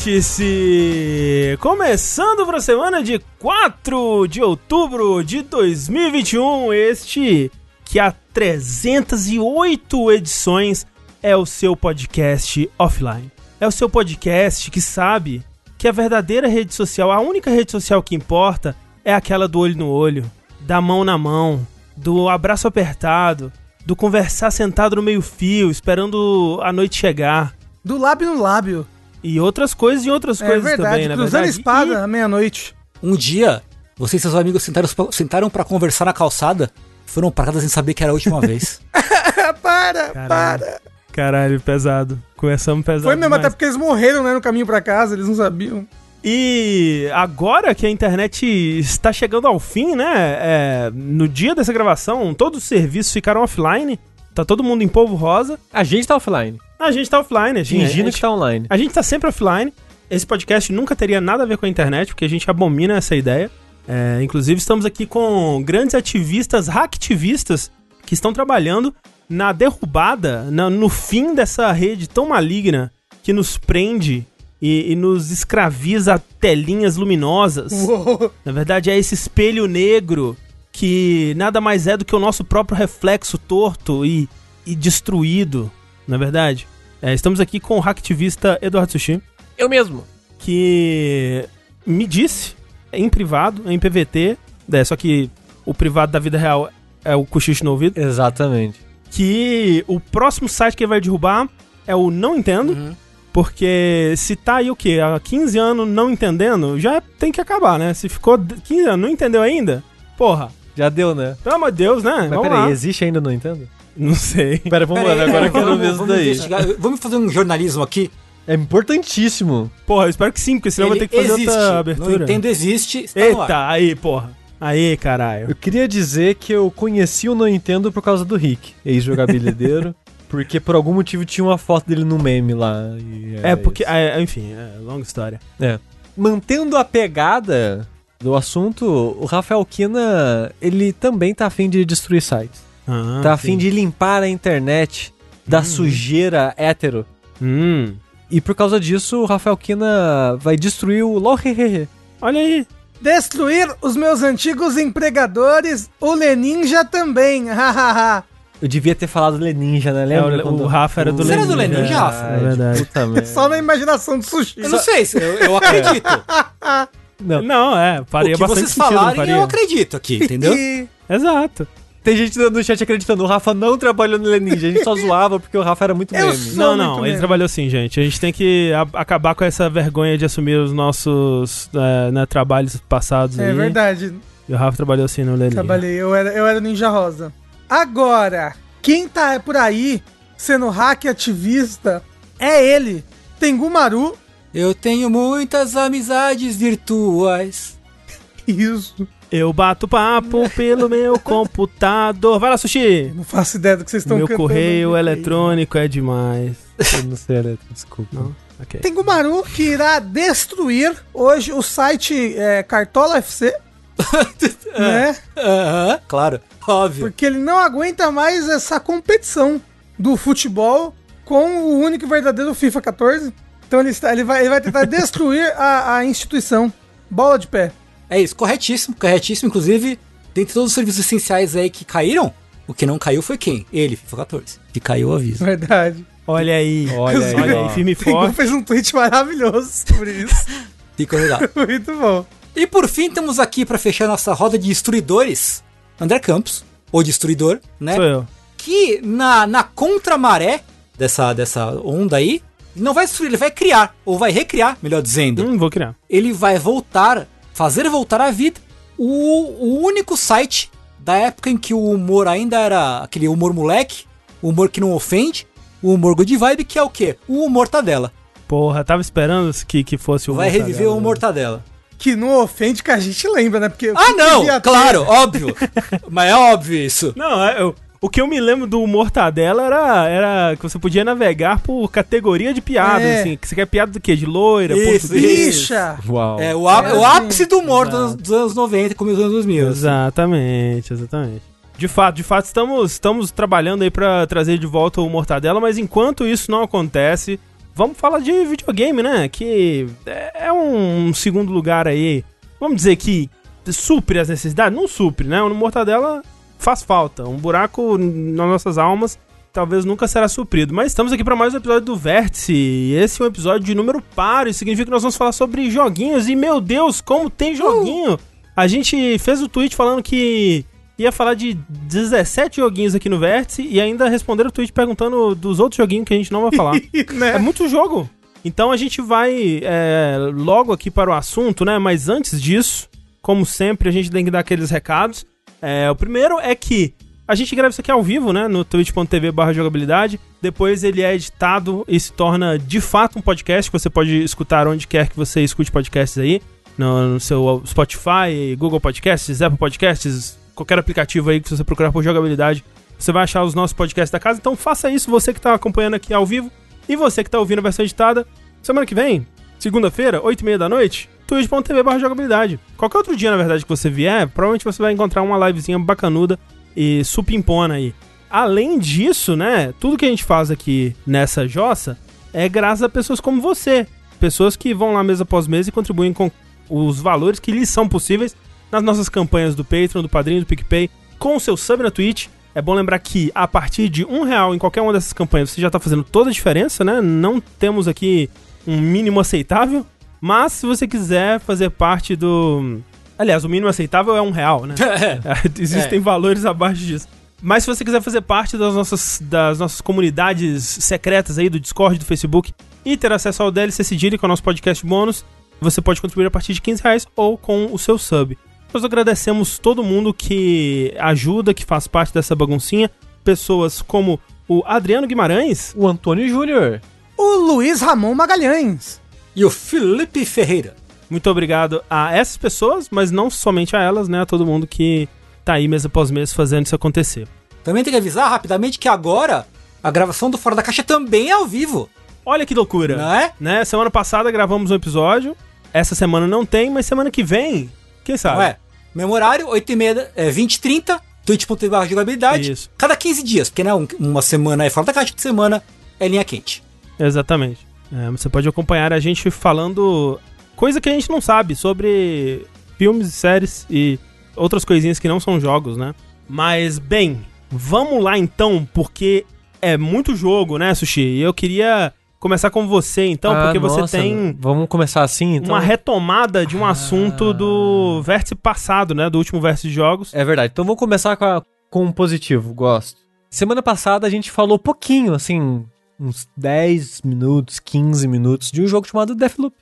Vértice! Começando para a semana de 4 de outubro de 2021, este que há 308 edições é o seu podcast offline. É o seu podcast que sabe que a verdadeira rede social, a única rede social que importa, é aquela do olho no olho, da mão na mão, do abraço apertado, do conversar sentado no meio-fio, esperando a noite chegar. Do lábio no lábio. E outras coisas e outras É coisas verdade, também, na cruzando verdade. espada à meia-noite. Um dia, você e seus amigos sentaram, sentaram para conversar na calçada, foram paradas sem saber que era a última vez. Para, Caralho. para. E, caralho, pesado. Começamos pesado. Foi mesmo, demais. até porque eles morreram, né, no caminho pra casa, eles não sabiam. E agora que a internet está chegando ao fim, né? é, no dia dessa gravação, todos os serviços ficaram offline. Tá todo mundo em polvo rosa. A gente tá offline. A gente tá offline, a gente, a Fingindo gente, que tá online. a gente tá sempre offline. Esse podcast nunca teria nada a ver com a internet, porque a gente abomina essa ideia. É, inclusive, estamos aqui com grandes ativistas, hacktivistas, que estão trabalhando na derrubada, na- no fim dessa rede tão maligna que nos prende e, e nos escraviza a telinhas luminosas. Uou. Na verdade, é esse espelho negro que nada mais é do que o nosso próprio reflexo torto e, e destruído, na verdade. É, estamos aqui com o hacktivista Eduardo Sushi, Eu mesmo. que me disse em privado, em PVT, é, só que o privado da vida real é o cochicho no ouvido, Exatamente. que o próximo site que ele vai derrubar é o Não Entendo, Uhum. porque se tá aí o quê? Há 15 anos não entendendo, já tem que acabar, né? Se ficou 15 anos não entendeu ainda, porra, Já deu, né? pelo amor de Deus, né? Mas Vamos peraí, lá. existe ainda, não entendo? Não sei. Pera, vamos lá, agora eu quero ver isso daí. investigar. Vamos fazer um jornalismo aqui. É importantíssimo. Porra, eu espero que sim, porque senão vai Ele ter que fazer existe. outra Não abertura. entendo, existe. Está no ar. Eita, aí, porra. Aí, caralho. Eu queria dizer que eu conheci o Não Entendo por causa do Rick, ex-jogabilideiro. porque por algum motivo tinha uma foto dele no meme lá. e É era porque, é, enfim, é longa história. Mantendo a pegada do assunto, o Rafael Kina, ele também tá afim de destruir sites. Ah, tá afim de limpar a internet da sujeira hétero. Hum. E por causa disso, o Rafael Kina vai destruir o LOL Hehehe. Olha aí. Destruir os meus antigos empregadores, o Leninja também, hahaha. Eu devia ter falado Leninja, né? Lembra? É, o- quando- o Rafa era do Você era do Leninja. Leninja, Rafa? É verdade. Puta. Só na imaginação do sushi. Eu não sei, se- eu, eu acredito. Não. Não, é, faria o que bastante vocês sentido, falarem, eu acredito aqui, entendeu? Exato. Tem gente no chat acreditando, o Rafa não trabalhou no Leninja. A gente só zoava porque o Rafa era muito meme. Não, não, ele mesmo. trabalhou sim, gente. A gente tem que acabar com essa vergonha de assumir os nossos é, né, trabalhos passados É aí. verdade, E o Rafa trabalhou sim no Leninja. trabalhei, eu era, eu era Ninja Rosa. Agora, quem tá por aí sendo hack ativista é ele, Tengu Maru. Eu tenho muitas amizades virtuais. Isso. Eu bato papo pelo meu computador. Vai lá, Sushi! Não faço ideia do que vocês estão meu cantando. correio aí. eletrônico é demais. Eu não sei, Eletro, desculpa. Não? Ok. Tengu Maru que irá destruir hoje o site é, Cartola FC, né? Aham, claro, óbvio. Porque ele não aguenta mais essa competição do futebol com o único verdadeiro FIFA 14. Então ele, está, ele, vai, ele vai tentar destruir a, a instituição. Bola de pé. É isso, corretíssimo, corretíssimo. Inclusive, dentre todos os serviços essenciais aí que caíram, o que não caiu foi quem? Ele, FIFA 14. Que caiu o aviso. Verdade. Olha aí. Olha aí, Olha aí, firme e Tengu forte. fez um tweet maravilhoso sobre isso. Fica legal. Muito bom. E por fim, temos aqui pra fechar nossa roda de destruidores, André Campos, o destruidor, né? Sou eu. Que na, na contramaré dessa, dessa onda aí, não vai destruir, ele vai criar, ou vai recriar, melhor dizendo. Hum, vou criar. Ele vai voltar, fazer voltar à vida o, o único site da época em que o humor ainda era aquele humor moleque, o humor que não ofende, o humor good vibe, que é o quê? O Mortadela. Porra, tava esperando que, que fosse o Vai Mortadela, reviver o né? Mortadela. Que não ofende que a gente lembra, né? Porque Ah, não! ter- Claro, óbvio. Mas é óbvio isso. Não, é, eu- o que eu me lembro do Mortadela era, era que você podia navegar por categoria de piadas, É. assim. Que você quer piada do quê? De loira, Isso, português? Bicha! Uau. É o, É o assim. ápice do humor dos, dos anos 90 e começo dos anos 2000. assim. Exatamente, exatamente. De fato, de fato, estamos, estamos trabalhando aí pra trazer de volta o Mortadela, mas enquanto isso não acontece, vamos falar de videogame, né? Que é é um segundo lugar aí, vamos dizer que supre as necessidades? Não supre, né? No Mortadela faz falta. Um buraco nas nossas almas talvez nunca será suprido. Mas estamos aqui para mais um episódio do Vértice. E esse é um episódio de número par. Isso significa que nós vamos falar sobre joguinhos. E meu Deus, como tem joguinho! A gente fez o tweet falando que ia falar de 17 joguinhos aqui no Vértice e ainda responderam o tweet perguntando dos outros joguinhos que a gente não vai falar. né? É muito jogo. Então a gente vai é, logo aqui para o assunto, né? Mas antes disso, como sempre, a gente tem que dar aqueles recados. É, o primeiro é que a gente grava isso aqui ao vivo, né? No twitch.tv jogabilidade. Depois ele é editado e se torna de fato um podcast que você pode escutar onde quer que você escute podcasts aí. No, no seu Spotify, Google Podcasts, Apple Podcasts, qualquer aplicativo aí que você procurar por jogabilidade. Você vai achar os nossos podcasts da casa. Então faça isso, você que está acompanhando aqui ao vivo. E você que está ouvindo a versão editada. Semana que vem, segunda-feira, 8h30 da noite, twitch.tv jogabilidade. Qualquer outro dia, na verdade, que você vier, provavelmente você vai encontrar uma livezinha bacanuda e supimpona aí. Além disso, né, tudo que a gente faz aqui nessa jossa é graças a pessoas como você. Pessoas que vão lá mês após mês e contribuem com os valores que lhes são possíveis nas nossas campanhas do Patreon, do Padrinho, do PicPay, com o seu sub na Twitch. É bom lembrar que a partir de um real em qualquer uma dessas campanhas você já está fazendo toda a diferença, né? Não temos aqui um mínimo aceitável. Mas se você quiser fazer parte do. Aliás, o mínimo aceitável é um real, né? Existem valores abaixo disso. Mas se você quiser fazer parte das nossas, das nossas comunidades secretas aí do Discord, do Facebook e ter acesso ao DLC Sigilo com o nosso podcast bônus, você pode contribuir a partir de 15 reais ou com o seu sub. Nós agradecemos todo mundo que ajuda, que faz parte dessa baguncinha. Pessoas como o Adriano Guimarães, O Antônio Júnior. O Luiz Ramon Magalhães. E o Felipe Ferreira. muito obrigado a essas pessoas, mas não somente a elas, né? A todo mundo que tá aí mês após mês fazendo isso acontecer. Também tem que avisar rapidamente que agora a gravação do Fora da Caixa também é ao vivo. Olha que loucura. Não é? Né? Semana passada gravamos um episódio. Essa semana não tem, mas semana que vem, quem sabe? Não é? Mesmo horário, 8h30, é, 20 h 30 twitch.tv jogabilidade. Isso. Cada 15 dias, porque né, um- uma semana é Fora da Caixa, outra semana é linha quente. Exatamente. É, você pode acompanhar a gente falando coisa que a gente não sabe sobre filmes, séries e outras coisinhas que não são jogos, né? Mas, bem, vamos lá então, porque é muito jogo, né, Sushi? E eu queria começar com você, então, Ah, porque você nossa, tem Vamos começar assim, então. uma retomada de um assunto do vértice passado, né? Do último vértice de jogos. É verdade. Então vamos começar com, a- com um positivo, gosto. Semana passada a gente falou pouquinho, assim, uns 10 minutos, 15 minutos, de um jogo chamado Deathloop.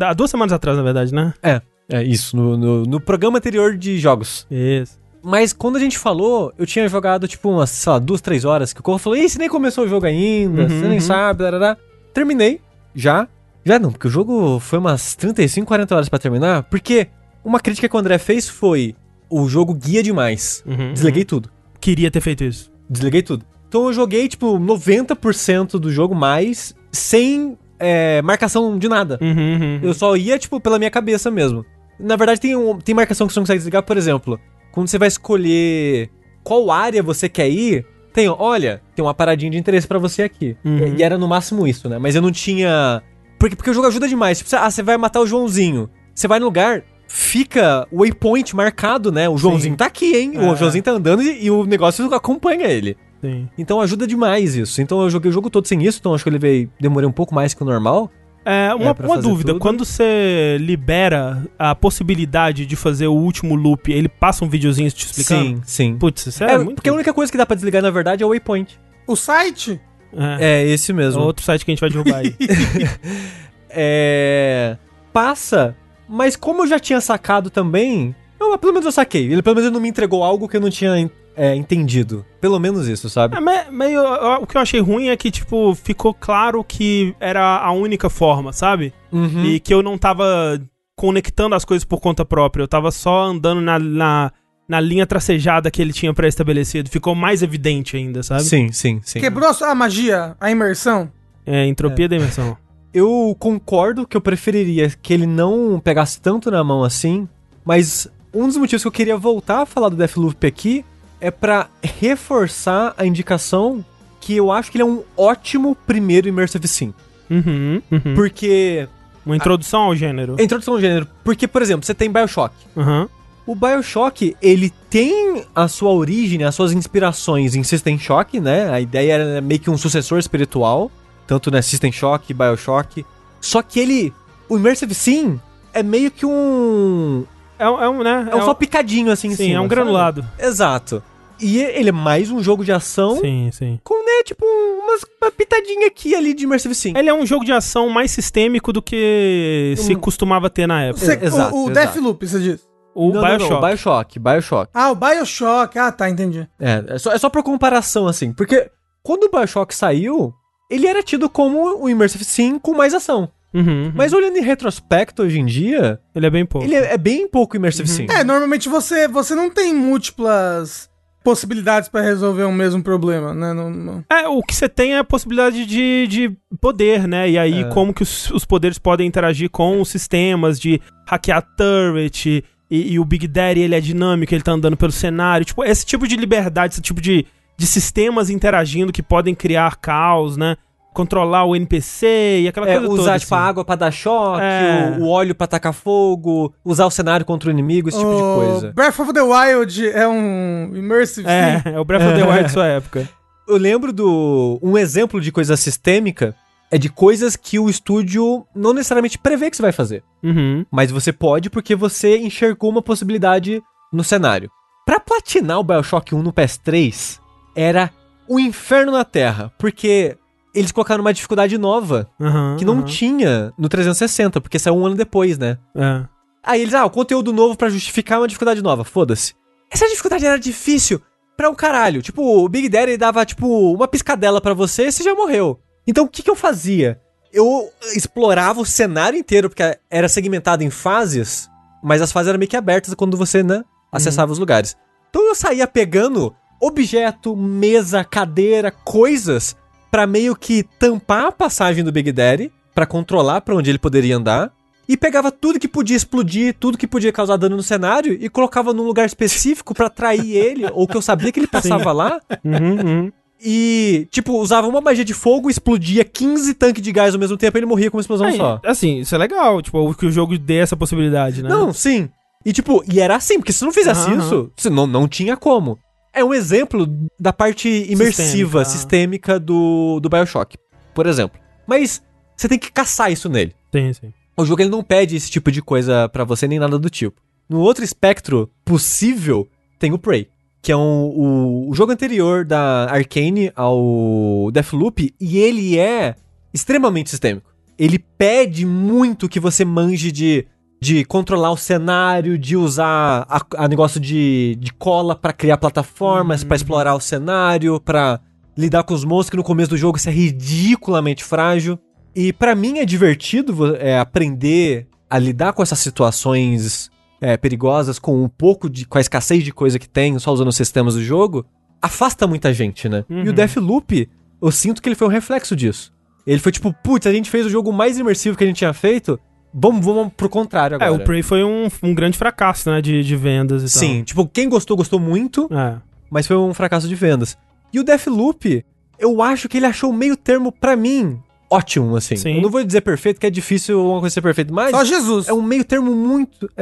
Há duas semanas atrás, na verdade, né? É, é isso, no, no, no programa anterior de jogos. Isso. Mas quando a gente falou, eu tinha jogado, tipo, umas, sei lá, duas, três horas, que o Corro falou, Ih, você nem começou o jogo ainda, Uhum, você nem uhum. sabe, darará. Terminei, já. Já não, porque o jogo foi umas 35, 40 horas pra terminar, porque uma crítica que o André fez foi, o jogo guia demais. Uhum, Desliguei uhum. tudo. Queria ter feito isso. Desliguei tudo. Então eu joguei, tipo, 90% do jogo mais, sem é, marcação de nada. Uhum, uhum. Eu só ia, tipo, pela minha cabeça mesmo. Na verdade, tem, um, tem marcação que você não consegue desligar, por exemplo. Quando você vai escolher qual área você quer ir, tem, olha, tem uma paradinha de interesse pra você aqui. Uhum. E era no máximo isso, né? Mas eu não tinha. Porque, porque o jogo ajuda demais. Tipo, ah, você vai matar o Joãozinho. Você vai no lugar, fica o waypoint marcado, né? O Joãozinho tá aqui, hein? É. O Joãozinho tá andando e, e o negócio acompanha ele. Sim. Então ajuda demais isso. Então eu joguei o jogo todo sem isso, então acho que eu levei. Demorei um pouco mais que o normal. É, uma, É, uma dúvida, tudo. quando você libera a possibilidade de fazer o último loop, ele passa um videozinho te explicando? Sim, sim. Putz, isso é, É, muito... porque a única coisa que dá pra desligar, na verdade, é o waypoint. o site? É, É, esse é mesmo. outro site que a gente vai derrubar aí. É. Passa, mas como eu já tinha sacado também. Eu, pelo menos eu saquei. Ele pelo menos não me entregou algo que eu não tinha é, entendido. Pelo menos isso, sabe? É, mas, mas eu- eu- o que eu achei ruim é que, tipo, ficou claro que era a única forma, sabe? Uhum. E que eu não tava conectando as coisas por conta própria. Eu tava só andando na, na, na linha tracejada que ele tinha pré-estabelecido. Ficou mais evidente ainda, sabe? Sim, sim, sim. Quebrou a magia, a imersão? É, entropia da imersão. Eu concordo que eu preferiria que ele não pegasse tanto na mão assim, mas um dos motivos que eu queria voltar a falar do Deathloop aqui é pra reforçar a indicação que eu acho que ele é um ótimo primeiro Immersive Sim. Uhum, uhum. Porque. Uma introdução ao gênero. É introdução ao gênero. Porque, por exemplo, você tem Bioshock. Aham. O Bioshock, ele tem a sua origem, as suas inspirações em System Shock, né? A ideia era meio que um sucessor espiritual, tanto né, System Shock, Bioshock. Só que ele, o Immersive Sim, é meio que um É, um- é um, né? é um só picadinho assim, em Sim, cima, é um sabe? granulado. Exato. E ele é mais um jogo de ação Sim, sim. com, né, tipo, umas, uma pitadinha aqui ali de Immersive Sim. Ele é um jogo de ação mais sistêmico do que se Um- costumava ter na época. Você- exato, o o exato. Deathloop, você diz? O Não, não, não, Bioshock. Bioshock, Bioshock. Ah, o Bioshock. Ah, tá, entendi. É, é só, é só por comparação, assim. Porque quando o Bioshock saiu, ele era tido como o Immersive Sim com mais ação. Uhum, uhum. Mas olhando em retrospecto hoje em dia, ele é bem pouco. ele é, é bem pouco Immersive Sim. É, normalmente você, você não tem múltiplas possibilidades pra resolver um mesmo problema, né? Não, não- É, o que você tem é a possibilidade de, de poder, né? E aí, É. como que os, os poderes podem interagir com os sistemas de hackear turret. E, e o Big Daddy, ele é dinâmico, ele tá andando pelo cenário. Tipo, esse tipo de liberdade, esse tipo de, de sistemas interagindo que podem criar caos, né? Controlar o NPC e aquela É, coisa usar, toda. tipo, a água pra dar choque, É. o, o óleo pra tacar fogo, usar o cenário contra o inimigo, esse tipo de O coisa. Breath of the Wild é um immersive É, sim. é o Breath of the Wild de sua época. Eu lembro do. Um exemplo de coisa sistêmica é de coisas que o estúdio não necessariamente prevê que você vai fazer. Uhum. Mas você pode porque você enxergou uma possibilidade no cenário. Pra platinar o Bioshock 1 no PS3, era o inferno na Terra, porque eles colocaram uma dificuldade nova Aham, que não aham. tinha no 360, porque saiu um ano depois, né? É. Aí eles, ah, o conteúdo novo pra justificar uma dificuldade nova, foda-se. Essa dificuldade era difícil pra um caralho. Tipo, o Big Daddy dava, tipo, uma piscadela pra você e você já morreu. Então o que que eu fazia? Eu explorava o cenário inteiro, porque era segmentado em fases, mas as fases eram meio que abertas quando você, né, acessava os lugares. Então eu saía pegando objeto, mesa, cadeira, coisas pra meio que tampar a passagem do Big Daddy, pra controlar pra onde ele poderia andar e pegava tudo que podia explodir, tudo que podia causar dano no cenário e colocava num lugar específico pra atrair ele, ou que eu sabia que ele passava lá. Uhum, uhum. E, tipo, usava uma magia de fogo, explodia 15 tanques de gás ao mesmo tempo e ele morria com uma explosão Aí, só. Assim, isso é legal, tipo, que o jogo dê essa possibilidade, né? Não, sim. E, tipo, e era assim, porque se não fizesse Aham. isso, não, não tinha como. É um exemplo da parte imersiva, Sistêmica. sistêmica, do, do Bioshock, por exemplo. Mas você tem que caçar isso nele. Sim, sim. O jogo ele não pede esse tipo de coisa pra você nem nada do tipo. No outro espectro possível tem o Prey, que é um, o, o jogo anterior da Arcane ao Deathloop e ele é extremamente sistêmico. Ele pede muito que você manje de, de controlar o cenário, de usar a, a negócio de, de cola pra criar plataformas, pra explorar o cenário, pra lidar com os monstros que no começo do jogo você é ridiculamente frágil. E pra mim é divertido é, aprender a lidar com essas situações é, perigosas, com um pouco de. com a escassez de coisa que tem, só usando os sistemas do jogo. Afasta muita gente, né? E Uhum. o Deathloop, eu sinto que ele foi um reflexo disso. Ele foi tipo, putz, a gente fez o jogo mais imersivo que a gente tinha feito. Vamos, vamos pro contrário agora. É, o Prey foi um, um grande fracasso, né, de, de vendas e Sim, tipo, quem gostou, gostou muito, tal. É. mas foi um fracasso de vendas. E o Deathloop, eu acho que ele achou meio termo pra mim ótimo, assim. Sim. Eu não vou dizer perfeito, que é difícil uma coisa ser perfeita, mas Só Jesus. é um meio termo muito.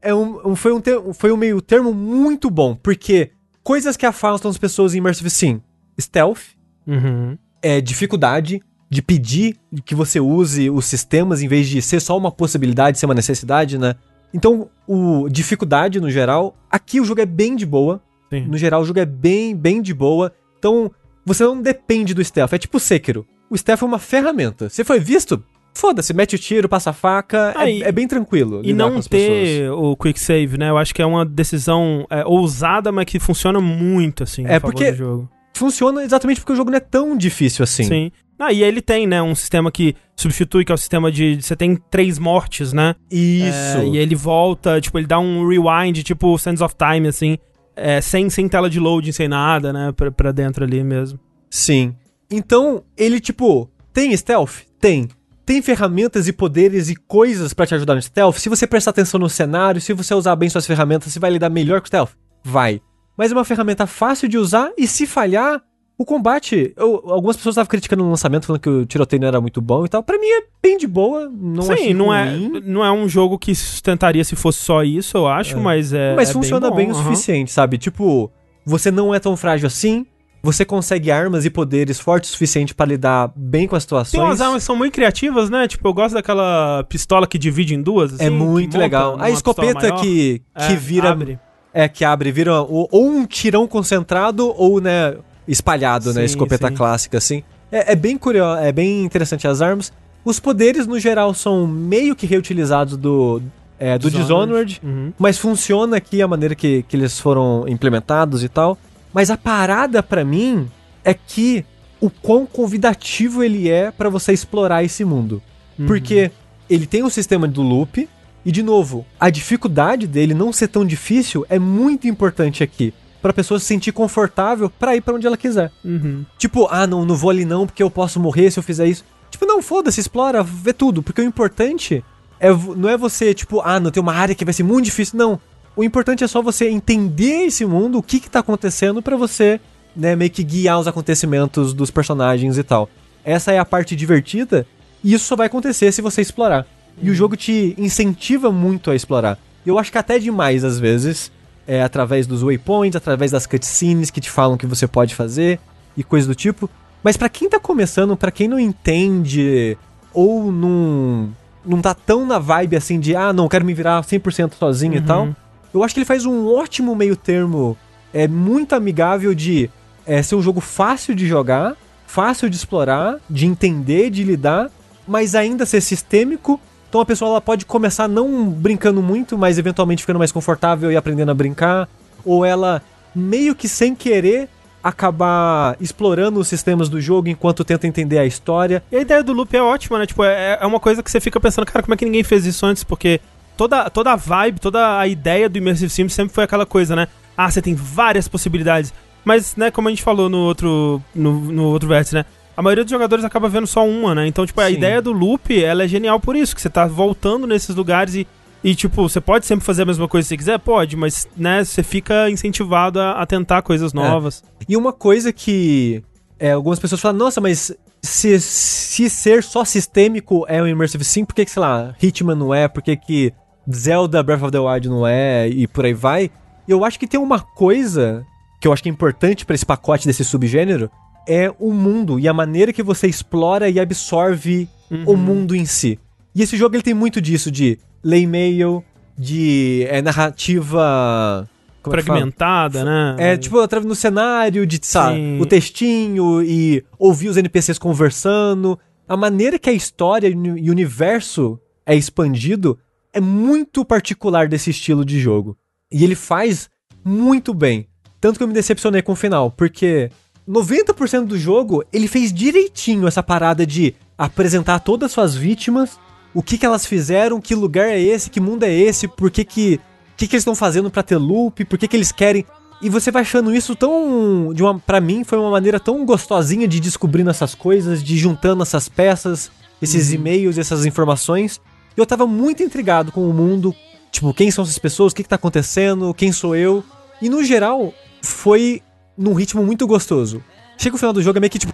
É, é um, um- foi, um ter- foi um meio termo muito bom, porque coisas que afastam as pessoas em Immersive Sim: stealth, Uhum. é, dificuldade de pedir que você use os sistemas em vez de ser só uma possibilidade, ser uma necessidade, né? Então, o dificuldade no geral, aqui o jogo é bem de boa. Sim. No geral, o jogo é bem, bem de boa. Então, você não depende do stealth. É tipo o Sekiro. O stealth é uma ferramenta. Você foi visto? Foda-se, mete o tiro, passa a faca. Ah, é, e- é bem tranquilo. E não as pessoas. ter o quick save, né? Eu acho que é uma decisão é, ousada, mas que funciona muito, assim, É, porque- do jogo. Funciona exatamente porque o jogo não é tão difícil assim. Sim. Ah, e ele tem, né, um sistema que substitui, que é o sistema de... Você tem três mortes, né? Isso. É, e ele volta, tipo, ele dá um rewind, tipo Sands of Time, assim, é, sem, sem tela de loading, sem nada, né, pra, pra dentro ali mesmo. Sim. Então, ele, tipo, tem stealth? Tem. Tem ferramentas e poderes e coisas pra te ajudar no stealth? Se você prestar atenção no cenário, se você usar bem suas ferramentas, você vai lidar melhor com o stealth? Vai. Mas é uma ferramenta fácil de usar e se falhar, O combate, eu- algumas pessoas estavam criticando no lançamento, falando que o tiroteio não era muito bom e tal. Pra mim é bem de boa, não Sim, não é, não é um jogo que sustentaria se fosse só isso, eu acho, mas é. mas é funciona bom, bem, o aham. suficiente, sabe? Tipo, você não é tão frágil assim, você consegue armas e poderes fortes o suficiente pra lidar bem com as situações. Tem umas armas que são muito criativas, né? Tipo, eu gosto daquela pistola que divide em duas. assim, é muito legal. A escopeta que, que É, vira. abre. É, que abre, vira ou, ou um tirão concentrado ou, né, espalhado, né? Sim, Escopeta sim. clássica, assim. É, é bem curioso, é bem interessante as armas. Os poderes, no geral, são meio que reutilizados do, é, do Dishonored, Uhum. mas funciona aqui a maneira que, que eles foram implementados e tal. Mas a parada, pra mim, é que o quão convidativo ele é pra você explorar esse mundo. Uhum. Porque ele tem o sistema do loop, e de novo, a dificuldade dele não ser tão difícil é muito importante aqui. Pra pessoa se sentir confortável pra ir pra onde ela quiser. Uhum. Tipo, ah, não, não vou ali não porque eu posso morrer se eu fizer isso. Tipo, não, foda-se, explora, vê tudo. Porque o importante é, não é você, tipo, ah, não tem uma área que vai ser muito difícil. Não. O importante é só você entender esse mundo, o que que tá acontecendo pra você, né, meio que guiar os acontecimentos dos personagens e tal. Essa é a parte divertida e isso só vai acontecer se você explorar. E o jogo te incentiva muito a explorar. Eu acho que até demais às vezes, é através dos waypoints, através das cutscenes que te falam que você pode fazer e coisas do tipo. Mas pra quem tá começando, pra quem não entende ou não não tá tão na vibe assim de ah, não quero me virar 100% sozinho e Uhum. tal, eu acho que ele faz um ótimo meio termo, é muito amigável de é, ser um jogo fácil de jogar, fácil de explorar, de entender, de lidar, mas ainda ser sistêmico. Então a pessoa ela pode começar não brincando muito, mas eventualmente ficando mais confortável e aprendendo a brincar, ou ela meio que sem querer acabar explorando os sistemas do jogo enquanto tenta entender a história. E a ideia do loop é ótima, né? Tipo, é, é uma coisa que você fica pensando, cara, como é que ninguém fez isso antes? Porque toda, toda a vibe, toda a ideia do Immersive Sim sempre foi aquela coisa, né? Ah, você tem várias possibilidades. Mas, né, como a gente falou no outro, no, no outro vértice, né? A maioria dos jogadores acaba vendo só uma, né? Então, tipo, a Sim. ideia do loop, ela é genial por isso, que você tá voltando nesses lugares e, e tipo, você pode sempre fazer a mesma coisa se você quiser? Pode, mas, né, você fica incentivado a, a tentar coisas novas. E uma coisa que é, algumas pessoas falam, nossa, mas se, se ser só sistêmico é um Immersive Sim, por que, que sei lá, Hitman não é? Por que, que Zelda Breath of the Wild não é? E por aí vai. Eu acho que tem uma coisa que eu acho que é importante pra esse pacote desse subgênero, é o mundo e a maneira que você explora e absorve o mundo em si. E esse jogo ele tem muito disso, de ler e-mail, de é, narrativa... é? Fragmentada, né? É, tipo, através no cenário, de, sabe, o textinho e ouvir os NPCs conversando. A maneira que a história e o universo é expandido é muito particular desse estilo de jogo. E ele faz muito bem. Tanto que eu me decepcionei com o final, porque 90% do jogo ele fez direitinho essa parada de apresentar todas as suas vítimas, o que, que elas fizeram, que lugar é esse, que mundo é esse, por que que, o que, que eles estão fazendo pra ter loop, por que, que eles querem. E você vai achando isso tão. De uma, pra mim, foi uma maneira tão gostosinha de descobrindo essas coisas, de juntando essas peças, esses e-mails, essas informações. E eu tava muito intrigado com o mundo. Tipo, quem são essas pessoas? O que, que tá acontecendo? Quem sou eu? E no geral, foi num ritmo muito gostoso. Chega o final do jogo, é meio que tipo.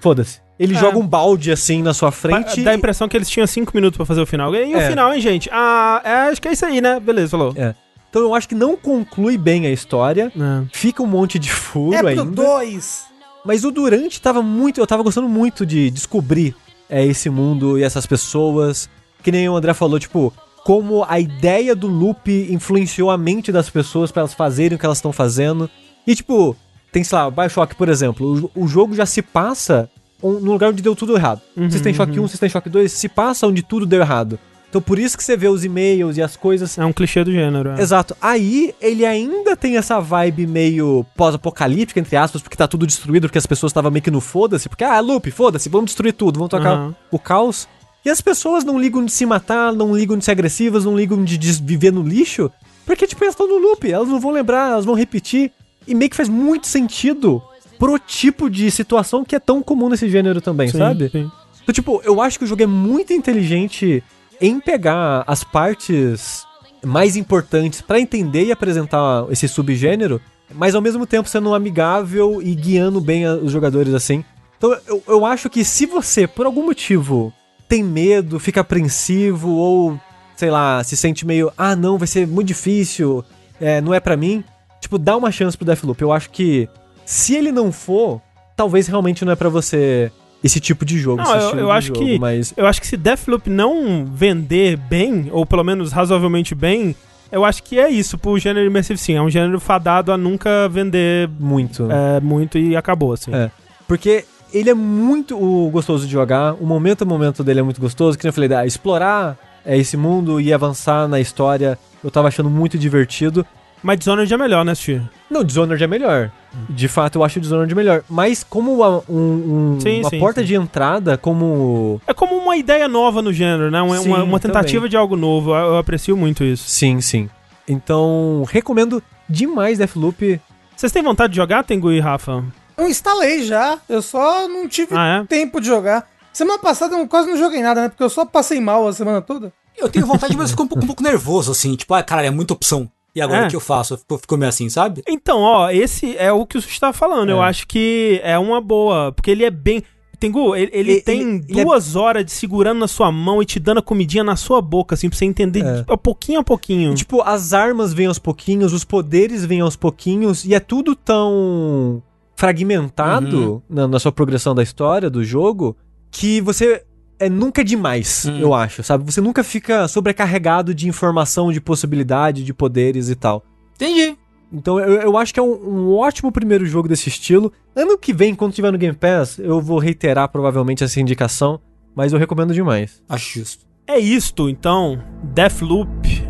Foda-se. Ele É. joga um balde assim na sua frente. Dá a impressão que eles tinham 5 minutos pra fazer o final. E o É. final, hein, gente? Ah, é, acho que é isso aí, né? Beleza, falou. É. Então eu acho que não conclui bem a história. É. Fica um monte de furo É pro ainda. 2. Mas o Durante tava muito. Eu tava gostando muito de descobrir é, esse mundo e essas pessoas. Que nem o André falou, tipo, como a ideia do loop influenciou a mente das pessoas pra elas fazerem o que elas estão fazendo. E, tipo, tem, sei lá, Bioshock, por exemplo. O, o jogo já se passa um- no lugar onde deu tudo errado. Uhum, System Shock 1, System Shock 2, se passa onde tudo deu errado. Então por isso que você vê os e-mails e as coisas É um clichê do gênero. é. Exato. Aí ele ainda tem essa vibe meio pós-apocalíptica, entre aspas, porque tá tudo destruído, porque as pessoas estavam meio que no foda-se, porque, ah, loop, foda-se, vamos destruir tudo, vamos tocar Aham. o caos. E as pessoas não ligam de se matar, não ligam de ser agressivas, não ligam de viver no lixo, porque, tipo, elas estão no loop, elas não vão lembrar, elas vão repetir. E meio que faz muito sentido pro tipo de situação que é tão comum nesse gênero também, Sim, sabe? sim. Então, tipo, eu acho que o jogo é muito inteligente em pegar as partes mais importantes pra entender e apresentar esse subgênero, mas ao mesmo tempo sendo amigável e guiando bem a- os jogadores assim. Então eu, eu acho que se você, por algum motivo, tem medo, fica apreensivo ou, sei lá, se sente meio, ah não, vai ser muito difícil, é, não é pra mim, tipo, dá uma chance pro Deathloop. Eu acho que se ele não for, talvez realmente não é pra você esse tipo de jogo. Não, eu- eu acho jogo, que- Mas Eu acho que se Deathloop não vender bem, ou pelo menos razoavelmente bem, eu acho que é isso pro gênero Immersive Sim. É um gênero fadado a nunca vender muito. é, muito e acabou, assim. É. Porque ele é muito o, gostoso de jogar, o momento a momento dele é muito gostoso, que nem eu falei, ah, explorar é, esse mundo e avançar na história, eu tava achando muito divertido. Mas Dishonored é melhor, né, Steve? Não, Dishonored é melhor. De fato, eu acho o Dishonored melhor. Mas como a- um- um- Sim, uma sim, porta sim. de entrada, como... É como uma ideia nova no gênero, né? Uma, Sim, uma, uma tentativa também. de algo novo. Eu, eu aprecio muito isso. Sim, sim. Então, recomendo demais Deathloop. Vocês têm vontade de jogar, Tengu e Rafa? Eu instalei já, eu só não tive Ah, é? tempo de jogar. Semana passada eu quase não joguei nada, né? Porque eu só passei mal a semana toda. Eu tenho vontade, mas eu fico um pouco, um pouco nervoso, assim. Tipo, ah, caralho, é muita opção. E agora É. o que eu faço? Eu fico, fico meio assim, sabe? Então, ó, esse é o que o Sushi tava falando. Eu É. acho que é uma boa, porque ele é bem. Tengu, ele, ele Ele- tem ele- é- duas horas de segurando na sua mão e te dando a comidinha na sua boca, assim, pra você entender É. de- a pouquinho a pouquinho. E, tipo, as armas vêm aos pouquinhos, os poderes vêm aos pouquinhos, e é tudo tão fragmentado na, na sua progressão da história, do jogo, que você é nunca demais, Hum. eu acho, sabe? Você nunca fica sobrecarregado de informação, de possibilidade, de poderes e tal. Entendi. Então eu, eu acho que é um, um ótimo primeiro jogo desse estilo. Ano que vem, quando tiver no Game Pass, eu vou reiterar provavelmente essa indicação, mas eu recomendo demais. Acho justo. É isto, então. Deathloop.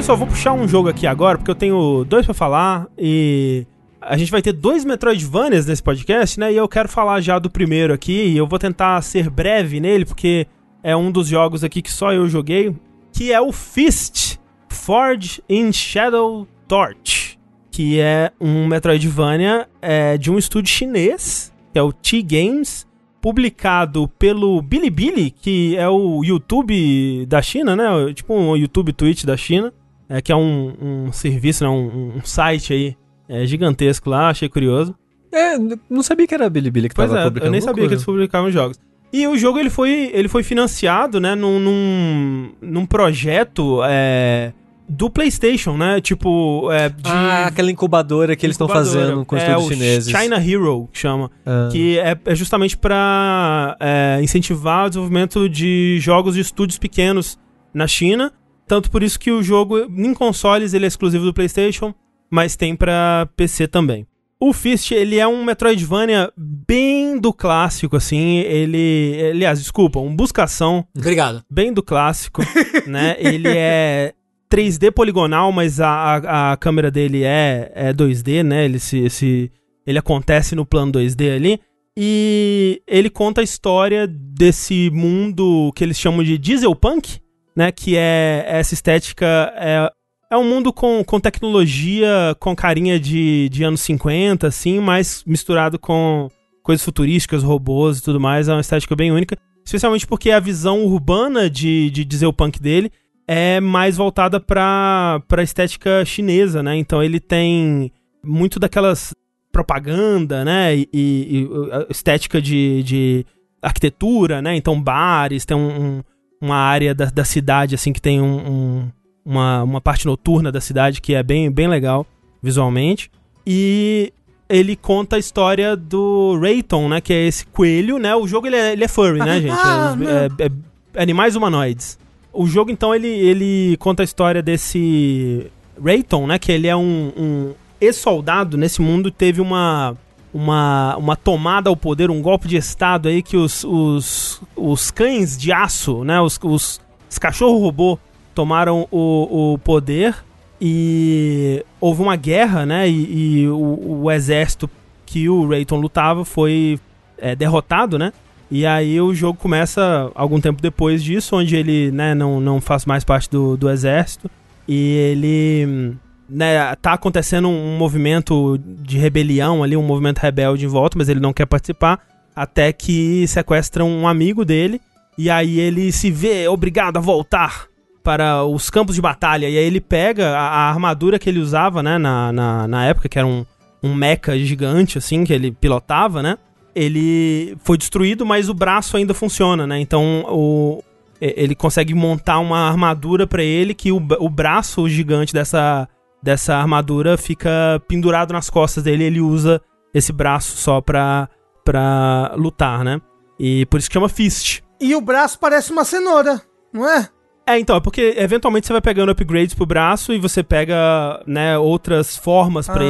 Olha só, vou puxar um jogo aqui agora, porque eu tenho dois pra falar e a gente vai ter dois Metroidvanias nesse podcast, né? E eu quero falar já do primeiro aqui e eu vou tentar ser breve nele, porque é um dos jogos aqui que só eu joguei, que é o Fist Forge in Shadow Torch, que é um Metroidvania é, de um estúdio chinês, que é o T-Games, publicado pelo Bilibili, que é o YouTube da China, né? Tipo um YouTube Twitch da China, é, que é um, um serviço, né? um, um site aí é, gigantesco lá, achei curioso. É, não sabia que era a Bilibili que Pois tava é, publicando. eu nem sabia que loucura. eles publicavam jogos. E o jogo ele foi, ele foi financiado, né, num, num, num projeto é, do PlayStation, né? Tipo, é, de Ah, aquela incubadora que eles estão fazendo com é, estudos o chineses. China Hero, que chama. Ah. Que é, é justamente para incentivar o desenvolvimento de jogos de estúdios pequenos na China. Tanto por isso que o jogo, em consoles, ele é exclusivo do PlayStation, mas tem para PC também. O Fist, ele é um Metroidvania bem do clássico, assim. Ele. Aliás, desculpa, um buscação Obrigado. bem do clássico, né? Ele é 3D poligonal, mas a, a, a câmera dele é, é 2D, né? Ele, se, se, ele acontece no plano 2D ali. E ele conta a história desse mundo que eles chamam de dieselpunk, né? Que é essa estética... É, é um mundo com, com tecnologia, com carinha de, de anos 50, assim, mas misturado com coisas futurísticas, robôs e tudo mais. É uma estética bem única. Especialmente porque a visão urbana de, de Dieselpunk dele é mais voltada pra, pra estética chinesa, né? Então ele tem muito daquelas propaganda, né? E, e- a estética de, de arquitetura, né? Então bares, tem um- um- uma área da, da cidade, assim, que tem um- um- uma, uma parte noturna da cidade que é bem, bem legal visualmente. E ele conta a história do Rayton, né? Que é esse coelho, né? O jogo ele é, ele é furry, né, gente? Ah, É- é- é animais humanoides. O jogo, então, ele, ele conta a história desse Rayton, né? Que ele é um, um ex-soldado nesse mundo. Teve uma, uma, uma tomada ao poder, um golpe de estado aí que os, os, os cães de aço, né? Os, os, os cachorro-robô tomaram o, o poder e houve uma guerra, né? E, e o, o exército que o Rayton lutava foi é, derrotado, né? E aí o jogo começa algum tempo depois disso, onde ele né, não, não faz mais parte do, do exército. E ele. Né, tá acontecendo um movimento de rebelião ali, um movimento rebelde em volta, mas ele não quer participar. Até que sequestram um amigo dele. E aí ele se vê obrigado a voltar para os campos de batalha. E aí ele pega a, a armadura que ele usava, né, na, na, na época, que era um, um mecha gigante, assim, que ele pilotava, né? Ele foi destruído, mas o braço ainda funciona, né? Então o, ele consegue montar uma armadura para ele que o, o braço gigante dessa, dessa armadura fica pendurado nas costas dele. ele usa esse braço só pra, pra lutar, né? E por isso que chama Fist. E o braço parece uma cenoura, não é? É, então, é porque eventualmente você vai pegando upgrades pro braço e você pega, né, outras formas para Ah.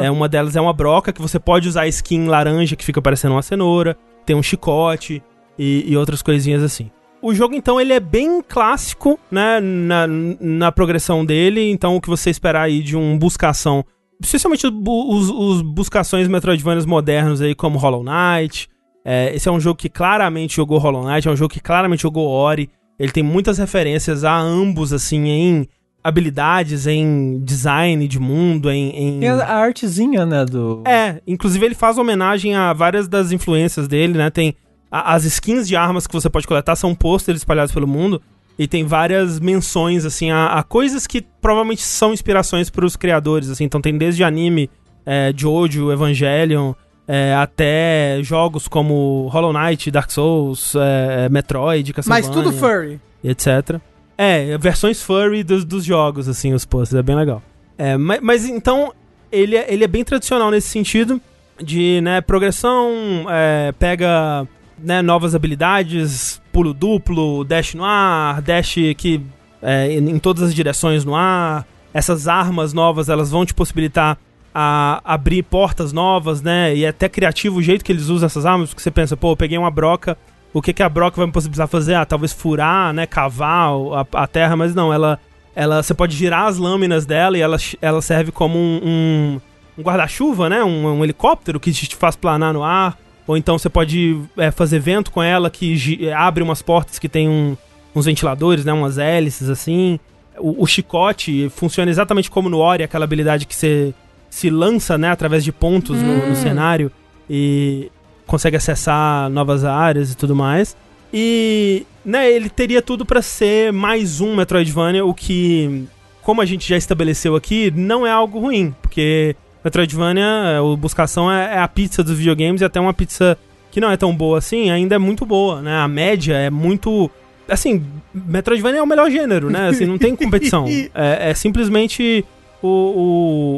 ele. É, uma delas é uma broca, que você pode usar skin laranja, que fica parecendo uma cenoura. Tem um chicote e, e outras coisinhas assim. O jogo, então, ele é bem clássico, né, na, na progressão dele. Então, o que você esperar aí de um buscação, especialmente os, os, buscações Metroidvanias modernos aí, como Hollow Knight. É, esse é um jogo que claramente jogou Hollow Knight, é um jogo que claramente jogou Ori. Ele tem muitas referências a ambos, assim, em habilidades, em design de mundo, em... em- Tem a, a artezinha, né, do... é, inclusive ele faz homenagem a várias das influências dele, né? Tem a- as skins de armas que você pode coletar são pôsteres espalhados pelo mundo e tem várias menções assim a, a coisas que provavelmente são inspirações para os criadores, assim. Então tem desde anime, é, Jojo, Evangelion, é, até jogos como Hollow Knight, Dark Souls, é, Metroid, Mas tudo furry. etc. É, versões furry dos, dos jogos, assim, os posters, é bem legal. É, mas, mas então, ele é, ele é bem tradicional nesse sentido, de, né, progressão, é, pega, né, novas habilidades, pulo duplo, dash no ar, dash que, é, em, todas as direções no ar, essas armas novas, elas vão te possibilitar a abrir portas novas, né, e é até criativo o jeito que eles usam essas armas, porque você pensa, pô, eu peguei uma broca, o que, que a broca vai me possibilitar fazer? Ah, talvez furar, né, cavar a, a terra, mas não, ela, ela, você pode girar as lâminas dela e ela, ela serve como um, um, um guarda-chuva, né, um, um helicóptero que te faz planar no ar, ou então você pode é, fazer vento com ela que gi- abre umas portas que tem um- uns ventiladores, né, umas hélices assim. O, o chicote funciona exatamente como no Ori, aquela habilidade que você se lança, né, através de pontos no, no cenário e consegue acessar novas áreas e tudo mais. E, né, ele teria tudo pra ser mais um Metroidvania, o que, como a gente já estabeleceu aqui, não é algo ruim, porque Metroidvania, é, o buscação é, é a pizza dos videogames e até uma pizza que não é tão boa assim, ainda é muito boa, né? A média é muito assim, Metroidvania é o melhor gênero, né? Assim, não tem competição. É, é simplesmente o,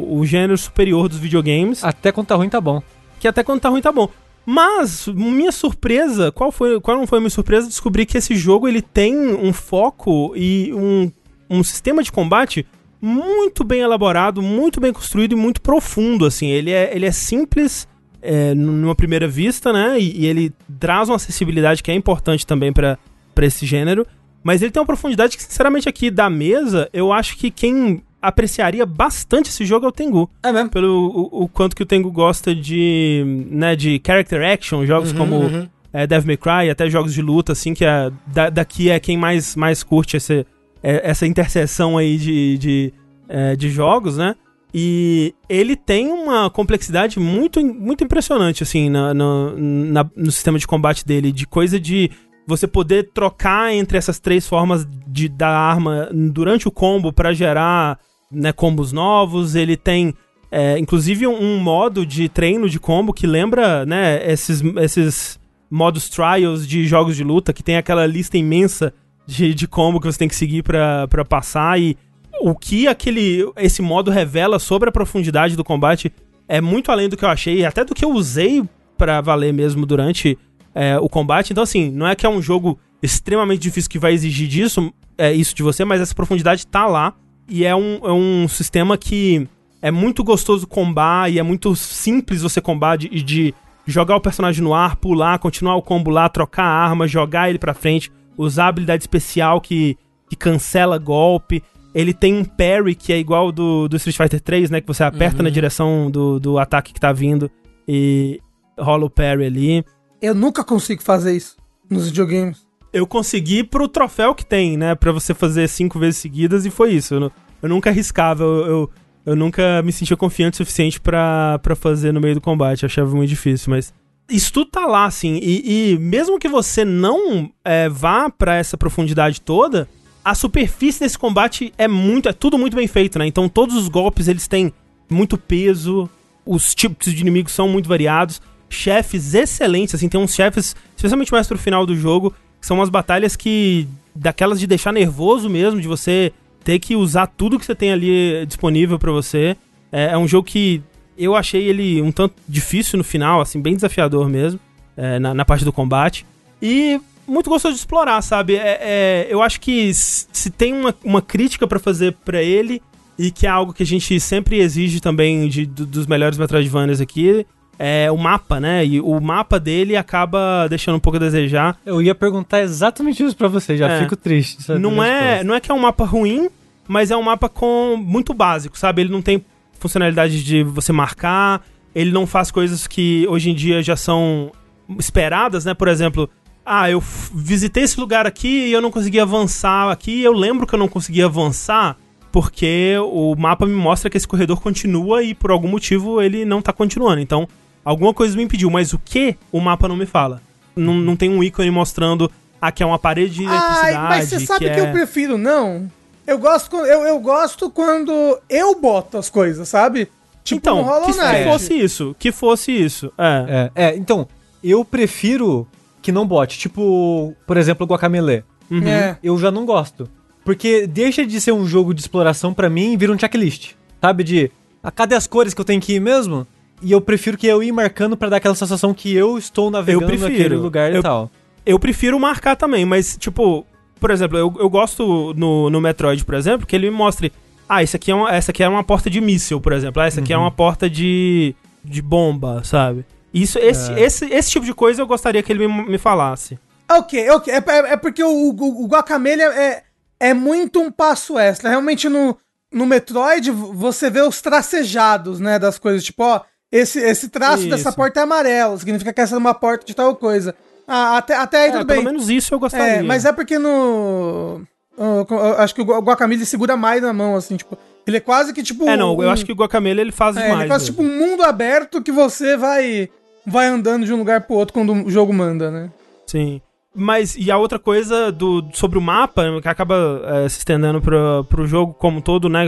o, o gênero superior dos videogames Até quando tá ruim, tá bom. que até quando tá ruim tá bom. Mas, minha surpresa, qual foi, qual não foi a minha surpresa? Descobrir que esse jogo ele tem um foco e um, um sistema de combate muito bem elaborado, muito bem construído e muito profundo, assim. Ele é, ele é simples é, numa primeira vista, né? E, e ele traz uma acessibilidade que é importante também pra esse gênero. Mas ele tem uma profundidade que, sinceramente, aqui da mesa, eu acho que quem apreciaria bastante esse jogo é o Tengu É mesmo. pelo o, o quanto que o Tengu gosta de, né, de character action, jogos Uhum, como uhum. é, Devil May Cry, até jogos de luta, assim, que é, da- daqui é quem mais, mais curte esse, é, essa interseção aí de, de, é, de jogos, né? E ele tem uma complexidade muito, muito impressionante, assim, na, na- na- no sistema de combate dele, de coisa de você poder trocar entre essas três formas de da arma durante o combo pra gerar né, combos novos. Ele tem, é, inclusive, um, um modo de treino de combo que lembra né, esses, esses modos trials de jogos de luta, que tem aquela lista imensa de, de combo que você tem que seguir pra passar. E o que aquele esse modo revela sobre a profundidade do combate é muito além do que eu achei, até do que eu usei pra valer mesmo durante é, o combate. Então, assim, não é que é um jogo extremamente difícil que vai exigir disso, é, isso de você, mas essa profundidade tá lá. E é um, é um sistema que é muito gostoso combar e é muito simples você combar de, de jogar o personagem no ar, pular, continuar o combo lá, trocar a arma, jogar ele pra frente, usar a habilidade especial que, que cancela golpe. Ele tem um parry que é igual do, do Street Fighter 3, né? Que você aperta na direção do, do ataque que tá vindo e rola o parry ali. Eu nunca consigo fazer isso nos videogames. Eu consegui pro troféu que tem, né? Pra você fazer cinco vezes seguidas e foi isso. Eu, eu nunca arriscava, eu, eu, eu nunca me sentia confiante o suficiente pra, pra fazer no meio do combate. Eu achava muito difícil, mas. Isso tudo tá lá, assim. E, e mesmo que você não é, vá pra essa profundidade toda, a superfície desse combate é muito. É tudo muito bem feito, né? Então todos os golpes eles têm muito peso, os tipos de inimigos são muito variados, chefes excelentes, assim, tem uns chefes, especialmente mais pro final do jogo, que são umas batalhas que. daquelas de deixar nervoso mesmo, de você ter que usar tudo que você tem ali disponível pra você. É, é um jogo que eu achei ele um tanto difícil no final, assim, bem desafiador mesmo, é, na, na parte do combate. E muito gostoso de explorar, sabe? É, é, eu acho que se tem uma, uma crítica pra fazer pra ele, e que é algo que a gente sempre exige também de, do- dos melhores Metroidvanias aqui, é o mapa, né? E o mapa dele acaba deixando um pouco a desejar. Eu ia perguntar exatamente isso pra você, já É. fico triste. Não é, não é que é um mapa ruim, mas é um mapa com muito básico, sabe? Ele não tem funcionalidade de você marcar, ele não faz coisas que hoje em dia já são esperadas, né? Por exemplo, ah, eu visitei esse lugar aqui e eu não consegui avançar aqui. Eu lembro que eu não consegui avançar porque o mapa me mostra que esse corredor continua e por algum motivo ele não tá continuando. Então, alguma coisa me impediu, mas o que o mapa não me fala. Não, não tem um ícone mostrando aqui é uma parede de eletricidade. Ai, mas você sabe que, é... eu prefiro não? Eu gosto, quando- eu, eu gosto quando eu boto as coisas, sabe? Tipo então, Hollow que, fosse isso, que fosse isso. É. É, é, então, eu prefiro que não bote. Tipo, por exemplo, o Guacamele. Uhum. É. Eu já não gosto. Porque deixa de ser um jogo de exploração pra mim e vira um checklist. Sabe? De, ah, cadê as cores que eu tenho que ir mesmo? E eu prefiro que eu ir marcando pra dar aquela sensação que eu estou navegando prefiro. naquele lugar e Eu- tal. Eu prefiro marcar também, mas, tipo, por exemplo, eu, eu gosto no, no Metroid, por exemplo, que ele me mostre. Ah, isso aqui é uma, essa aqui é uma porta de míssil, por exemplo. Ah, essa aqui é uma porta de, de bomba, sabe? Isso, esse, esse, esse tipo de coisa eu gostaria que ele me, me falasse. Ok, ok. É, é- é porque o, o, o Guacamele é, é muito um passo extra. Realmente no, no Metroid você vê os tracejados, né, das coisas. Tipo, ó, esse, esse traço Isso. dessa porta é amarelo, significa que essa é uma porta de tal coisa. Ah, até, até aí É, tudo pelo bem. menos isso eu gostaria. É, mas é porque no. eu acho que o Gua- Guacamole segura mais na mão, assim, tipo. Ele é quase que tipo. É, não, eu um- acho que o Guacamele ele faz É, demais. ele é quase mesmo. tipo um mundo aberto que você vai. Vai andando de um lugar pro outro quando o jogo manda, né? Sim. Mas, e a outra coisa do, sobre o mapa, que acaba é, se estendendo pro, pro jogo como um todo, né?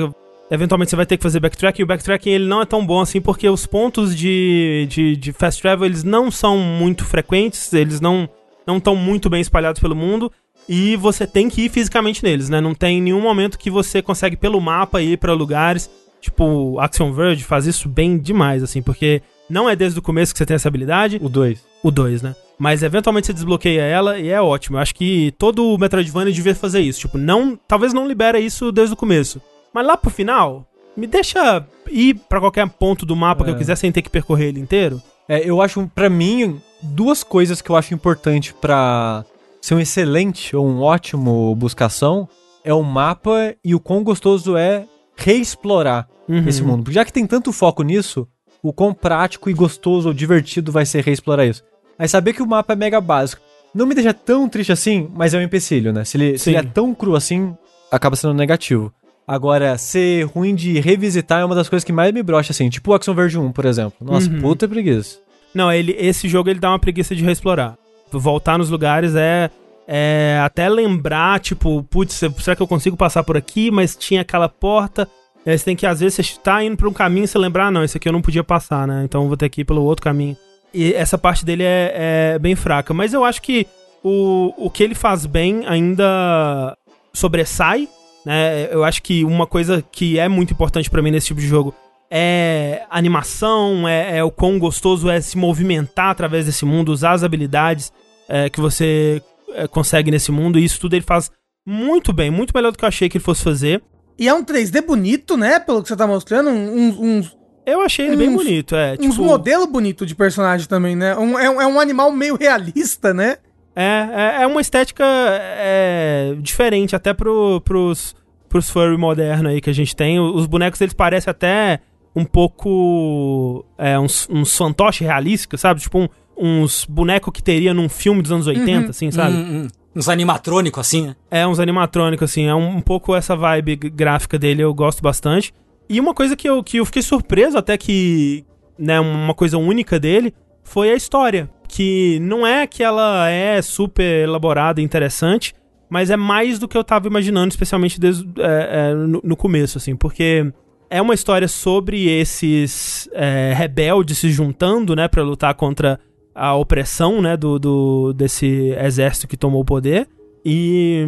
Eventualmente você vai ter que fazer backtracking, e o backtracking ele não é tão bom assim, porque os pontos de, de, de fast travel, eles não são muito frequentes, eles não não estão muito bem espalhados pelo mundo, e você tem que ir fisicamente neles, né? Não tem nenhum momento que você consegue pelo mapa ir pra lugares, tipo, Action Verge faz isso bem demais, assim, porque não é desde o começo que você tem essa habilidade, O 2. o 2, né? Mas eventualmente você desbloqueia ela e é ótimo. Eu acho que todo Metroidvania devia fazer isso. Tipo, não, talvez não libera isso desde o começo. Mas lá pro final, me deixa ir pra qualquer ponto do mapa que É. eu quiser sem ter que percorrer ele inteiro. É, eu acho, pra mim, duas coisas que eu acho importante pra ser um excelente ou um ótimo buscação é o mapa e o quão gostoso é reexplorar Uhum. esse mundo. Porque já que tem tanto foco nisso, o quão prático e gostoso ou divertido vai ser reexplorar isso. Aí saber que o mapa é mega básico não me deixa tão triste assim, mas é um empecilho, né? Se ele, se ele é tão cru assim, acaba sendo negativo. Agora, ser ruim de revisitar é uma das coisas que mais me brocha, assim. Tipo o Action Verge 1, por exemplo. Nossa, Uhum. puta preguiça. Não, ele, esse jogo ele dá uma preguiça de reexplorar. Voltar nos lugares é, é até lembrar, tipo, putz, será que eu consigo passar por aqui? Mas tinha aquela porta. Aí você tem que, às vezes, você tá indo pra um caminho e você lembrar, ah, não, esse aqui eu não podia passar, né? Então eu vou ter que ir pelo outro caminho. E essa parte dele é, é bem fraca. Mas eu acho que o, o que ele faz bem ainda sobressai, né? Eu acho que uma coisa que é muito importante pra mim nesse tipo de jogo é animação, é, é o quão gostoso é se movimentar através desse mundo, usar as habilidades é, que você é, consegue nesse mundo. E isso tudo ele faz muito bem, muito melhor do que eu achei que ele fosse fazer. E é um 3D bonito, né? Pelo que você tá mostrando. Uns, uns, Eu achei ele bem Uns- bonito, é. uns Tipo, modelos bonitos de personagem também, né? Um- é, um- é um animal meio realista, né? É, é, é uma estética é, diferente até pro, pros, pros furry modernos aí que a gente tem. Os bonecos eles parecem até um pouco. É, uns, uns fantoches realísticos, sabe? Tipo um- uns bonecos que teria num filme dos anos 80, assim, sabe? Hum, hum. Uns animatrônicos assim, né? É, uns animatrônicos, assim. É um, um pouco essa vibe gráfica dele, eu gosto bastante. E uma coisa que eu, que eu fiquei surpreso, até que. Né, uma coisa única dele, foi a história. Que não é que ela é super elaborada e interessante, mas é mais do que eu tava imaginando, especialmente desde, é, é, no, no começo, assim. Porque é uma história sobre esses é, rebeldes se juntando, né, pra lutar contra a opressão, né, do, do desse exército que tomou o poder. E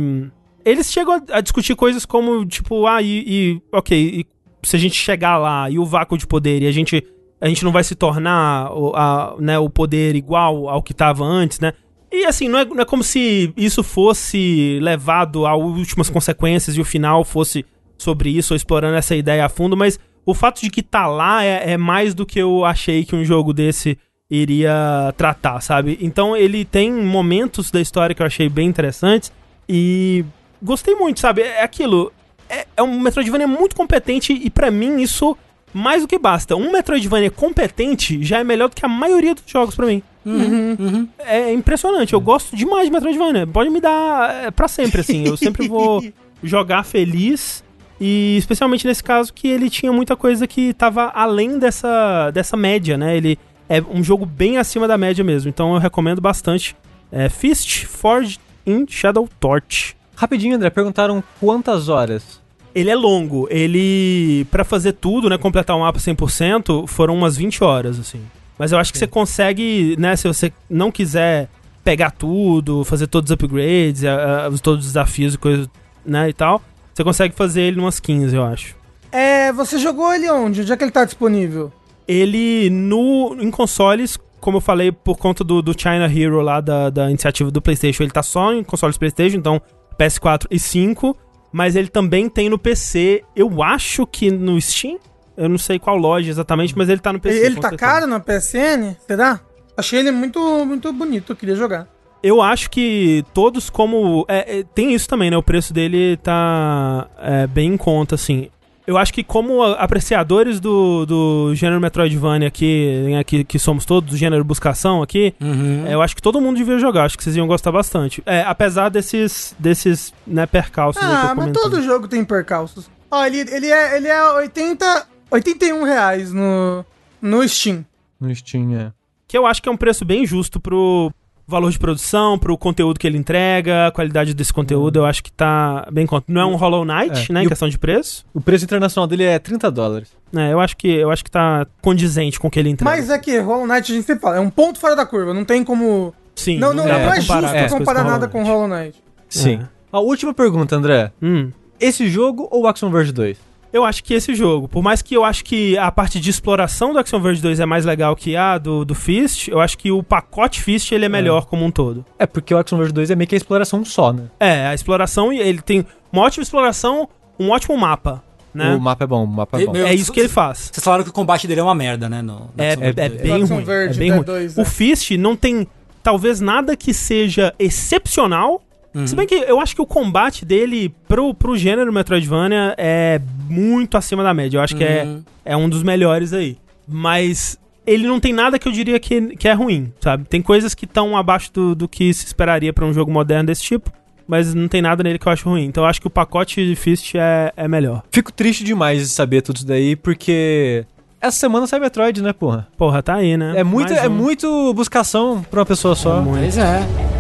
eles chegam a, a discutir coisas como, tipo, ah, e, e- ok, e se a gente chegar lá e o vácuo de poder e a gente a gente não vai se tornar o, a- né, o poder igual ao que tava antes, né? E assim, não é, não é como se isso fosse levado a últimas consequências e o final fosse sobre isso, ou explorando essa ideia a fundo, mas o fato de que tá lá é, é mais do que eu achei que um jogo desse iria tratar, sabe? Então ele tem momentos da história que eu achei bem interessantes e gostei muito, sabe? É aquilo. É, é um Metroidvania muito competente e pra mim isso mais do que basta. Um Metroidvania competente já é melhor do que a maioria dos jogos pra mim. Uhum. É impressionante, eu gosto demais de Metroidvania. Pode me dar é, pra sempre, assim. Eu sempre vou jogar feliz. E especialmente nesse caso que ele tinha muita coisa que tava além dessa, dessa média, né? Ele é um jogo bem acima da média mesmo. Então eu recomendo bastante. É Fist Forged in Shadow Torch. Rapidinho, André, perguntaram quantas horas? Ele é longo. Ele, Pra fazer tudo, né, completar o mapa 100%, foram umas 20 horas, assim. Mas eu acho que você consegue, né, se você não quiser pegar tudo, fazer todos os upgrades, a- a- todos os desafios e coisas, né, e tal, você consegue fazer ele umas 15, eu acho. É, você jogou ele onde? Onde é que ele tá disponível? Ele, no, em consoles, como eu falei, por conta do, do China Hero lá, da, da iniciativa do PlayStation, ele tá só em consoles PlayStation, então PS4 e 5, mas ele também tem no PC, eu acho que no Steam, eu não sei qual loja exatamente, mas ele tá no PC. ele com tá caro na PSN? Será? Achei ele muito, muito bonito, eu queria jogar. Eu acho que todos como... é, é, tem isso também, né? O preço dele tá é, bem em conta, assim. Eu acho que como apreciadores do, do gênero Metroidvania aqui, né, que, que somos todos, do gênero buscação aqui, Uhum. é, eu acho que todo mundo devia jogar. Acho que vocês iam gostar bastante. É, apesar desses, desses né, percalços aí que eu Ah, mas todo jogo tem percalços. Ó, ele, ele é, ele é 80, 81 reais no, no Steam. No Steam, é. Que eu acho que é um preço bem justo pro valor de produção, pro conteúdo que ele entrega, a qualidade desse conteúdo, eu acho que tá bem conta. Não é um Hollow Knight, É. né, E em o- questão de preço. O preço internacional dele é 30 dólares. É, eu acho que eu acho que tá condizente com o que ele entrega. Mas é que Hollow Knight a gente sempre fala, é um ponto fora da curva, não tem como... Sim, não, não, não é justo comparar com as coisas comparar com nada com. Hollow Knight. Sim. A última pergunta, André. Hum. Esse jogo ou Action Verge 2? Eu acho que esse jogo, por mais que eu acho que a parte de exploração do Action Verge 2 é mais legal que a do, do Fist, eu acho que o pacote Fist ele é melhor como um todo. É porque o Action Verge 2 é meio que a exploração só, né? É, a exploração, ele tem uma ótima exploração, um ótimo mapa, né? O mapa é bom, o mapa é E- bom. meu- É isso que ele faz. Vocês falaram que o combate dele é uma merda, né? No, no É, é, é 2. bem ruim. É bem da ruim. o é. Fist não tem talvez nada que seja excepcional. Uhum. Se bem que eu acho que o combate dele pro, pro gênero Metroidvania é muito acima da média. Eu acho que é, Uhum. é um dos melhores aí. Mas ele não tem nada que eu diria que, que é ruim, sabe? Tem coisas que estão abaixo do, do que se esperaria pra um jogo moderno desse tipo. Mas não tem nada nele que eu acho ruim. Então eu acho que o pacote de Fist é, é melhor. Fico triste demais de saber tudo isso daí, porque essa semana sai Metroid, né, porra? Porra, tá aí, né? É muito, é um. muito buscação pra uma pessoa só. muito. Pois é.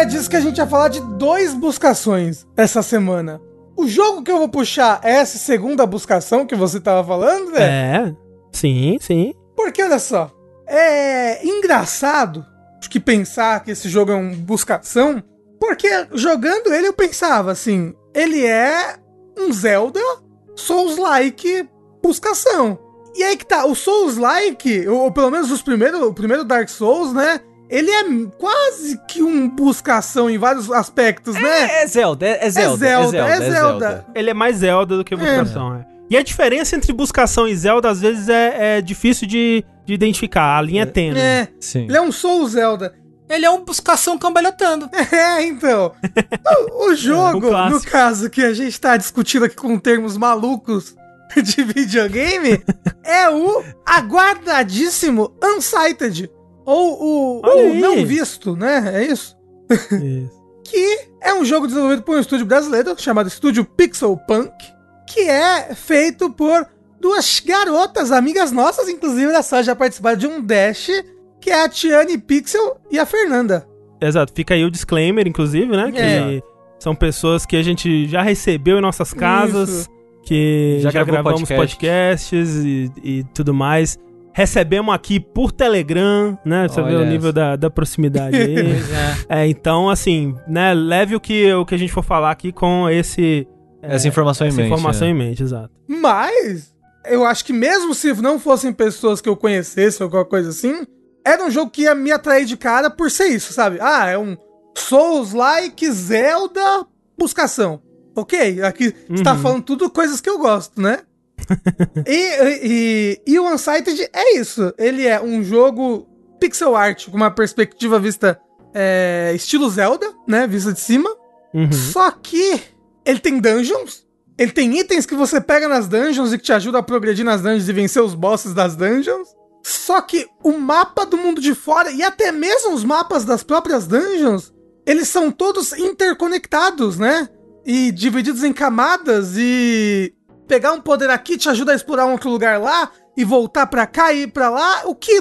André disse que a gente ia falar de dois buscações essa semana. O jogo que eu vou puxar é essa segunda buscação que você tava falando, né? É. Sim, sim. Porque olha só, é engraçado que pensar que esse jogo é um buscação, porque jogando ele eu pensava assim, ele é um Zelda Souls-like buscação. E aí que tá, o Souls-like, ou, ou pelo menos os primeiros, o primeiro Dark Souls, né? Ele é quase que um buscação em vários aspectos, né? É Zelda, é, é Zelda. É Zelda, é Zelda. Ele é mais Zelda do que buscação, é. E a diferença entre buscação e Zelda, às vezes, é, é difícil de, de identificar. A linha é tênue. É. Sim. Ele é um Souls Zelda. Ele é um buscação cambalhotando. É, então. O, o jogo, Um no caso que a gente tá discutindo aqui com termos malucos de videogame, é o aguardadíssimo Unsighted. Ou o, não visto, né? É isso? Isso. que é um jogo desenvolvido por um estúdio brasileiro chamado Estúdio Pixel Punk, que é feito por duas garotas, amigas nossas, inclusive, olha só, já participaram de um Dash, que é a Tiane Pixel e a Fernanda. Exato, fica aí o disclaimer, inclusive, né? Que É. são pessoas que a gente já recebeu em nossas casas, Isso. que já, Já gravou gravamos podcasts e, e tudo mais. Recebemos aqui por Telegram, né? Você vê Olha o nível da, da proximidade aí. É. é, então, assim, né? Leve o que, o que a gente for falar aqui com esse. Essa informação em essa mente. informação é. em mente, exato. Mas, eu acho que mesmo se não fossem pessoas que eu conhecesse ou qualquer coisa assim, era um jogo que ia me atrair de cara por ser isso, sabe? Ah, é um Souls-like Zelda buscação. Ok, aqui você tá Uhum. falando tudo coisas que eu gosto, né? e, e, e o Unsighted é isso. Ele é um jogo pixel art com uma perspectiva vista é, estilo Zelda, né? Vista de cima. Uhum. Só que ele tem dungeons. Ele tem itens que você pega nas dungeons e que te ajuda a progredir nas dungeons e vencer os bosses das dungeons. Só que o mapa do mundo de fora e até mesmo os mapas das próprias dungeons, eles são todos interconectados, né? E divididos em camadas e pegar um poder aqui te ajuda a explorar um outro lugar lá e voltar pra cá e ir pra lá, o que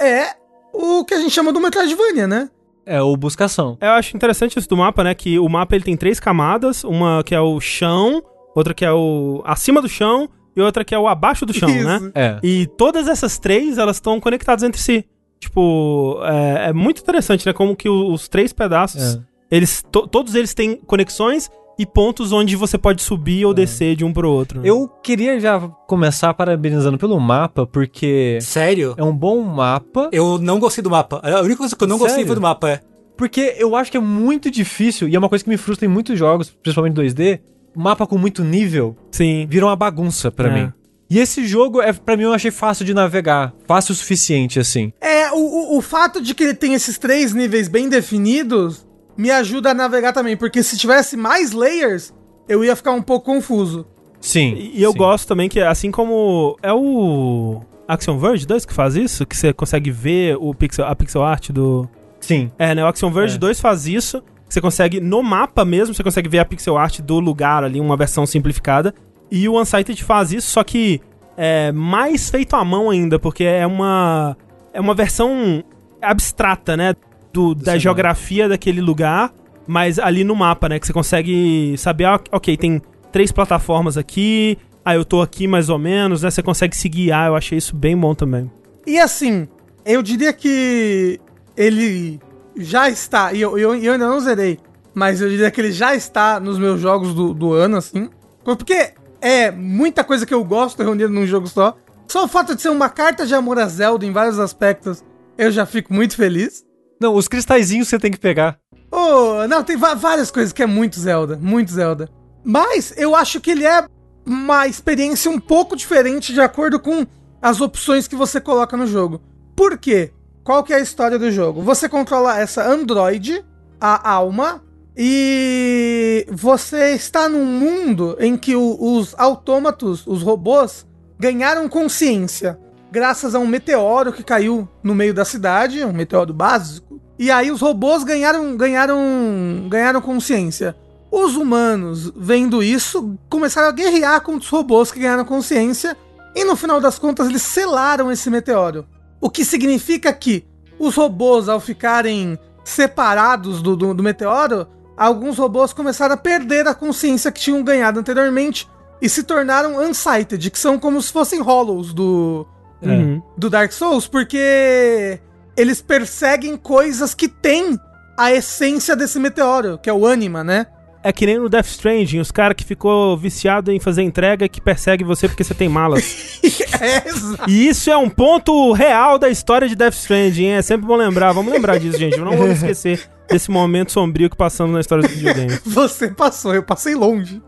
é o que a gente chama do Metroidvania, né? É o buscação. Eu acho interessante isso do mapa, né? Que o mapa ele tem três camadas, uma que é o chão, outra que é o acima do chão e outra que é o abaixo do chão, né? Isso. É. E todas essas três, elas estão conectadas entre si. Tipo, é, é muito interessante, né? Como que os três pedaços, É. eles to- todos eles têm conexões e pontos onde você pode subir ou descer de um pro outro. né? Eu queria já começar parabenizando pelo mapa, porque Sério? é um bom mapa. Eu não gostei do mapa. A única coisa que eu não gostei Sério? foi do mapa, é. Porque eu acho que é muito difícil, e é uma coisa que me frustra em muitos jogos, principalmente 2D, mapa com muito nível Sim. vira uma bagunça pra É. mim. E esse jogo, é, para mim, eu achei fácil de navegar. Fácil o suficiente, assim. É, o, o, o fato de que ele tem esses três níveis bem definidos me ajuda a navegar também, porque se tivesse mais layers, eu ia ficar um pouco confuso. Sim. E, e eu sim. gosto também que, assim como é o Action Verge 2 que faz isso, que você consegue ver o pixel, a pixel art do... Sim. É, né? O Action Verge É. 2 faz isso. Você consegue, no mapa mesmo, você consegue ver a pixel art do lugar ali, uma versão simplificada. E o Unsighted faz isso, só que é mais feito à mão ainda, porque é uma é uma versão abstrata, né, do, da geografia daquele lugar, mas ali no mapa, né, que você consegue saber, ah, ok, tem três plataformas aqui, ah, eu tô aqui mais ou menos, né, você consegue se guiar, eu achei isso bem bom também. E assim, eu diria que ele já está, e eu, eu, eu ainda não zerei, mas eu diria que ele já está nos meus jogos do, do ano, assim. Porque é muita coisa que eu gosto reunida num jogo só. Só o fato de ser uma carta de amor a Zelda em vários aspectos, eu já fico muito feliz. Não, os cristalzinhos você tem que pegar. Oh, não, tem várias coisas que é muito Zelda, muito Zelda. Mas eu acho que ele é uma experiência um pouco diferente de acordo com as opções que você coloca no jogo. Por quê? Qual que é a história do jogo? Você controla essa androide, a alma, e você está num mundo em que o- os autômatos, os robôs, ganharam consciência graças a um meteoro que caiu no meio da cidade, um meteoro básico. E aí os robôs ganharam, ganharam, ganharam consciência. Os humanos, vendo isso, começaram a guerrear contra os robôs que ganharam consciência. E no final das contas, eles selaram esse meteoro. O que significa que os robôs, ao ficarem separados do, do, do meteoro, alguns robôs começaram a perder a consciência que tinham ganhado anteriormente e se tornaram unsighted, que são como se fossem hollows do. Uhum. do Dark Souls, porque eles perseguem coisas que têm a essência desse meteoro, que é o ânima, né? É que nem no Death Stranding, os caras que ficou viciado em fazer entrega que persegue você porque você tem malas. É, exato. E isso é um ponto real da história de Death Stranding, hein? é sempre bom lembrar. Vamos lembrar disso, gente. Eu não vou esquecer desse momento sombrio que passamos na história do videogame. Você passou, eu passei longe.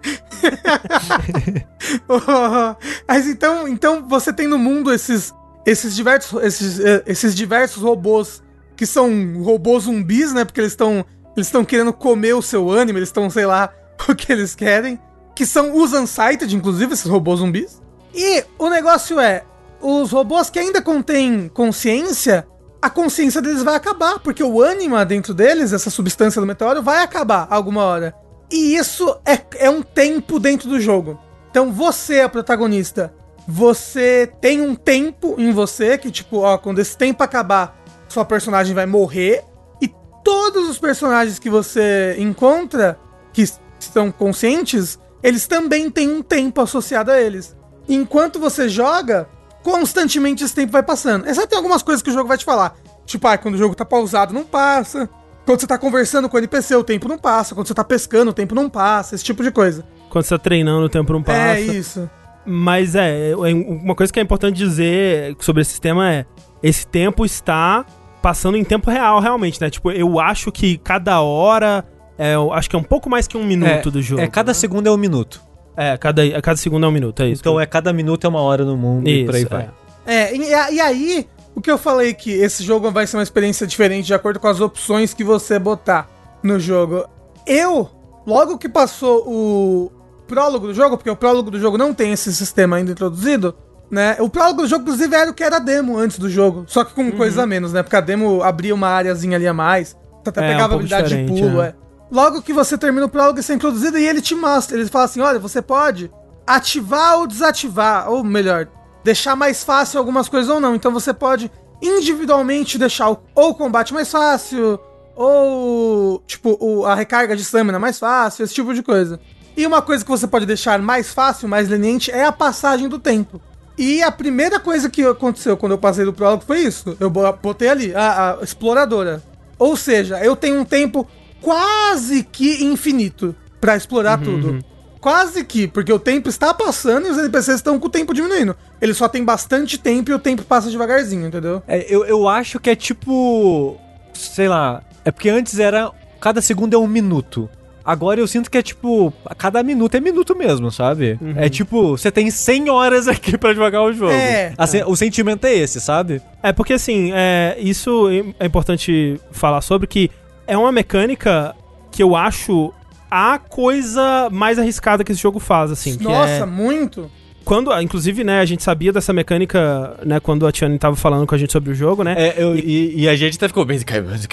Mas então, então você tem no mundo esses, esses, diversos, esses, eh, esses diversos robôs que são robôs zumbis, né? Porque eles estão eles estão querendo comer o seu anime, eles estão, sei lá, o que eles querem. Que são os Unsighted, inclusive, esses robôs zumbis. E o negócio é, os robôs que ainda contêm consciência, a consciência deles vai acabar, porque o ânima dentro deles, essa substância do meteoro, vai acabar alguma hora. E isso é, é um tempo dentro do jogo. Então você, a protagonista, você tem um tempo em você que, tipo, ó, quando esse tempo acabar, sua personagem vai morrer. Todos os personagens que você encontra, que estão conscientes, eles também têm um tempo associado a eles. Enquanto você joga, constantemente esse tempo vai passando. Exceto tem algumas coisas que o jogo vai te falar. Tipo, ah, quando o jogo tá pausado, não passa. Quando você tá conversando com o NPC, o tempo não passa. Quando você tá pescando, o tempo não passa. Esse tipo de coisa. Quando você tá treinando, o tempo não passa. É isso. Mas é, é, uma coisa que é importante dizer sobre esse sistema é: esse tempo está passando em tempo real, realmente, né? Tipo, eu acho que cada hora. É, eu acho que é um pouco mais que um minuto é, do jogo. É, cada né? segundo é um minuto. É, cada, cada segundo é um minuto, é isso. Então é cada minuto é uma hora no mundo e por aí Isso, vai. É, e, e aí, o que eu falei que esse jogo vai ser uma experiência diferente de acordo com as opções que você botar no jogo. Eu, logo que passou o prólogo do jogo, porque o prólogo do jogo não tem esse sistema ainda introduzido, né? O prólogo do jogo, inclusive, era o que era demo antes do jogo, só que com coisa a menos, né? Porque a demo abria uma áreazinha ali a mais, você até É, um pegava pouco habilidade de pulo, é. é. Logo que você termina o prólogo, isso é introduzido e ele te mostra. Ele fala assim: olha, você pode ativar ou desativar, ou melhor, deixar mais fácil algumas coisas ou não. Então você pode individualmente deixar o, ou o combate mais fácil, ou tipo o- a recarga de stamina mais fácil, esse tipo de coisa. E uma coisa que você pode deixar mais fácil, mais leniente, é a passagem do tempo. E a primeira coisa que aconteceu quando eu passei do prólogo foi isso. Eu bo- botei ali, a, a exploradora. Ou seja, eu tenho um tempo quase que infinito pra explorar tudo. Quase que, porque o tempo está passando e os NPCs estão com o tempo diminuindo. Ele só tem bastante tempo e o tempo passa devagarzinho, entendeu? É, eu, eu acho que é tipo. Sei lá. É porque antes era. Cada segundo é um minuto. Agora eu sinto que é tipo. a Cada minuto é minuto mesmo, sabe? É tipo. Você tem 100 horas aqui pra jogar o jogo. É. Assim, O sentimento é esse, sabe? É porque assim, é, isso é importante falar sobre que é uma mecânica que eu acho a coisa mais arriscada que esse jogo faz, assim. que Nossa, é- muito. Quando, inclusive, né, a gente sabia dessa mecânica, né, quando a Tiane tava falando com a gente sobre o jogo, né? É, eu- e, e a gente até ficou bem.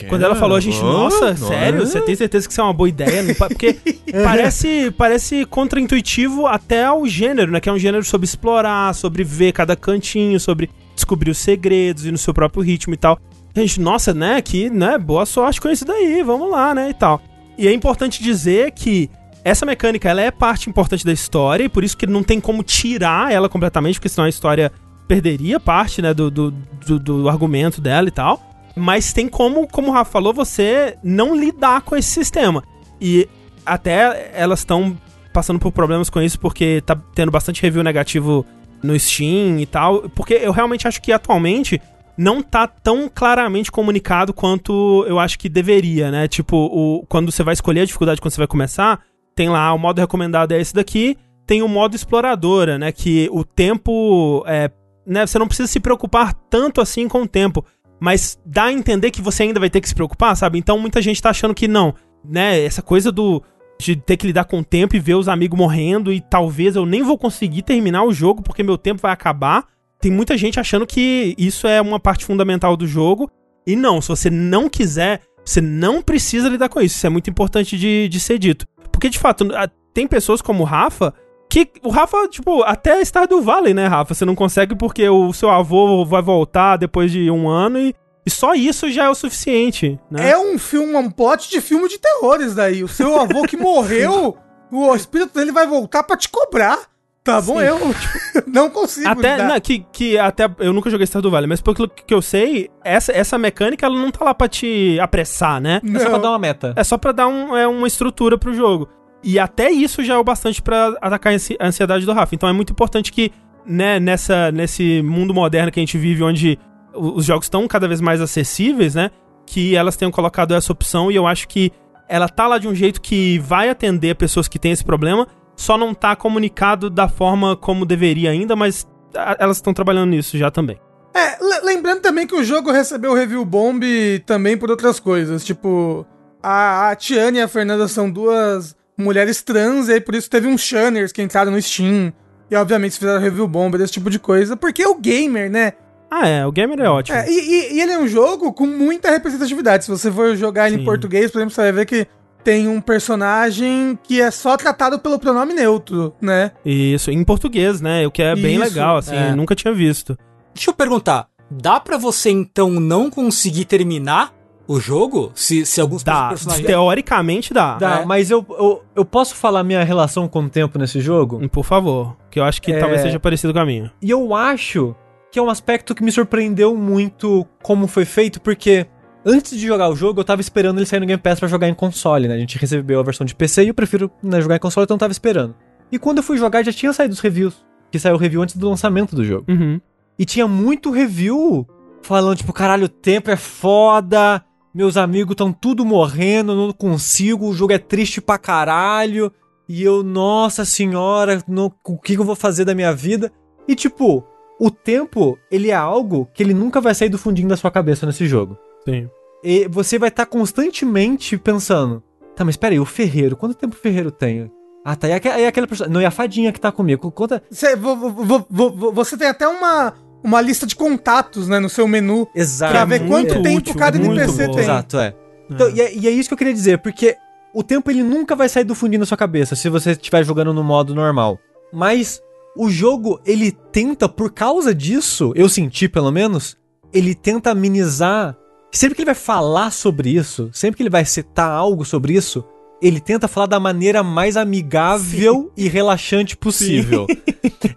Quando ela falou, a gente, nossa, sério? Você tem certeza que isso é uma boa ideia? Porque parece, parece contra-intuitivo até ao gênero, né? Que é um gênero sobre explorar, sobre ver cada cantinho, sobre descobrir os segredos e no seu próprio ritmo e tal. A gente, nossa, né? Que, né? Boa sorte com isso daí, vamos lá, né? E tal. E é importante dizer que essa mecânica, ela é parte importante da história e por isso que não tem como tirar ela completamente, porque senão a história perderia parte, né, do, do, do, do argumento dela e tal. Mas tem como, como o Rafa falou, você não lidar com esse sistema. E até elas estão passando por problemas com isso porque tá tendo bastante review negativo no Steam e tal. Porque eu realmente acho que atualmente não tá tão claramente comunicado quanto eu acho que deveria, né? Tipo, o, quando você vai escolher a dificuldade quando você vai começar, tem lá o modo recomendado é esse daqui, tem o modo exploradora, né? Que o tempo é. Né, você não precisa se preocupar tanto assim com o tempo. Mas dá a entender que você ainda vai ter que se preocupar, sabe? Então muita gente tá achando que não. Né? Essa coisa do. De ter que lidar com o tempo e ver os amigos morrendo e talvez eu nem vou conseguir terminar o jogo porque meu tempo vai acabar. Tem muita gente achando que isso é uma parte fundamental do jogo. E não, se você não quiser, você não precisa lidar com isso. Isso é muito importante de, de ser dito. Porque, de fato, tem pessoas como o Rafa que. O Rafa, tipo, até Stardew Valley, né, Rafa? Você não consegue porque o seu avô vai voltar depois de um ano e, e só isso já é o suficiente, né? É um filme, um plot de filme de terrores daí. O seu avô que morreu, o espírito dele vai voltar pra te cobrar. Tá bom? Sim. Eu tipo, não consigo. Até, não, que, que até eu nunca joguei Stardew Valley, mas pelo que eu sei, essa, essa mecânica ela não tá lá pra te apressar, né? É só pra dar uma meta. É só pra dar um, é, uma estrutura pro jogo. E até isso já é o bastante pra atacar a ansi- a ansiedade do Rafa. Então é muito importante que, né, nessa, nesse mundo moderno que a gente vive, onde os jogos estão cada vez mais acessíveis, né? Que elas tenham colocado essa opção e eu acho que ela tá lá de um jeito que vai atender pessoas que têm esse problema, só não tá comunicado da forma como deveria ainda, mas a- elas estão trabalhando nisso já também. É, le- lembrando também que o jogo recebeu review bomb também por outras coisas. Tipo, a, a Tiane e a Fernanda são duas mulheres trans, e aí por isso teve uns shunners que entraram no Steam. E obviamente fizeram review bomb desse tipo de coisa. Porque o gamer, né? Ah, é, o gamer é ótimo. É, e, e- e ele é um jogo com muita representatividade. Se você for jogar ele Sim. em português, por exemplo, você vai ver que tem um personagem que é só tratado pelo pronome neutro, né? Isso, em português, né? O que é bem Isso, legal, assim, é. eu nunca tinha visto. Deixa eu perguntar, dá pra você então não conseguir terminar o jogo? Se, se alguns Dá, personagens... teoricamente dá. Dá, É. mas eu, eu, eu posso falar minha relação com o tempo nesse jogo? Por favor, que eu acho que É. talvez seja parecido com a minha. E eu acho que é um aspecto que me surpreendeu muito como foi feito, porque antes de jogar o jogo, eu tava esperando ele sair no Game Pass pra jogar em console, né? A gente recebeu a versão de PC e eu prefiro né, jogar em console, então eu tava esperando. E quando eu fui jogar, já tinha saído os reviews. Que saiu o review antes do lançamento do jogo. Uhum. E tinha muito review falando, tipo, caralho, o tempo é foda, meus amigos estão tudo morrendo, não consigo, o jogo é triste pra caralho. E eu, nossa senhora, não- o que que eu vou fazer da minha vida? E tipo, o tempo, ele é algo que ele nunca vai sair do fundinho da sua cabeça nesse jogo. Sim. E você vai estar constantemente pensando, tá, mas peraí, o ferreiro, quanto tempo o ferreiro tem? Ah, tá, e, aque- e aquela pessoa, não, e a fadinha que tá comigo, conta... Você, vo- vo- vo- vo- você tem até uma, uma lista de contatos, né, no seu menu. Exato. Pra ver quanto muito tempo útil, cada muito NPC bom. tem. Exato, é. Então, e, é, e é isso que eu queria dizer, porque o tempo ele nunca vai sair do fundinho da sua cabeça se você estiver jogando no modo normal. Mas o jogo, ele tenta, por causa disso, eu senti pelo menos, ele tenta amenizar. Sempre que ele vai falar sobre isso, sempre que ele vai citar algo sobre isso, ele tenta falar da maneira mais amigável e relaxante possível.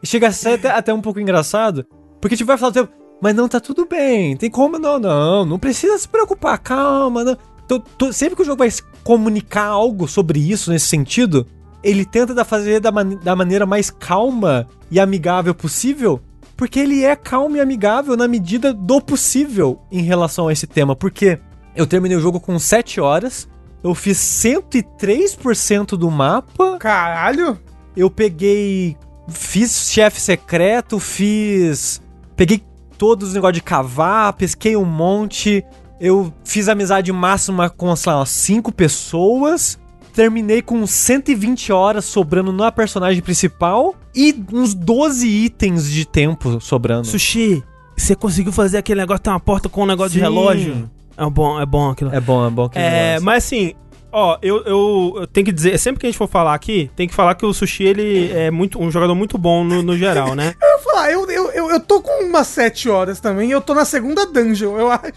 Chega a ser até, até um pouco engraçado, porque tipo, vai falar o tempo, mas não, tá tudo bem, tem como não, não, não precisa se preocupar, calma, não. Tô- tô- sempre que o jogo vai comunicar algo sobre isso, nesse sentido, ele tenta fazer da, mane- da maneira mais calma e amigável possível, porque ele é calmo e amigável na medida do possível em relação a esse tema, porque eu terminei o jogo com 7 horas, eu fiz 103% do mapa, Caralho! eu peguei. Fiz chefe secreto, fiz. Peguei todos os negócios de cavar, pesquei um monte. Eu fiz amizade máxima com, sei lá, 5 pessoas. Terminei com 120 horas sobrando na personagem principal e uns 12 itens de tempo sobrando. Sushi, você conseguiu fazer aquele negócio, tem uma porta com um negócio de Sim. relógio? É bom, é bom aquilo. É bom, é bom que É, mas assim, ó, eu, eu, eu tenho que dizer, sempre que a gente for falar aqui, tem que falar que o Sushi, ele é muito, um jogador muito bom no, no geral, né? Eu vou falar, eu, eu, eu, eu tô com umas 7 horas também, e eu tô na segunda dungeon, eu acho.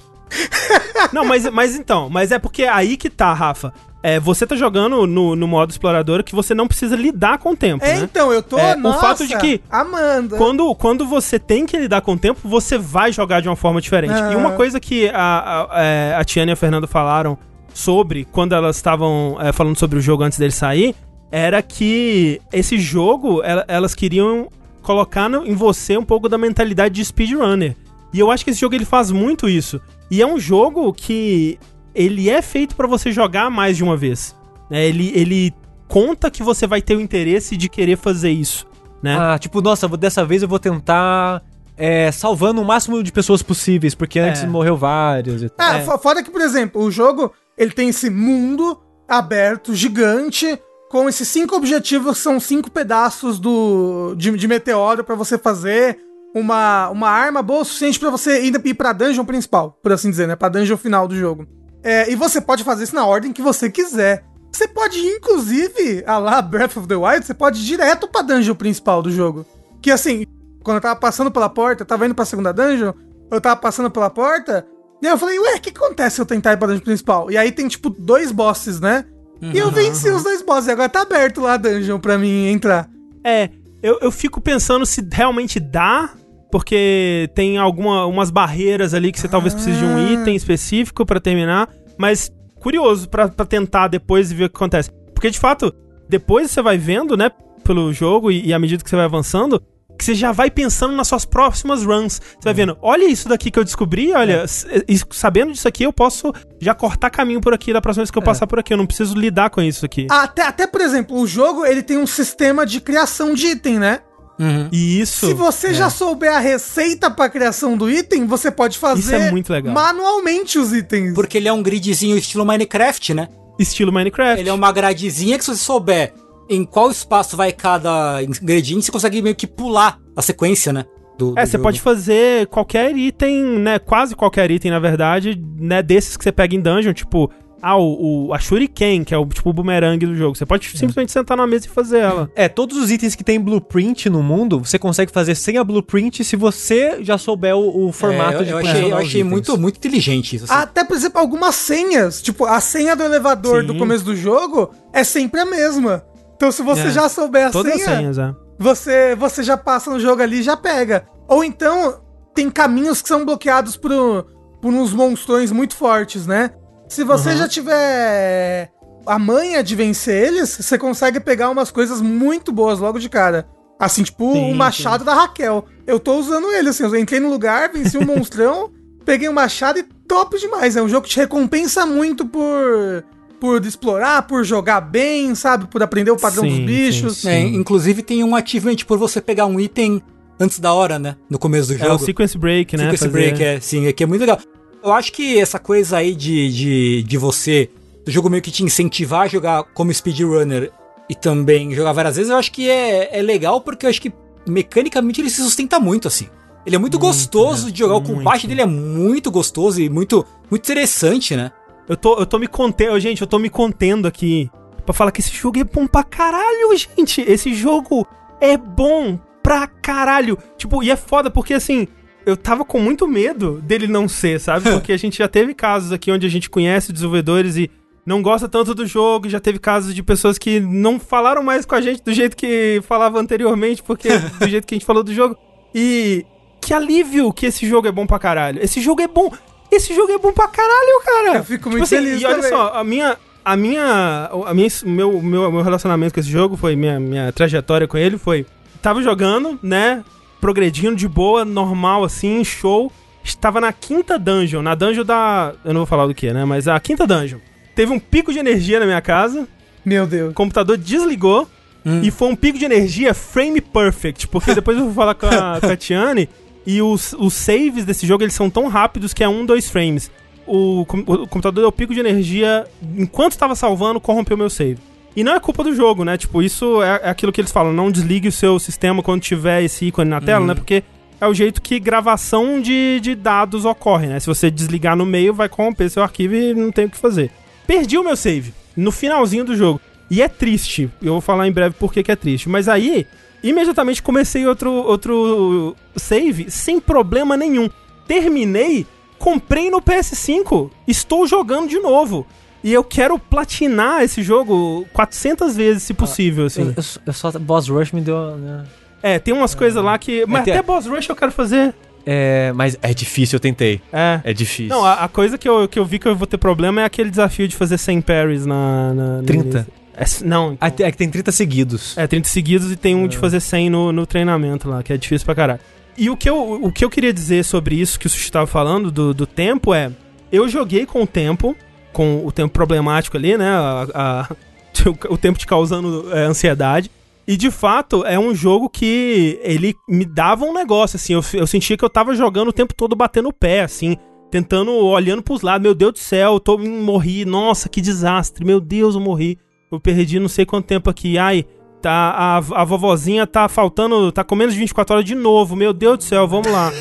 Não, mas, mas então, mas é porque aí que tá, Rafa. É, você tá jogando no, no modo explorador que você não precisa lidar com o tempo, É, né? então, eu tô, É, o nossa, fato de que Amanda. Quando, quando você tem que lidar com o tempo, você vai jogar de uma forma diferente. Ah. E uma coisa que a, a, é, a Tiana e a Fernanda falaram sobre, quando elas estavam é, falando sobre o jogo antes dele sair, era que esse jogo, ela- elas queriam colocar no- em você um pouco da mentalidade de speedrunner. E eu acho que esse jogo ele faz muito isso. E é um jogo que ele é feito pra você jogar mais de uma vez. né? Ele, ele conta que você vai ter o interesse de querer fazer isso. Né? Ah, tipo, nossa, dessa vez eu vou tentar. É, salvando o máximo de pessoas possíveis, porque antes É. morreu vários e tal. Ah, É. fo- fora que, por exemplo, o jogo, ele tem esse mundo aberto, gigante, com esses cinco objetivos, que são cinco pedaços do, de, de meteoro pra você fazer uma, uma arma boa o suficiente pra você ainda ir pra dungeon principal, por assim dizer, né? Pra dungeon final do jogo. É, e você pode fazer isso na ordem que você quiser. Você pode, inclusive, a lá Breath of the Wild, você pode ir direto pra dungeon principal do jogo. Que assim, quando eu tava passando pela porta, eu tava indo pra segunda dungeon, eu tava passando pela porta, e aí eu falei, ué, o que acontece se eu tentar ir pra dungeon principal? E aí tem, tipo, dois bosses, né? E eu venci os dois bosses, e agora tá aberto lá a dungeon pra mim entrar. É, eu, eu fico pensando se realmente dá, porque tem alguma, umas barreiras ali que você talvez precise de um Ah. item específico pra terminar, mas curioso pra pra tentar depois e ver o que acontece. Porque de fato, depois você vai vendo, né, pelo jogo e, e à medida que você vai avançando, que você já vai pensando nas suas próximas runs. Você vai vendo, olha isso daqui que eu descobri, olha, e sabendo disso aqui, eu posso já cortar caminho por aqui da próxima vez que eu passar por aqui. Eu não preciso lidar com isso aqui. Até, até, por exemplo, o jogo ele tem um sistema de criação de item, né? Uhum. E isso. Se você já souber a receita pra criação do item, você pode fazer Isso é muito legal. manualmente os itens. Porque ele é um gridzinho estilo Minecraft, né? Estilo Minecraft. Ele é uma gradezinha que se você souber em qual espaço vai cada ingrediente, você consegue meio que pular a sequência, né? Do, É, do você jogo. pode fazer qualquer item, né? Quase qualquer item, na verdade, né? Desses que você pega em dungeon, tipo, ah, o, o a Shuriken, que é o tipo o boomerang do jogo. Você pode simplesmente sentar na mesa e fazer ela. É, todos os itens que tem blueprint no mundo, você consegue fazer sem a blueprint se você já souber o, o formato É, eu, de eu achei, eu achei muito, muito inteligente isso. assim. Até, por exemplo, algumas senhas. Tipo, a senha do elevador Sim. do começo do jogo é sempre a mesma. Então, se você É. já souber a Todas as senha, senhas, é. você, você já passa no jogo ali e já pega. Ou então, tem caminhos que são bloqueados por, um- por uns monstrões muito fortes, né? Se você Uhum. já tiver a manha de vencer eles, você consegue pegar umas coisas muito boas logo de cara. Assim, tipo Sim, o machado da Raquel. Eu tô usando ele, assim. Eu entrei no lugar, venci um monstrão, peguei o machado e top demais. É um jogo que te recompensa muito por... Por explorar, por jogar bem, sabe? Por aprender o padrão Sim, dos sim, bichos. sim. É, inclusive tem um achievement por você pegar um item antes da hora, né? No começo do É o jogo. sequence break, né? Sequence fazer- break, é, sim, é que é muito legal. Eu acho que essa coisa aí de, de, de você, do jogo meio que te incentivar a jogar como speedrunner e também jogar várias vezes, eu acho que é, é legal porque eu acho que mecanicamente ele se sustenta muito, assim. Ele é muito, Muito, gostoso né? de jogar, o combate dele é muito gostoso e muito, muito interessante, né? Eu tô, eu tô me contendo, gente, eu tô me contendo aqui pra falar que esse jogo é bom pra caralho, gente. Esse jogo é bom pra caralho. Tipo, e é foda porque assim, eu tava com muito medo dele não ser, sabe? Porque a gente já teve casos aqui onde a gente conhece desenvolvedores e não gosta tanto do jogo, já teve casos de pessoas que não falaram mais com a gente do jeito que falava anteriormente, porque do jeito que a gente falou do jogo. E que alívio que esse jogo é bom pra caralho. Esse jogo é bom. Esse jogo é bom pra caralho, cara. Eu fico muito feliz Tipo assim, E olha também. só, a minha. A minha. A minha meu, meu, meu relacionamento com esse jogo foi. Minha, minha trajetória com ele foi. Tava jogando, né? Progredindo de boa, normal, assim, show. Estava na quinta dungeon. Na dungeon da. Eu não vou falar do que, né? Mas a quinta dungeon. Teve um pico de energia na minha casa. Meu Deus. O computador desligou. Hum. E foi um pico de energia frame perfect. Porque depois eu vou falar com a, com a Tiane. E os, os saves desse jogo eles são tão rápidos que é um, dois frames. O, com- o computador deu pico de energia. Enquanto estava salvando, corrompeu meu save. E não é culpa do jogo, né? Tipo, isso é, é aquilo que eles falam. Não desligue o seu sistema quando tiver esse ícone na tela, né? Porque é o jeito que gravação de, de dados ocorre, né? Se você desligar no meio, vai corromper seu arquivo e não tem o que fazer. Perdi o meu save no finalzinho do jogo. E é triste. Eu vou falar em breve por que que é triste. Mas aí, imediatamente comecei outro, outro save sem problema nenhum. Terminei, comprei no PS5, estou jogando de novo. E eu quero platinar esse jogo 400 vezes, se possível, assim. Eu, eu, eu só. Boss Rush me deu. né? É, tem umas coisas lá que. Mas até Boss Rush eu quero fazer. É, mas é difícil, eu tentei. É. É difícil. Não, a, a coisa que eu, que eu vi que eu vou ter problema é aquele desafio de fazer 100 parries na. na, na 30? É, não. Ah, tem- é que tem 30 seguidos. É, 30 seguidos e tem um de É. fazer 100 no, no treinamento lá, que é difícil pra caralho. E o que, eu, o que eu queria dizer sobre isso que o Sushi tava falando, do, do tempo, é... Eu joguei com o tempo, com o tempo problemático ali, né? a- a- o tempo te causando é, ansiedade. E, de fato, é um jogo que ele me dava um negócio, assim. Eu, eu sentia que eu tava jogando o tempo todo batendo o pé, assim. Tentando, olhando pros lados. Meu Deus do céu, eu tô, morri. Nossa, que desastre. Meu Deus, eu morri. Eu perdi não sei quanto tempo aqui. Ai, tá, a, a vovozinha tá faltando, tá com menos de 24 horas de novo. Meu Deus do céu, vamos lá.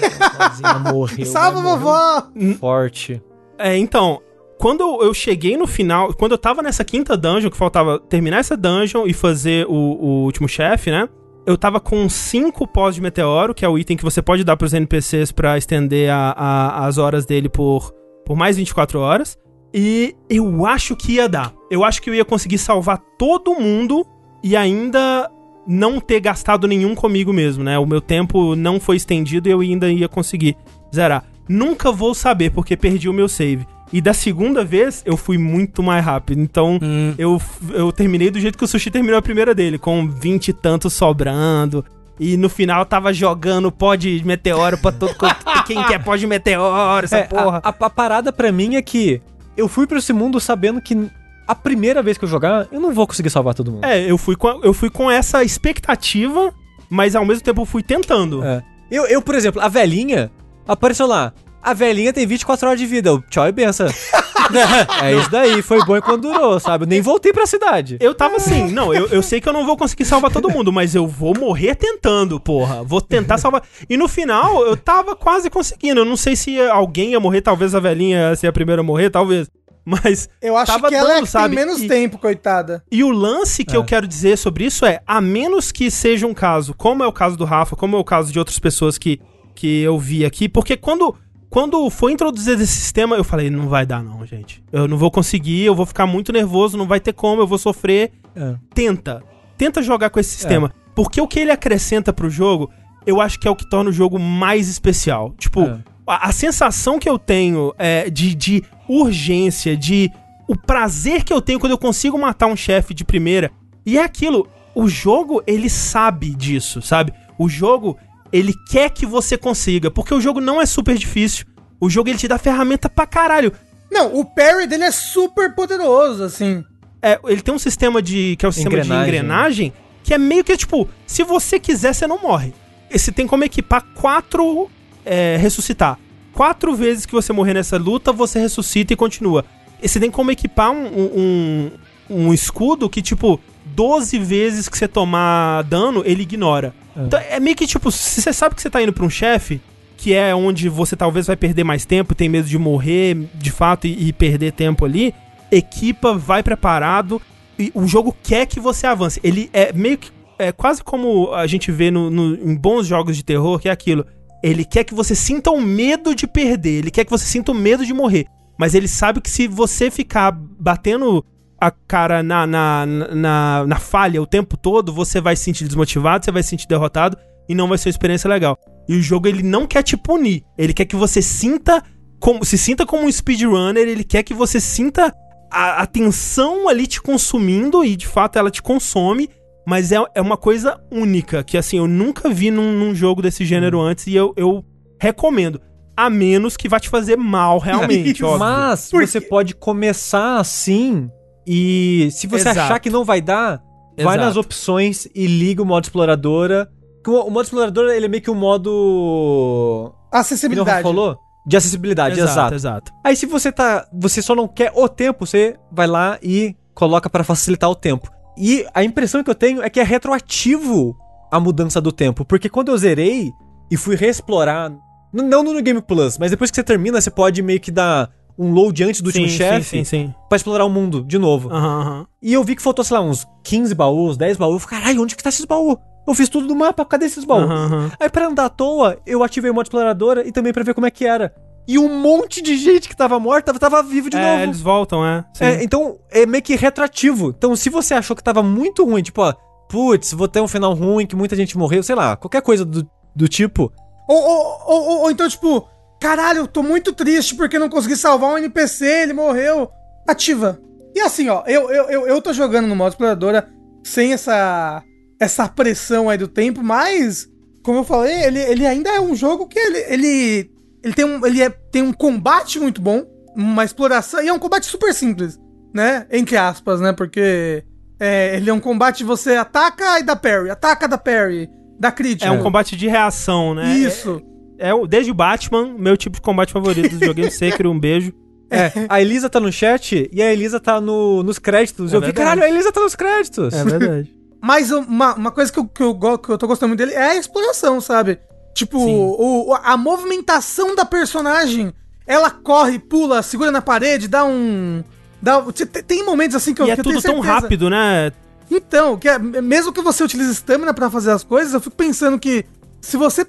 morreu. Salva, vovó! Forte. É, então, quando eu, cheguei no final, quando eu tava nessa quinta dungeon, que faltava terminar essa dungeon e fazer o, o último chefe, né? Eu tava com cinco pós de meteoro, que é o item que você pode dar pros NPCs pra estender a- a- as horas dele por, por mais 24 horas. E eu acho que ia dar. Eu acho que eu ia conseguir salvar todo mundo e ainda não ter gastado nenhum comigo mesmo, né? O meu tempo não foi estendido e eu ainda ia conseguir zerar. Nunca vou saber porque perdi o meu save. E da segunda vez, eu fui muito mais rápido. Então, Hum. eu, eu terminei do jeito que o Sushi terminou a primeira dele, com 20 e tantos sobrando. E no final tava jogando pó de meteoro pra todo quem quer pó de meteoro, essa É, porra. A, a- a parada pra mim é que eu fui pra esse mundo sabendo que a primeira vez que eu jogar, eu não vou conseguir salvar todo mundo. É, eu fui, com, a- eu fui com essa expectativa, mas ao mesmo tempo eu fui tentando. É. Eu, eu, por exemplo, a velhinha apareceu lá. A velhinha tem 24 horas de vida. Tchau e benção. é isso daí. Foi bom enquanto durou, sabe? Eu nem voltei pra cidade. Eu tava assim, não, eu, eu sei que eu não vou conseguir salvar todo mundo, mas eu vou morrer tentando, porra. Vou tentar salvar. E no final, eu tava quase conseguindo. Eu não sei se alguém ia morrer, talvez a velhinha ia ser a primeira a morrer, talvez. Mas. Eu acho Tava que ela é dando, que sabe? tem menos E- tempo, coitada. E o lance que eu quero dizer sobre isso é: a menos que seja um caso, como é o caso do Rafa, como é o caso de outras pessoas que, que eu vi aqui, porque quando. Quando foi introduzido esse sistema, eu falei, não vai dar não, gente. Eu não vou conseguir, eu vou ficar muito nervoso, não vai ter como, eu vou sofrer. É. Tenta. Tenta jogar com esse sistema. Porque o que ele acrescenta pro jogo, eu acho que é o que torna o jogo mais especial. Tipo, É. a, a sensação que eu tenho é de, de urgência, de o prazer que eu tenho quando eu consigo matar um chefe de primeira. E é aquilo, o jogo, ele sabe disso, sabe? O jogo, ele quer que você consiga, porque o jogo não é super difícil. O jogo, ele te dá ferramenta pra caralho. Não, o parry dele é super poderoso, assim. É, ele tem um sistema de. que é o sistema de Engrenagem. engrenagem, que é meio que tipo, se você quiser, você não morre. E Você tem como equipar quatro. é, ressuscitar. Quatro vezes que você morrer nessa luta, você ressuscita e continua. E você tem como equipar um, um, um escudo que, tipo, 12 vezes que você tomar dano, ele ignora. Então é meio que tipo, se você sabe que você tá indo pra um chefe, que é onde você talvez vai perder mais tempo, tem medo de morrer de fato e, e perder tempo ali, equipa, vai preparado e o jogo quer que você avance. Ele é meio que é quase como a gente vê no, no- em bons jogos de terror, que é aquilo. Ele quer que você sinta o medo de perder, ele quer que você sinta o medo de morrer. Mas ele sabe que se você ficar batendo a cara na, na, na, na falha o tempo todo, você vai se sentir desmotivado, você vai se sentir derrotado e não vai ser uma experiência legal. E o jogo ele não quer te punir, ele quer que você sinta como se sinta como um speedrunner, ele quer que você sinta a, a tensão ali te consumindo e de fato ela te consome, mas é, é uma coisa única que assim eu nunca vi num, num jogo desse gênero antes e eu, eu recomendo. A menos que vá te fazer mal realmente, óbvio. Mas Por você pode começar assim e se você Exato. achar que não vai dar, vai Exato. nas opções e liga o modo exploradora. O modo exploradora ele é meio que um modo Acessibilidade. falou de acessibilidade, exato, exato. exato. Aí se você tá, você só não quer o tempo, você vai lá e coloca pra facilitar o tempo. E a impressão que eu tenho é que é retroativo a mudança do tempo, porque quando eu zerei e fui reexplorar, não no Game Plus, mas depois que você termina, você pode meio que dar um load antes do último Sim, chefe Sim, sim, sim. pra explorar o mundo de novo. Aham, aham. E eu vi que faltou, sei lá, uns 15 baús, 10 baús. Eu falei, Caralho, onde que tá esses baús? Eu fiz tudo do mapa, cadê esses baús? Aham. Aí pra andar à toa, eu ativei o modo exploradora e também pra ver como é que era. E um monte de gente que tava morta tava, tava vivo de é, novo. eles voltam, é. Sim. É, então é meio que retroativo. Então se você achou que tava muito ruim, tipo, ó, putz, vou ter um final ruim, que muita gente morreu, sei lá, qualquer coisa do, do tipo. Ou, ou, ou, ou- ou então, tipo, caralho, eu tô muito triste porque não consegui salvar um NPC, ele morreu. Ativa. E assim, ó, eu, eu, eu, eu tô jogando no modo exploradora sem essa, essa pressão aí do tempo, mas, como eu falei, ele, ele ainda é um jogo que ele, ele, ele, tem, um, ele é, tem um combate muito bom, uma exploração, e é um combate super simples, né? Entre aspas, né? Porque é, ele é um combate você ataca e dá parry, ataca, dá parry, dá crítica. É um combate de reação, né? Isso. É, desde o Batman, meu tipo de combate favorito dos joguinhos. Sekiro, um beijo. É, a Elisa tá no chat e a Elisa tá no, nos créditos. É eu vi, verdade. caralho, a Elisa tá nos créditos. É verdade. Mas uma, uma coisa que eu, que, eu, que eu tô gostando muito dele é a exploração, sabe? Tipo, o, o- a movimentação da personagem. Ela corre, pula, segura na parede, dá um. Dá, tem, momentos assim que eu, e é que tudo tão rápido, né? Então, que é- mesmo que você utilize stamina pra fazer as coisas, eu fico pensando que se você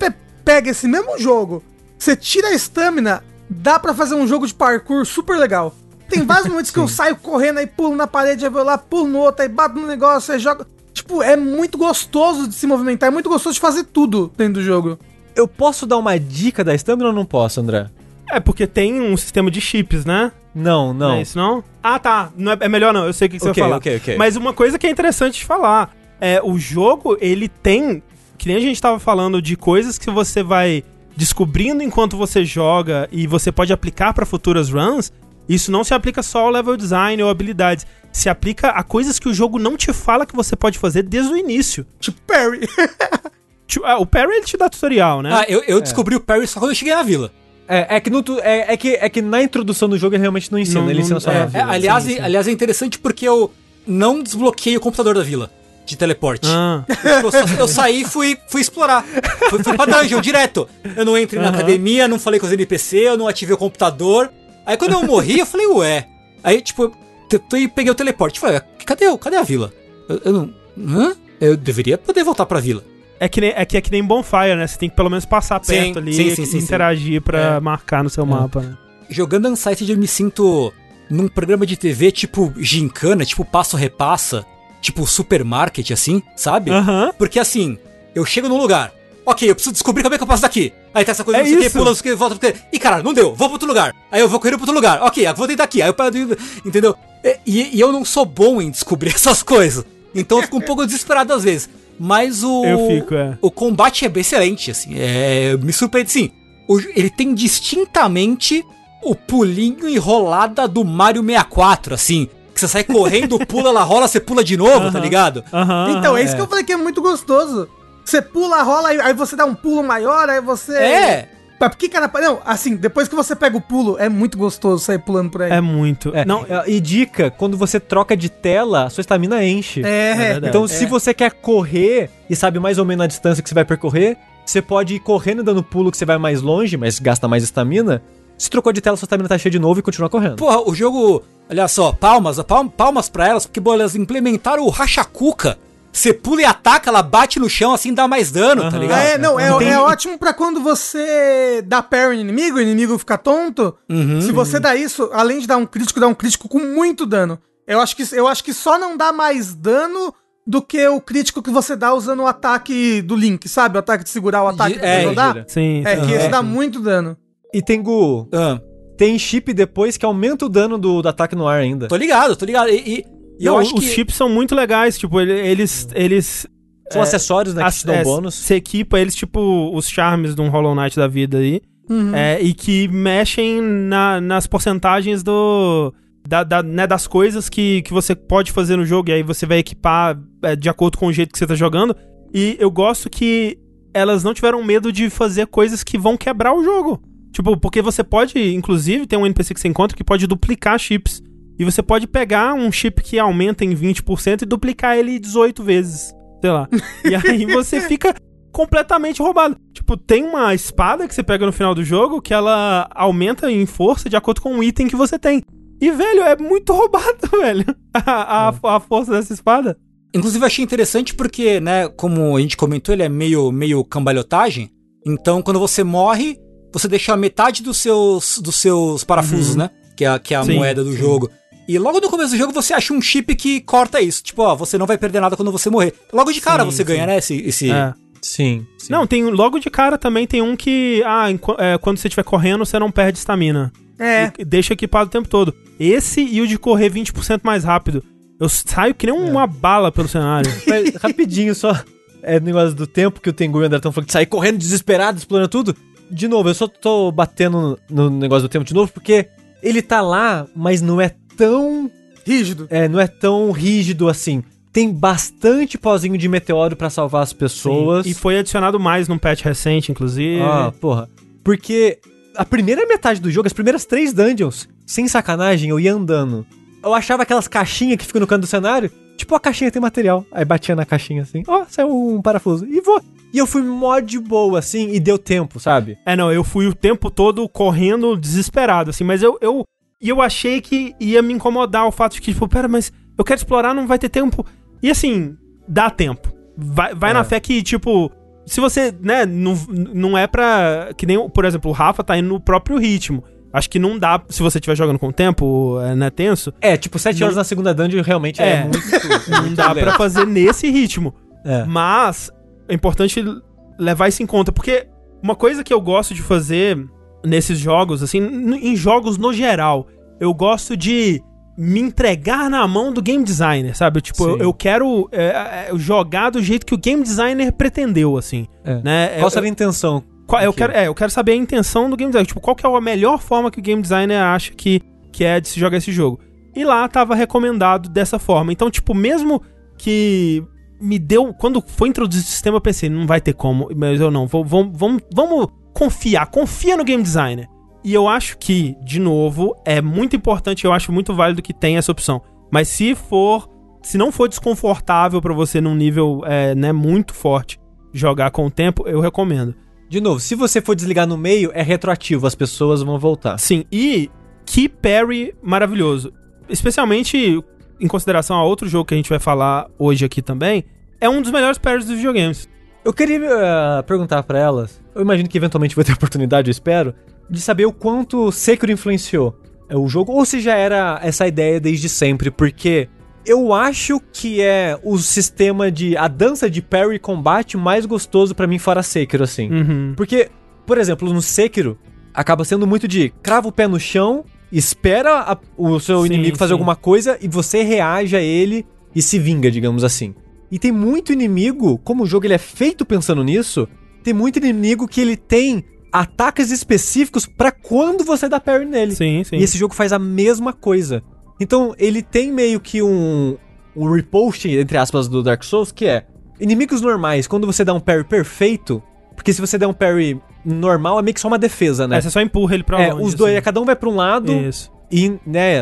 pega esse mesmo jogo, você tira a stamina, dá pra fazer um jogo de parkour super legal. Tem vários momentos que eu saio correndo aí, pulo na parede, aí vou lá, pulo no outro, aí bato no negócio, aí jogo. Tipo, é muito gostoso de se movimentar, é muito gostoso de fazer tudo dentro do jogo. Eu posso dar uma dica da stamina ou não posso, André? É, porque tem um sistema de chips, né? Não, Não não. é isso, não? Ah, tá. Não é, é melhor não, eu sei o que, que você vai falar. ok, ok. Mas uma coisa que é interessante de falar, é o jogo, ele tem, que nem a gente tava falando de coisas que você vai descobrindo enquanto você joga e você pode aplicar pra futuras runs, isso não se aplica só ao level design ou habilidades, se aplica a coisas que o jogo não te fala que você pode fazer desde o início. Tipo, Perry. Tipo, ah, o Parry ele te dá tutorial, né? Ah, eu, eu descobri o Perry só quando eu cheguei na vila. É, é que no é, é que, é que na introdução do jogo ele realmente não ensina, Não- ele ensina não- só é, na É, vila. aliás, sim, sim. aliás, é interessante porque eu não desbloqueei o computador da vila de teleporte. Ah, Eu, eu saí e fui, fui explorar. Fui, fui pra dungeon direto. Eu não entrei na Aham. academia, não falei com os NPC, eu não ativei o computador. Aí quando eu morri, eu falei, ué. Aí, tipo, eu peguei o teleporte. Falei, cadê, cadê a vila? Eu, eu não. Hã? Eu deveria poder voltar pra vila. é, que nem, é que é que nem Bonfire, né? Você tem que pelo menos passar Sim, perto ali sim, e sim, sim, interagir pra É. marcar no seu mapa, né? Jogando Unsighted eu me sinto num programa de TV tipo gincana, tipo passo-repassa, tipo supermarket, assim, sabe? Aham. Porque assim, eu chego num lugar, ok, eu preciso descobrir como é que eu passo daqui. Aí tá essa coisa, É não sei o que, pula, não sei o que, volta, não sei o que. Ih, cara, não deu, vou pra outro lugar. Aí eu vou correndo pra outro lugar, ok, eu vou tentar aqui, aí eu paro, entendeu? E, e eu não sou bom em descobrir essas coisas. Então eu fico um pouco desesperado às vezes. Mas o. Eu fico, é. O combate é bem excelente, assim. É, me surpreende, sim. O- ele tem distintamente o pulinho enrolada do Mario 64, assim. Que você sai correndo, pula, ela rola, você pula de novo, tá Aham. ligado? Aham. então, é isso é. que eu falei que é muito gostoso. Você pula, rola, aí, você dá um pulo maior, aí você. É. Mas por que, cara? Não, assim, depois que você pega o pulo, é muito gostoso sair pulando por aí. É muito. É, Não, é, e dica, quando você troca de tela, a sua estamina enche. É, verdade. Então, é. se você quer correr e sabe mais ou menos a distância que você vai percorrer, você pode ir correndo dando pulo que você vai mais longe, mas gasta mais estamina. Se trocou de tela, sua estamina tá cheia de novo e continua correndo. Porra, o jogo. Olha só, palmas, palmas, palmas pra elas, porque, bom, elas implementaram o Rachacuca. Você pula e ataca, ela bate no chão assim, dá mais dano, tá Aham. ligado? É, não, é, é ótimo pra quando você dá parry no inimigo, o inimigo fica tonto. Uhum. Se você dá isso, além de dar um crítico, dá um crítico com muito dano. Eu acho que, eu acho que só não dá mais dano do que o crítico que você dá usando o ataque do Link, sabe? O ataque de segurar o ataque De- que é, você não dá. gira. sim. É, que aham. esse dá muito dano. E tem Gu, Ah, tem chip depois que aumenta o dano do, do ataque no ar ainda. tô ligado, tô ligado. E, e- e eu Não, acho os que. chips são muito legais, tipo, ele- eles. eles São acessórios, né, que te dão é, bônus. Você equipa eles, tipo, os charmes de um Hollow Knight da vida aí. Uhum. é, e que mexem na- nas porcentagens do. Da, da- né, das coisas que, que você pode fazer no jogo, e aí você vai equipar é, de acordo com o jeito que você tá jogando. E eu gosto que elas não tiveram medo de fazer coisas que vão quebrar o jogo. Tipo, porque você pode, inclusive, tem um NPC que você encontra que pode duplicar chips. E você pode pegar um chip que aumenta em 20% e duplicar ele 18 vezes. Sei lá. E aí você fica completamente roubado. Tipo, tem uma espada que você pega no final do jogo que ela aumenta em força de acordo com o item que você tem. E, velho, é muito roubado, velho. A, a, a força dessa espada. Inclusive, eu achei interessante porque, né, como a gente comentou, ele é meio, meio cambalhotagem. Então, quando você morre, você deixa metade dos seus, dos seus parafusos, né? Que é, a- que é a Sim, moeda do jogo. E logo no começo do jogo você acha um chip que corta isso. Tipo, ó, você não vai perder nada quando você morrer. Logo de cara Sim, você ganha, sim. né? Esse. esse... É. Sim, sim. Não, tem logo de cara também tem um que. Ah, é, quando você estiver correndo, você não perde estamina. É. E deixa equipado o tempo todo. Esse e o de correr 20% mais rápido. Eu saio que nem uma bala pelo cenário. Mas, rapidinho só. É negócio do tempo que o Tengu e o André estão falando de sair correndo desesperado, explorando tudo. De novo, eu só tô batendo no, negócio do tempo de novo, porque ele tá lá, mas não é tão. Rígido. É, não é tão rígido assim. Tem bastante pozinho de meteoro pra salvar as pessoas. E foi adicionado mais num patch recente, inclusive. Ah, porra. Porque a primeira metade do jogo, as primeiras três dungeons, sem sacanagem, eu ia andando. Eu achava aquelas caixinhas que ficam no canto do cenário, tipo a caixinha tem material. Aí batia na caixinha assim, ó, saiu um parafuso. E vou. E eu fui mó de boa, assim, e deu tempo, sabe? É, não, eu fui o tempo todo correndo desesperado, assim, mas eu. eu e eu achei que ia me incomodar o fato de que, tipo, pera, mas eu quero explorar, não vai ter tempo. E assim, dá tempo. Vai, vai É. na fé que, tipo, se você, né, não, não é pra. Que nem, por exemplo, o Rafa tá indo no próprio ritmo. Acho que não dá, se você estiver jogando com o tempo, é, né, tenso, É, tipo, sete Não- horas na segunda dungeon realmente é, É. muito. não dá pra fazer nesse ritmo. É. Mas é importante levar isso em conta, porque uma coisa que eu gosto de fazer nesses jogos, assim, em jogos no geral, eu gosto de me entregar na mão do game designer, sabe? Tipo, eu, eu quero é, é, jogar do jeito que o game designer pretendeu, assim. É. Né? Qual seria a intenção? Qual- eu, quero, é, eu quero saber a intenção do game designer. Tipo, qual que é a melhor forma que o game designer acha que, que é de se jogar esse jogo. E lá tava recomendado dessa forma. Então, tipo, mesmo que me deu. Quando foi introduzido o sistema, eu pensei, não vai ter como. Mas eu não. vou- Vamos, vamos, vamos confiar. Confia no game designer. E eu acho que, de novo, é muito importante. Eu acho muito válido que tenha essa opção. Mas se for. Se não for desconfortável pra você num nível é, né, muito forte jogar com o tempo, eu recomendo. De novo, se você for desligar no meio, é retroativo, as pessoas vão voltar. Sim, e que parry maravilhoso. Especialmente em consideração a outro jogo que a gente vai falar hoje aqui também, é um dos melhores parries dos videogames. Eu queria eh, perguntar pra elas, eu imagino que eventualmente vai ter oportunidade, eu espero, de saber o quanto Sekiro influenciou eh, o jogo, ou se já era essa ideia desde sempre, porque eu acho que é o sistema de. a dança de parry e combate mais gostoso pra mim fora Sekiro, assim. Uhum. Porque, por exemplo, no Sekiro, acaba sendo muito de crava o pé no chão, espera a- o seu Sim, inimigo fazer sim. alguma coisa e você reage a ele e se vinga, digamos assim. E tem muito inimigo, como o jogo ele é feito pensando nisso, tem muito inimigo que ele tem ataques específicos pra quando você dá parry nele. Sim, sim. E esse jogo faz a mesma coisa. Então, ele tem meio que um, um repost, entre aspas, do Dark Souls, que é inimigos normais, quando você dá um parry perfeito, porque se você der um parry normal, é meio que só uma defesa, né? É, você só empurra ele pra É, longe. os dois, assim. cada um vai pra um lado Isso. e, né,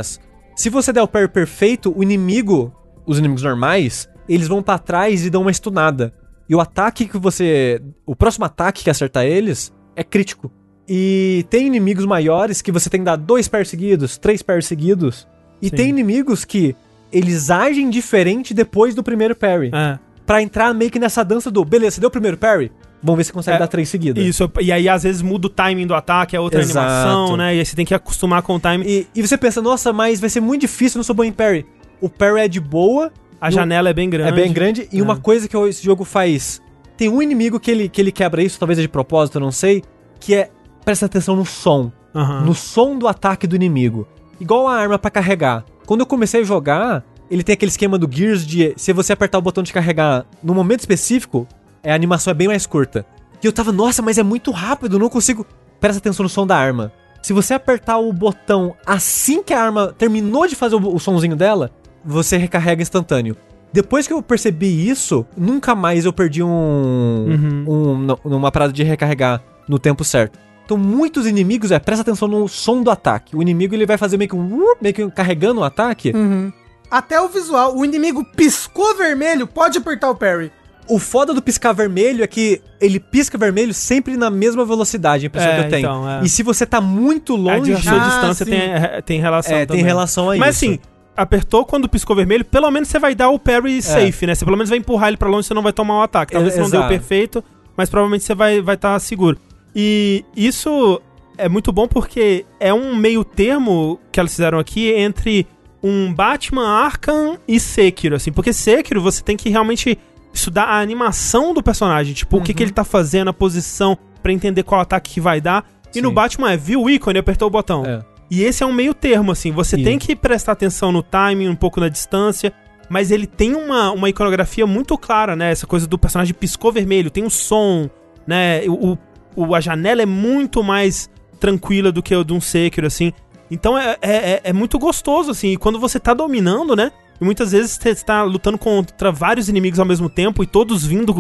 se você der o parry perfeito, o inimigo, os inimigos normais, eles vão pra trás e dão uma stunada. E o ataque que você, o próximo ataque que acertar eles é crítico. E tem inimigos maiores que você tem que dar dois parries seguidos, três parries seguidos. E Sim. tem inimigos que eles agem diferente depois do primeiro parry. É. Pra entrar meio que nessa dança do, beleza, você deu o primeiro parry? Vamos ver se consegue É, dar três seguidas. Isso, e aí às vezes muda o timing do ataque, é outra Exato. animação, né? E aí você tem que acostumar com o timing. E, e você pensa, nossa, mas vai ser muito difícil, bom em parry. O parry é de boa, A no- janela é bem grande. é bem grande, e É. uma coisa que esse jogo faz. Tem um inimigo que ele, que ele quebra isso, talvez é de propósito, eu não sei, que é presta atenção no som. Aham. No som do ataque do inimigo. Igual a arma pra carregar. Quando eu comecei a jogar, ele tem aquele esquema do Gears de se você apertar o botão de carregar no momento específico, a animação é bem mais curta. E eu tava, nossa, mas é muito rápido, não consigo. Presta atenção no som da arma. Se você apertar o botão assim que a arma terminou de fazer o, o sonzinho dela, você recarrega instantâneo. Depois que eu percebi isso, nunca mais eu perdi um, Uhum. um não, uma parada de recarregar no tempo certo. Então muitos inimigos, é, presta atenção no som do ataque. O inimigo ele vai fazer meio que um meio que carregando o ataque. Uhum. Até o visual, o inimigo piscou vermelho, pode apertar o parry. O foda do piscar vermelho é que ele pisca vermelho sempre na mesma velocidade, a impressão É, que eu tenho. então, é. E se você tá muito longe, a sua Ah, distância sim. tem, é, tem relação é, tem também. relação a Mas isso. assim, apertou quando piscou vermelho, pelo menos você vai dar o parry safe, né? Você pelo menos vai empurrar ele pra longe, você não vai tomar o ataque. Talvez É, você não deu perfeito, mas provavelmente você vai estar vai tá seguro. E isso é muito bom porque é um meio termo que elas fizeram aqui entre um Batman Arkham e Sekiro, assim. Porque Sekiro você tem que realmente estudar a animação do personagem, tipo, o que, Uhum. que ele tá fazendo, a posição, pra entender qual ataque que vai dar. E no Sim. Batman é, viu o ícone, apertou o botão. É. E esse é um meio termo, assim. Você E- tem que prestar atenção no timing, um pouco na distância. Mas ele tem uma, uma iconografia muito clara, né? Essa coisa do personagem piscou vermelho, tem um som, né? O, o- a janela é muito mais tranquila do que o de um Sekiro, assim. Então é, é, é- é muito gostoso, assim. E quando você tá dominando, né? E muitas vezes você tá lutando contra vários inimigos ao mesmo tempo e todos vindo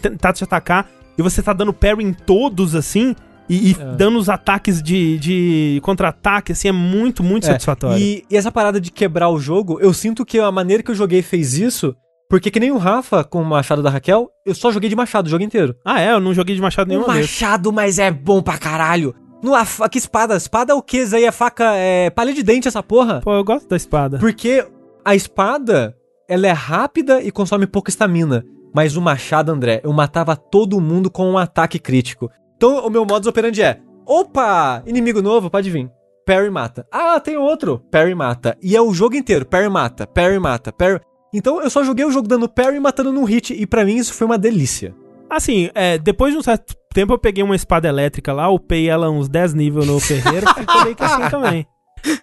tentar te atacar. E você tá dando parry em todos, assim. E, e É. dando os ataques de, de contra-ataque, assim, é muito, muito É, satisfatório. E, e essa parada de quebrar o jogo, eu sinto que a maneira que eu joguei fez isso, porque que nem o Rafa com o machado da Raquel, eu só joguei de machado o jogo inteiro. Ah, é? Eu não joguei de machado Um nenhuma vez. machado, mas é bom pra caralho. No, a, que espada? Espada é o que? Isso aí é faca, é palha de dente essa porra. Pô, eu gosto da espada. Porque a espada, ela é rápida e consome pouca estamina. Mas o machado, André, eu matava todo mundo com um ataque crítico. Então o meu modus operandi é: opa, inimigo novo, pode vir. Parry mata. Ah, tem outro. Parry mata. E é o jogo inteiro. Parry mata, parry mata, parry. Então eu só joguei o jogo dando parry e matando num hit. E pra mim isso foi uma delícia. Assim, é, depois de um certo tempo eu peguei uma espada elétrica lá, upei ela uns 10 níveis no ferreiro, ficou meio que assim também.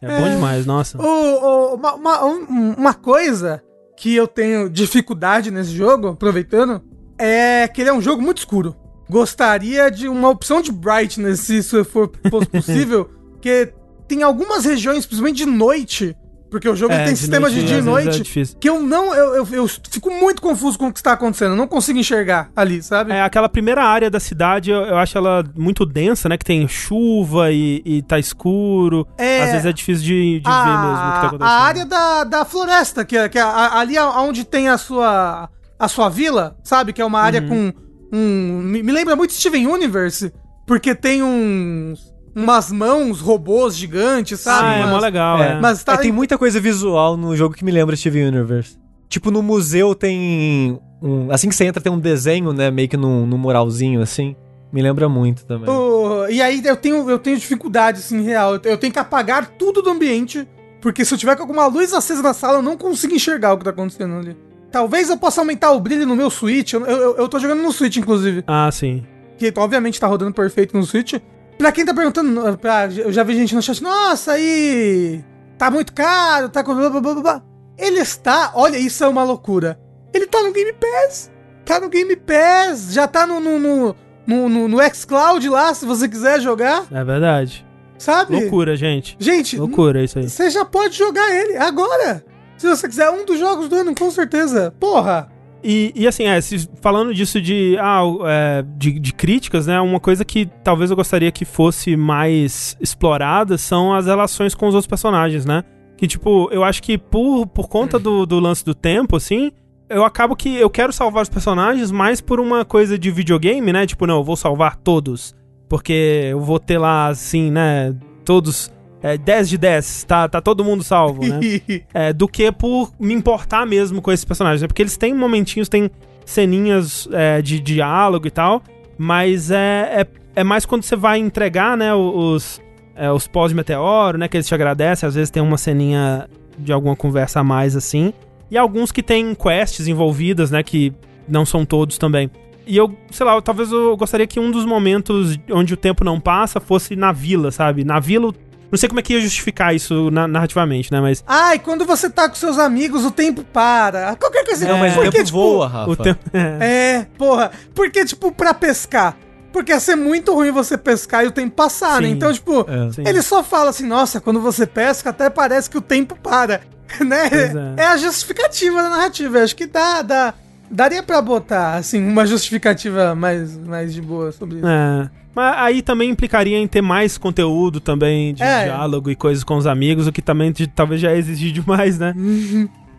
É bom demais, nossa. O- o- uma, uma- um- uma coisa que eu tenho dificuldade nesse jogo, aproveitando, é que ele é um jogo muito escuro. Gostaria de uma opção de brightness, se isso for possível, porque tem algumas regiões, principalmente de noite, porque o jogo É, tem de sistema noite, de dia e é noite, difícil. que eu não. Eu, eu, eu fico muito confuso com o que está acontecendo. Eu não consigo enxergar ali, sabe? É, aquela primeira área da cidade, eu, eu acho ela muito densa, né? Que tem chuva e, e tá escuro. É. Às vezes é difícil de, de ver mesmo o que tá a, acontecendo. a área da, da floresta, que é, que é a- ali onde tem a sua a sua vila, sabe? Que é uma Uhum. área com um. Me, me lembra muito Steven Universe, porque tem uns. Umas mãos robôs gigantes, sabe? Ah, é mó legal, é. Mas tá É, tem muita coisa visual no jogo que me lembra Steven Universe. Tipo, no museu tem. Um, assim que você entra, tem um desenho, né? Meio que num, num muralzinho, assim. Me lembra muito também. E aí eu tenho, eu tenho dificuldade, assim, real. Eu, eu tenho que apagar tudo do ambiente, porque se eu tiver com alguma luz acesa na sala, eu não consigo enxergar o que tá acontecendo ali. Talvez eu possa aumentar o brilho no meu Switch. Eu, eu, eu tô jogando no Switch, inclusive. Ah, sim. que obviamente tá rodando perfeito no Switch. Pra quem tá perguntando, pra- eu já vi gente no chat, nossa, aí tá muito caro, tá com blá, blá, blá, blá, blá." Ele está, olha, isso é uma loucura. Ele tá no Game Pass. Tá no Game Pass, já tá no no, no, no, no, no xCloud lá, se você quiser jogar, É verdade. sabe? Loucura, gente. Gente, Loucura isso aí. você já pode jogar ele agora. Se você quiser, um dos jogos do ano, com certeza. Porra! E, e assim, é, se- falando disso de, ah, é, de, de críticas, né? Uma coisa que talvez eu gostaria que fosse mais explorada são as relações com os outros personagens, né? Que, tipo, eu acho que por, por conta do, do lance do tempo, assim, eu acabo que eu quero salvar os personagens mais por uma coisa de videogame, né? Tipo, não, eu vou salvar todos. Porque eu vou ter lá, assim, né? Todos. É, 10 de 10, tá, tá todo mundo salvo, né? é, do que por me importar mesmo com esses personagens. né? Porque eles têm momentinhos, têm ceninhas é, de diálogo e tal, mas é, é, é mais quando você vai entregar, né, os, é, os pós de meteoro, né, que eles te agradecem, às vezes tem uma ceninha de alguma conversa a mais, assim, e alguns que tem quests envolvidas, né, que não são todos também. E eu, sei lá, eu- talvez eu gostaria que um dos momentos onde o tempo não passa fosse na vila, sabe? Na vila, não sei como é que ia justificar isso na- narrativamente, né, mas... Ai, quando você tá com seus amigos, o tempo para. Qualquer coisa Não, mas o Porque, tempo tipo, voa, Rafa. O tempo... É, porra. Porque, tipo, pra pescar. Porque ia ser muito ruim você pescar e o tempo passar, né? Sim. Então, tipo, É. Ele só fala assim, nossa, quando você pesca, até parece que o tempo para. né? É. É. a justificativa da narrativa. Eu acho que dá, dá. Daria pra botar, assim, uma justificativa mais, mais de boa sobre isso. É. Mas aí também implicaria em ter mais conteúdo também de É. diálogo e coisas com os amigos, o que também de- talvez já exigir demais, né?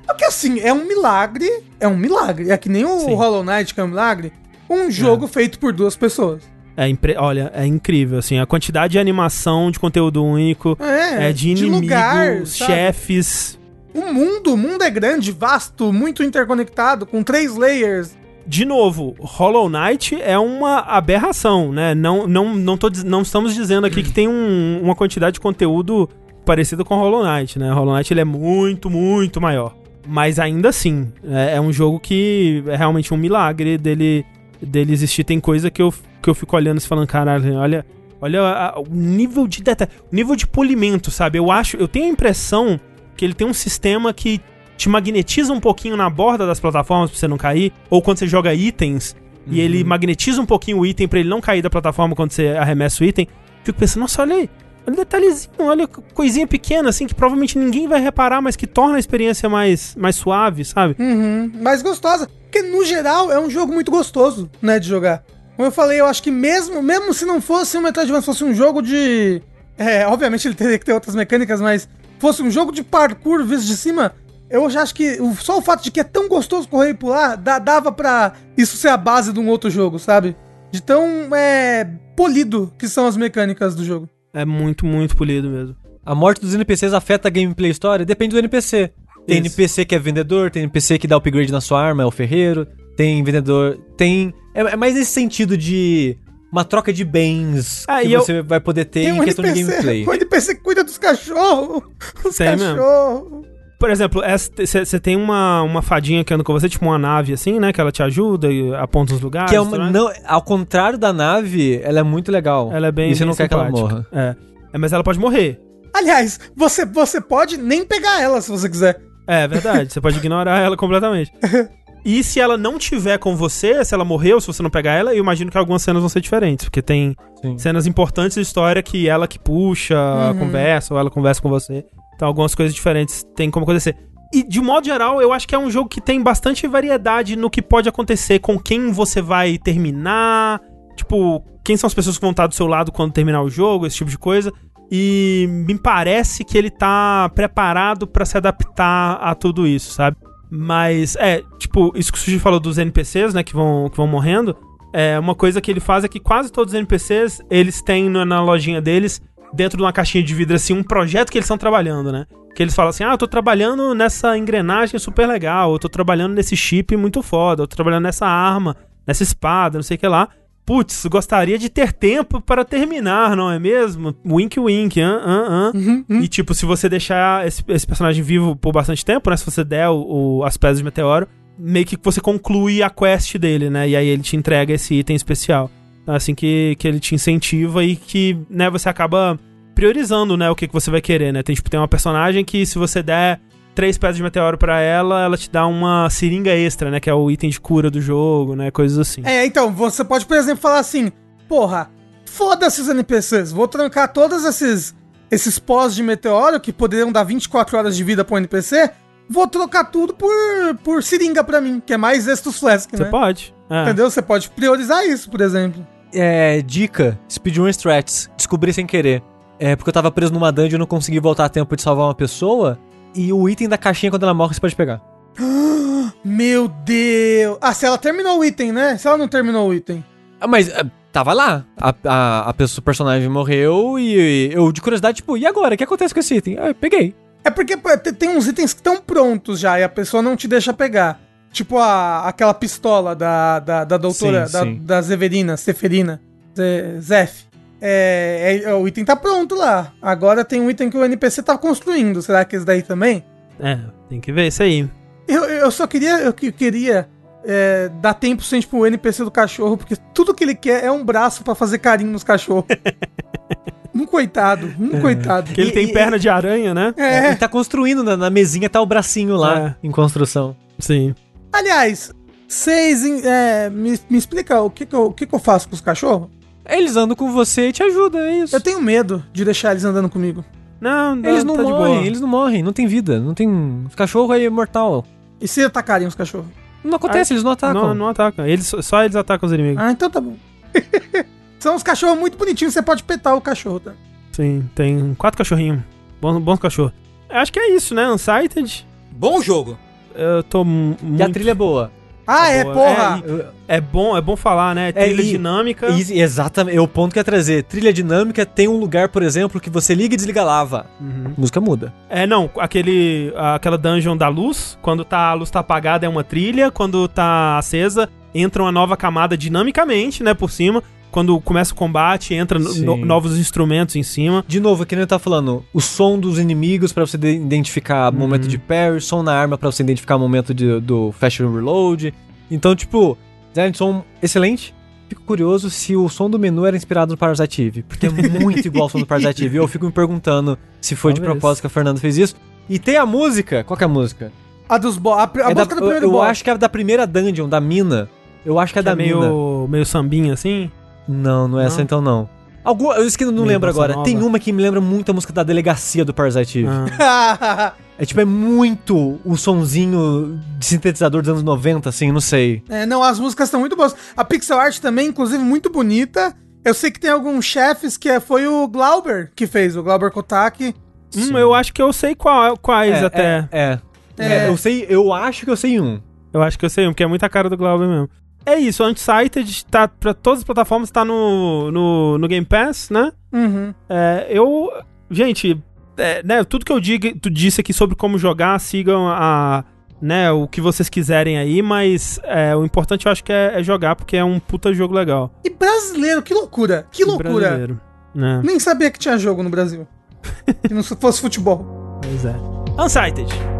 Porque assim, é um milagre. É um milagre. É que nem o Sim. Hollow Knight, que é um milagre. Um jogo feito por duas pessoas. É impre- Olha, é incrível, assim, a quantidade de animação, de conteúdo único, É, é, de inimigos, sabe? chefes. O mundo, o mundo é grande, vasto, muito interconectado, com três layers. De novo, Hollow Knight é uma aberração, né? Não, não, não, tô, não estamos dizendo aqui que tem um- uma quantidade de conteúdo parecida com Hollow Knight, né? Hollow Knight ele é muito, muito maior. Mas ainda assim, é, é um jogo que é realmente um milagre dele, dele existir. Tem coisa que eu, que eu fico olhando e falando, caralho, olha, olha a- o nível de detalhe, o nível de polimento, sabe? Eu acho, eu tenho a impressão que ele tem um sistema que te magnetiza um pouquinho na borda das plataformas pra você não cair, ou quando você joga itens e ele magnetiza um pouquinho o item pra ele não cair da plataforma quando você arremessa o item. Fico pensando, nossa, olha aí, olha o detalhezinho, olha co- coisinha pequena assim que provavelmente ninguém vai reparar, mas que torna a experiência mais, mais suave, sabe? Uhum, mais gostosa. Porque, no geral, é um jogo muito gostoso, né, de jogar. Como eu falei, eu acho que mesmo, mesmo se não fosse um Metroidvania, fosse um jogo de... É, obviamente ele teria que ter outras mecânicas, mas fosse um jogo de parkour visto de cima, eu já acho que o- só o fato de que é tão gostoso correr e pular, dá- dava pra isso ser a base de um outro jogo, sabe? De tão, é, polido que são as mecânicas do jogo. É muito, muito polido mesmo. A morte dos NPCs afeta a gameplay história? Depende do NPC. Tem Isso. NPC que é vendedor, tem NPC que dá upgrade na sua arma, é o ferreiro. Tem vendedor. Tem. É, é mais nesse sentido de. Uma troca de bens Ah, que e eu- você vai poder ter Tem em um questão de NPC, gameplay. um NPC cuida dos cachorros. Os cachorros. Por exemplo, você tem uma, uma fadinha que anda com você, tipo uma nave assim, né? Que ela te ajuda e aponta os lugares. Que é uma, não, ao contrário da nave, ela é muito legal. Ela é bem. E você bem não quer que ela morra. É. É, mas ela pode morrer. Aliás, você, você pode nem pegar ela se você quiser. É verdade, você pode ignorar ela completamente. E se ela não tiver com você, se ela morreu, se você não pegar ela, eu imagino que algumas cenas vão ser diferentes, porque tem Sim. cenas importantes da história que ela que puxa, a Uhum. conversa, ou ela conversa com você. Então algumas coisas diferentes tem como acontecer. E de modo geral, eu acho que é um jogo que tem bastante variedade no que pode acontecer, com quem você vai terminar, tipo, quem são as pessoas que vão estar do seu lado quando terminar o jogo, esse tipo de coisa. E me parece que ele tá preparado pra se adaptar a tudo isso, sabe? Mas, é, tipo, isso que o Suji falou dos NPCs, né, que vão, que vão morrendo. É, uma coisa que ele faz é que quase todos os NPCs, eles têm na lojinha deles, dentro de uma caixinha de vidro, assim, um projeto que eles estão trabalhando, né? Que eles falam assim, ah, eu tô trabalhando nessa engrenagem super legal, eu tô trabalhando nesse chip muito foda, eu tô trabalhando nessa arma, nessa espada, não sei o que lá. Putz, gostaria de ter tempo para terminar, não é mesmo? Wink, wink, ah, ah, ah. E tipo, se você deixar esse, esse personagem vivo por bastante tempo, né? Se você der o, o- as pedras de meteoro, meio que você conclui a quest dele, né? E aí ele te entrega esse item especial. Assim que, que ele te incentiva e que, né, você acaba priorizando, né, o que, que você vai querer, né? Tem, tipo, tem uma personagem que se você der três pedras de meteoro pra ela, ela te dá uma seringa extra, né? Que é o item de cura do jogo, né? Coisas assim. É, então, você pode, por exemplo, falar assim: porra, foda-se os NPCs, vou trancar todos esses, esses pós de meteoro que poderiam dar 24 horas de vida pro NPC, vou trocar tudo por, por seringa pra mim, que é mais Estus Flask, Você né? pode. É. Entendeu? Você pode priorizar isso, por exemplo. É, dica, speedrun strats, descobri sem querer. É porque eu tava preso numa dungeon e não consegui voltar a tempo de salvar uma pessoa. E o item da caixinha, quando ela morre, você pode pegar. Meu Deus! Ah, se ela terminou o item, né? Se ela não terminou o item. Ah, Mas é, tava lá. A, a, a pessoa, o personagem morreu e eu, de curiosidade, tipo, e agora? O que acontece com esse item? Ah, eu peguei. É porque tem uns itens que estão prontos já e a pessoa não te deixa pegar. Tipo a, aquela pistola da, da, da doutora, Sim, da, sim. da Zeverina, Seferina, Ze- Zef. É, é- o item tá pronto lá. Agora tem um item que o NPC tá construindo. Será que esse daí também? É, tem que ver isso aí. Eu, eu só queria, eu que- queria é, dar tempo suficiente pro NPC do cachorro, porque tudo que ele quer é um braço pra fazer carinho nos cachorros. um coitado, um coitado. Porque ele E- tem e- perna de aranha, né? É. Ele tá construindo, na, na mesinha tá o bracinho lá, em construção. Sim. Aliás, vocês é, me, me explica o que, que, eu, o que, que eu faço com os cachorros? Eles andam com você e te ajudam, é isso. Eu tenho medo de deixar eles andando comigo. Não, não Eles não tá de morrem, boa. eles não morrem, não tem vida, não tem... Cachorro é imortal. E se atacarem os cachorros? Não acontece, eles não atacam. Não, não atacam. Eles, só eles atacam os inimigos. Ah, então tá bom. São uns cachorros muito bonitinhos, você pode petar o cachorro, tá? Sim, tem quatro cachorrinhos. Bons, bons cachorros. Acho que é isso, né? Unsighted. Bom jogo. Eu tô mu- muito... E a trilha é boa. Ah, é, boa. porra! É, É bom, é bom falar, né? Trilha e- dinâmica. E- exatamente, é o ponto que eu ia trazer. Trilha dinâmica tem um lugar, por exemplo, que você liga e desliga a lava. Uhum. A música muda. É, não, aquele, aquela dungeon da luz, quando tá, a luz tá apagada é uma trilha, quando tá acesa, entra uma nova camada dinamicamente, né, por cima. Quando começa o combate, entra no- novos instrumentos em cima. De novo, aqui ele tá falando o som dos inimigos pra você de- identificar momento de parry, som na arma pra você identificar momento de- do fast reload. Então, tipo, design de som excelente. Fico curioso se o som do menu era inspirado no Parasite Eve, porque é muito igual ao som do Parasite Eve. E eu fico me perguntando se foi de Talvez. propósito que a Fernanda fez isso. E tem a música. Qual que é a música? A dos bo a, a É da- música do eu primeiro eu boss. acho que é da primeira dungeon, da mina. Eu acho que é Que da é mina. meio, meio sambinha assim. Não, não é essa Não? então não. Algum, eu esqueci, não Meio lembro agora. nova. Tem uma que me lembra muito a música da delegacia do Parasite Eve. Ah, É tipo, é muito o sonzinho de sintetizador dos anos 90, assim, não sei. É, não, as músicas estão muito boas. A pixel art também, inclusive, muito bonita. Eu sei que tem alguns chefes que é- foi o Glauber que fez, o Glauber Kotaki. hum, eu acho que eu sei qual, quais é, até. É, é. É. É, Eu sei, eu acho que eu sei um. Eu acho que eu sei um, porque é muita cara do Glauber mesmo. É isso, Unsighted tá pra todas as plataformas, tá no, no, no Game Pass, né? Uhum. É, eu. Gente, é, né, tudo que eu digo, tu disse aqui sobre como jogar, sigam a. Né, o que vocês quiserem aí, mas é, o importante eu acho que é, é jogar, porque é um puta jogo legal. E brasileiro, que loucura! Que loucura! Brasileiro, né? Nem sabia que tinha jogo no Brasil. que não fosse futebol. Pois é. Unsighted.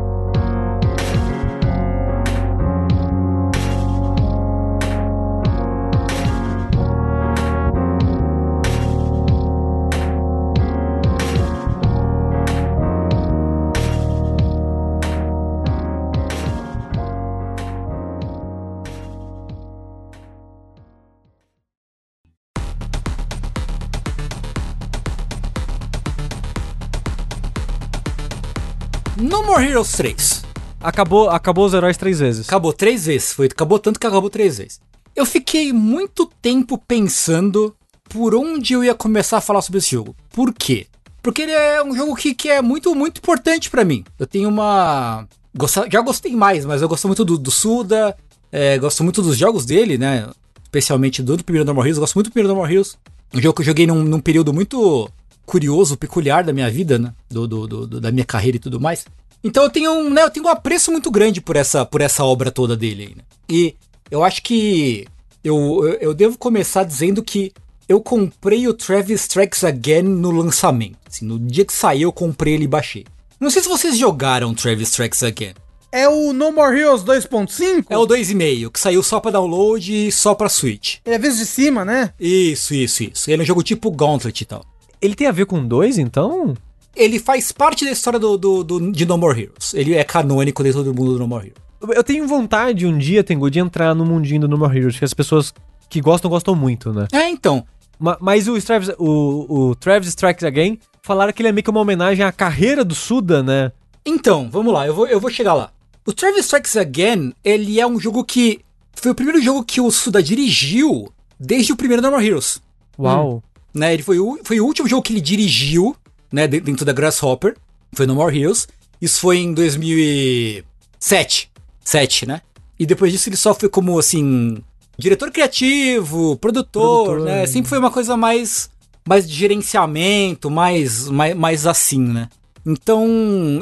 No More Heroes 3. Acabou, acabou os heróis três vezes. Acabou três vezes. Foi, acabou tanto que acabou três vezes. Eu fiquei muito tempo pensando por onde eu ia começar a falar sobre esse jogo. Por quê? Porque ele é um jogo que, que é muito, muito importante pra mim. Eu tenho uma. gosta- já gostei mais, mas eu gosto muito do, do Suda. é, gosto muito dos jogos dele, né? Especialmente do, do primeiro Normal Heroes. Eu gosto muito do primeiro Normal Heroes. Um jogo que eu joguei num, num período muito curioso, peculiar da minha vida, né? Do, do- do- da minha carreira e tudo mais. Então eu tenho, um, né, eu tenho um apreço muito grande por essa, por essa obra toda dele. aí, né? E eu acho que eu, eu, eu devo começar dizendo que eu comprei o Travis Strikes Again no lançamento. Assim, no dia que saiu, eu comprei ele e baixei. Não sei se vocês jogaram Travis Strikes Again. É o No More Heroes 2.5? É o 2,5, que saiu só pra download e só pra Switch. Ele é visto de cima, né? Isso, isso, isso. Ele é um jogo tipo Gauntlet e tal. Ele tem a ver com dois, então? Ele faz parte da história do, do, do- de No More Heroes. Ele é canônico dentro do mundo do No More Heroes. Eu tenho vontade um dia, Tengu, de entrar no mundinho do No More Heroes, que as pessoas que gostam, gostam muito, né? É, então. Ma- Mas o Travis, o, o Travis Strikes Again falaram que ele é meio que uma homenagem à carreira do Suda, né? Então, vamos lá, eu vou, eu vou chegar lá. O Travis Strikes Again, ele é um jogo que. Foi o primeiro jogo que o Suda dirigiu desde o primeiro No More Heroes. Uau. Né? Ele foi o, foi o último jogo que ele dirigiu, né, de- dentro da Grasshopper. Foi No More Heroes. Isso foi em 2007. 7, né? E depois disso ele só foi como, assim, diretor criativo, produtor, Produtor, né? né? Sempre foi uma coisa mais, mais de gerenciamento, mais, mais, mais assim, né? Então,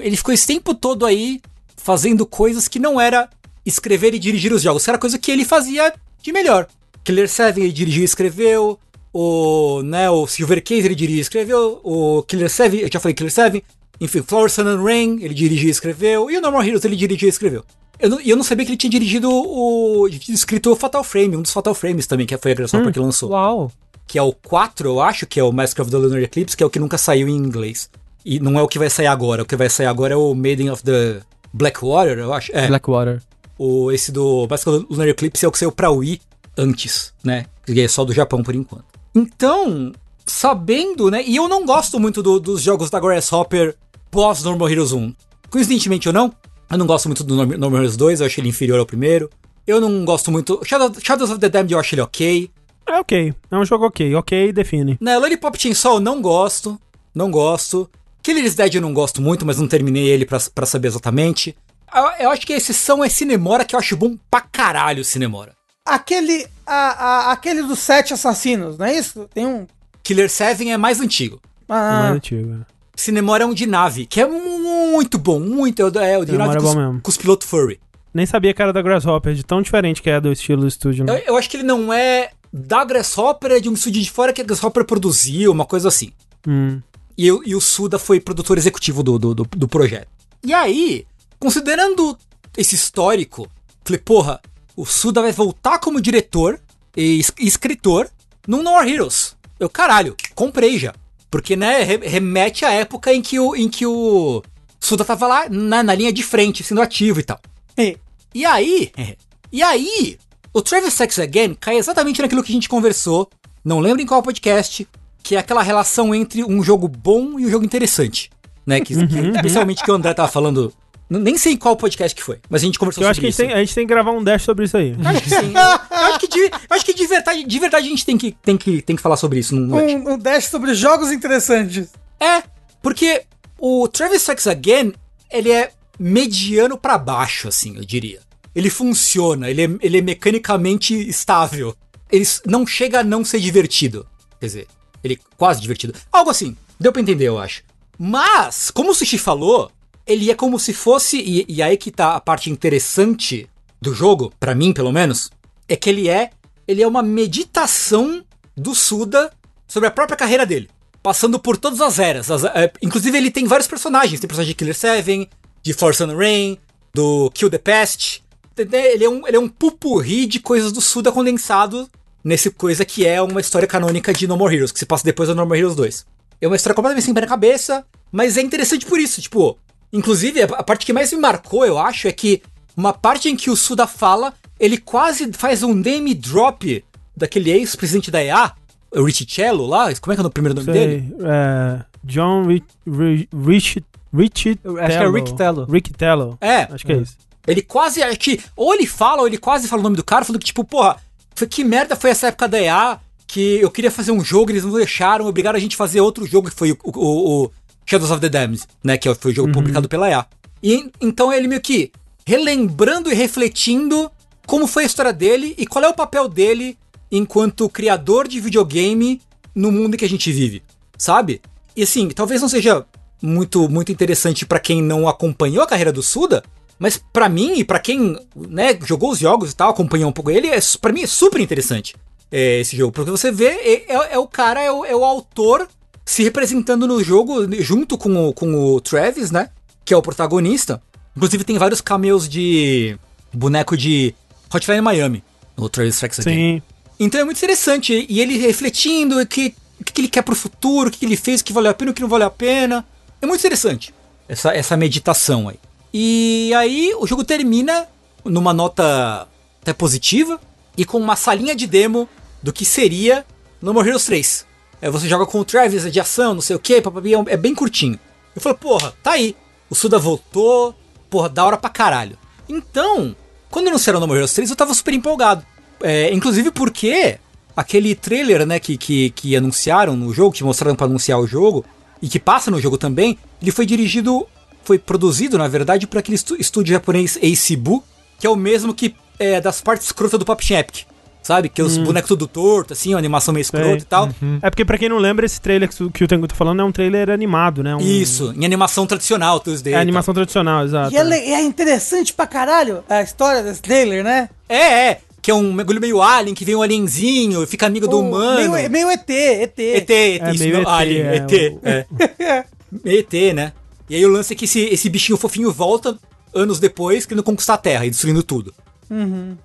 ele ficou esse tempo todo aí fazendo coisas que não era escrever e dirigir os jogos, que era coisa que ele fazia de melhor. Killer 7 ele dirigiu e escreveu, o, né, o Silver Case ele dirigiu e escreveu, o Killer 7, eu já falei Killer 7, enfim, Flower Sun and Rain ele dirigiu e escreveu, e o No More Heroes ele dirigiu e escreveu. Eu não, e eu não sabia que ele tinha dirigido o. escrito o Fatal Frame, um dos Fatal Frames também, que foi a Grasshopper que lançou Uau. que é o 4, eu acho, que é o Mask of the Lunar Eclipse, que é o que nunca saiu em inglês. E não é o que vai sair agora. O que vai sair agora é o Maiden of the Blackwater, eu acho. É. Blackwater. O, esse do Mask of the Lunar Eclipse é o que saiu pra Wii antes, né? Que é só do Japão por enquanto. Então, sabendo, né? E eu não gosto muito do- dos jogos da Grasshopper pós Normal Heroes 1. Coincidentemente ou não, eu não gosto muito do Norm- Normal Heroes 2, eu acho ele inferior ao primeiro. Eu não gosto muito. Shadow- Shadows of the Damned eu acho ele ok. É ok. É um jogo ok. Ok, define. Né, Lollipop Chainsaw eu não gosto, não gosto. Killer's Dead eu não gosto muito, mas não terminei ele pra, pra saber exatamente. Eu, eu acho que a exceção é Cinemora, que eu acho bom pra caralho Cinemora. Aquele, a, a- aquele dos sete assassinos, não é isso? Tem um... Killer 7 é mais antigo. Ah, Mais antigo. Cinemora é um de nave, que é muito bom, muito. É o, é o de Cinemora nave é com, bom os- mesmo. com os pilotos furry. Nem sabia que era da Grasshopper, de tão diferente que é do estilo do estúdio. Eu, Né? eu acho que ele não é da Grasshopper, é de um estúdio de fora que a Grasshopper produziu, uma coisa assim. Hum. E, eu- e o Suda foi produtor executivo do, do, do, do projeto. E aí, considerando esse histórico, falei, porra, o Suda vai voltar como diretor e es- escritor no No More Heroes. Eu, caralho, comprei já. Porque, né, re- remete à época em que o, em que o Suda tava lá na, na linha de frente, sendo ativo e tal. é. E aí, e aí, o Travis Sex Again cai exatamente naquilo que a gente conversou, não lembro em qual podcast, que é aquela relação entre um jogo bom e um jogo interessante. Né? Que, que- especialmente que o André tava falando. Nem sei qual podcast que foi, mas a gente conversou Eu acho que a sobre gente, isso. tem, a gente tem que gravar um dash sobre isso aí. Acho que sim. Eu acho que, de, eu acho que de, verdade, de verdade a gente tem que, tem que, tem que falar sobre isso. Não, Um, um dash sobre jogos interessantes. É, porque o Travis Strikes Again, ele é mediano pra baixo, assim, eu diria. Ele funciona, ele é, ele é mecanicamente estável. Ele não chega a não ser divertido. Quer dizer, ele é quase divertido. Algo assim, deu pra entender, eu acho. Mas, como o Sushi falou, ele é como se fosse, e, e aí que tá a parte interessante do jogo, pra mim pelo menos, é que ele é, ele é uma meditação do Suda sobre a própria carreira dele passando por todas as eras. As- é, inclusive, ele tem vários personagens. Tem personagem de Killer 7, de Force and Rain, do Kill the Pest. Ele é um, ele é um pupurri de coisas do Suda condensado nesse coisa que é uma história canônica de No More Heroes, que se passa depois do No More Heroes 2. É uma história completamente sem pé na cabeça, mas é interessante por isso. Tipo, inclusive, a parte que mais me marcou, eu acho, é que uma parte em que o Suda fala, ele quase faz um name drop daquele ex-presidente da EA, o Richie Cello lá, como é que é o primeiro nome dele? Sei, é, John Rich, Rich, Rich acho que é Rick Tello. Rick Tello. É. Acho que é, isso. Ele quase. Acho que, ou ele fala, ou ele quase fala o nome do cara, falando que, tipo, porra, foi, que merda foi essa época da EA que eu queria fazer um jogo, eles não deixaram, obrigaram a gente a fazer outro jogo, que foi o, o- o Shadows of the Damned, né? Que foi o jogo publicado pela EA. E então ele meio que relembrando e refletindo como foi a história dele e qual é o papel dele enquanto criador de videogame no mundo em que a gente vive, sabe? E assim, talvez não seja muito muito interessante pra quem não acompanhou a carreira do Suda, mas pra mim e pra quem, né, jogou os jogos e tal, acompanhou um pouco ele, é, para mim é super interessante é, esse jogo, porque você vê é, é- é o cara, é o, é o autor se representando no jogo junto com o, com o Travis, né, que é o protagonista. Inclusive tem vários cameos de boneco de Hotline Miami no Travis Strikes Again. Sim. Então é muito interessante. E ele refletindo o que, que ele quer pro futuro, o que ele fez, o que valeu a pena, o que não valeu a pena. É muito interessante essa, essa meditação aí. E aí o jogo termina numa nota até positiva e com uma salinha de demo do que seria No More Heroes 3. É, você joga com o Travis, é de ação, não sei o que, é bem curtinho. Eu falei, porra, tá aí. O Suda voltou, porra, da hora pra caralho. Então, quando anunciaram No More Heroes 3, eu tava super empolgado. É, inclusive porque aquele trailer, né, que, que, que anunciaram no jogo, que mostraram pra anunciar o jogo, e que passa no jogo também, ele foi dirigido, foi produzido, na verdade, por aquele estúdio japonês Eissibu, que é o mesmo que é das partes escrotas do Pop Epic. Sabe? Que é os bonecos tudo torto, assim, uma animação meio escrota Sei. e tal. É porque pra quem não lembra, esse trailer que o- que o Tengu tá falando é um trailer animado, né? Um- Isso, em animação tradicional, 2D. É animação tradicional, exato. E é, le- é interessante pra caralho a história desse trailer, né? É, é. Que é um mergulho meio alien, que vem um alienzinho, fica amigo do O- humano. Meio, meio ET, ET. ET, ET, É, isso, meio não, ET, alien, é, ET. É. ET, né? E aí o lance é que esse, esse bichinho fofinho volta anos depois, querendo conquistar a Terra e destruindo tudo.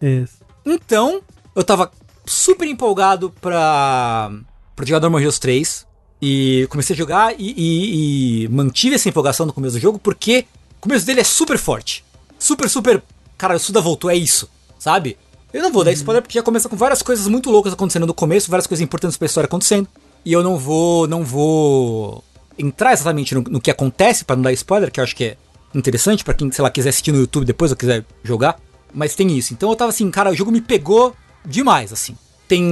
Isso. Então, eu tava super empolgado pra, pra jogar Normal Heroes 3. E comecei a jogar e, e- e mantive essa empolgação no começo do jogo, porque o começo dele é super forte. Super, super. Cara, o Suda voltou, é isso, sabe? Eu não vou dar spoiler porque já começa com várias coisas muito loucas acontecendo no começo, várias coisas importantes pra história acontecendo. E eu não vou. não vou entrar exatamente no, no que acontece pra não dar spoiler, que eu acho que é interessante pra quem, sei lá, quiser assistir no YouTube depois ou quiser jogar. Mas tem isso. Então eu tava assim, cara, o jogo me pegou demais, assim. Tem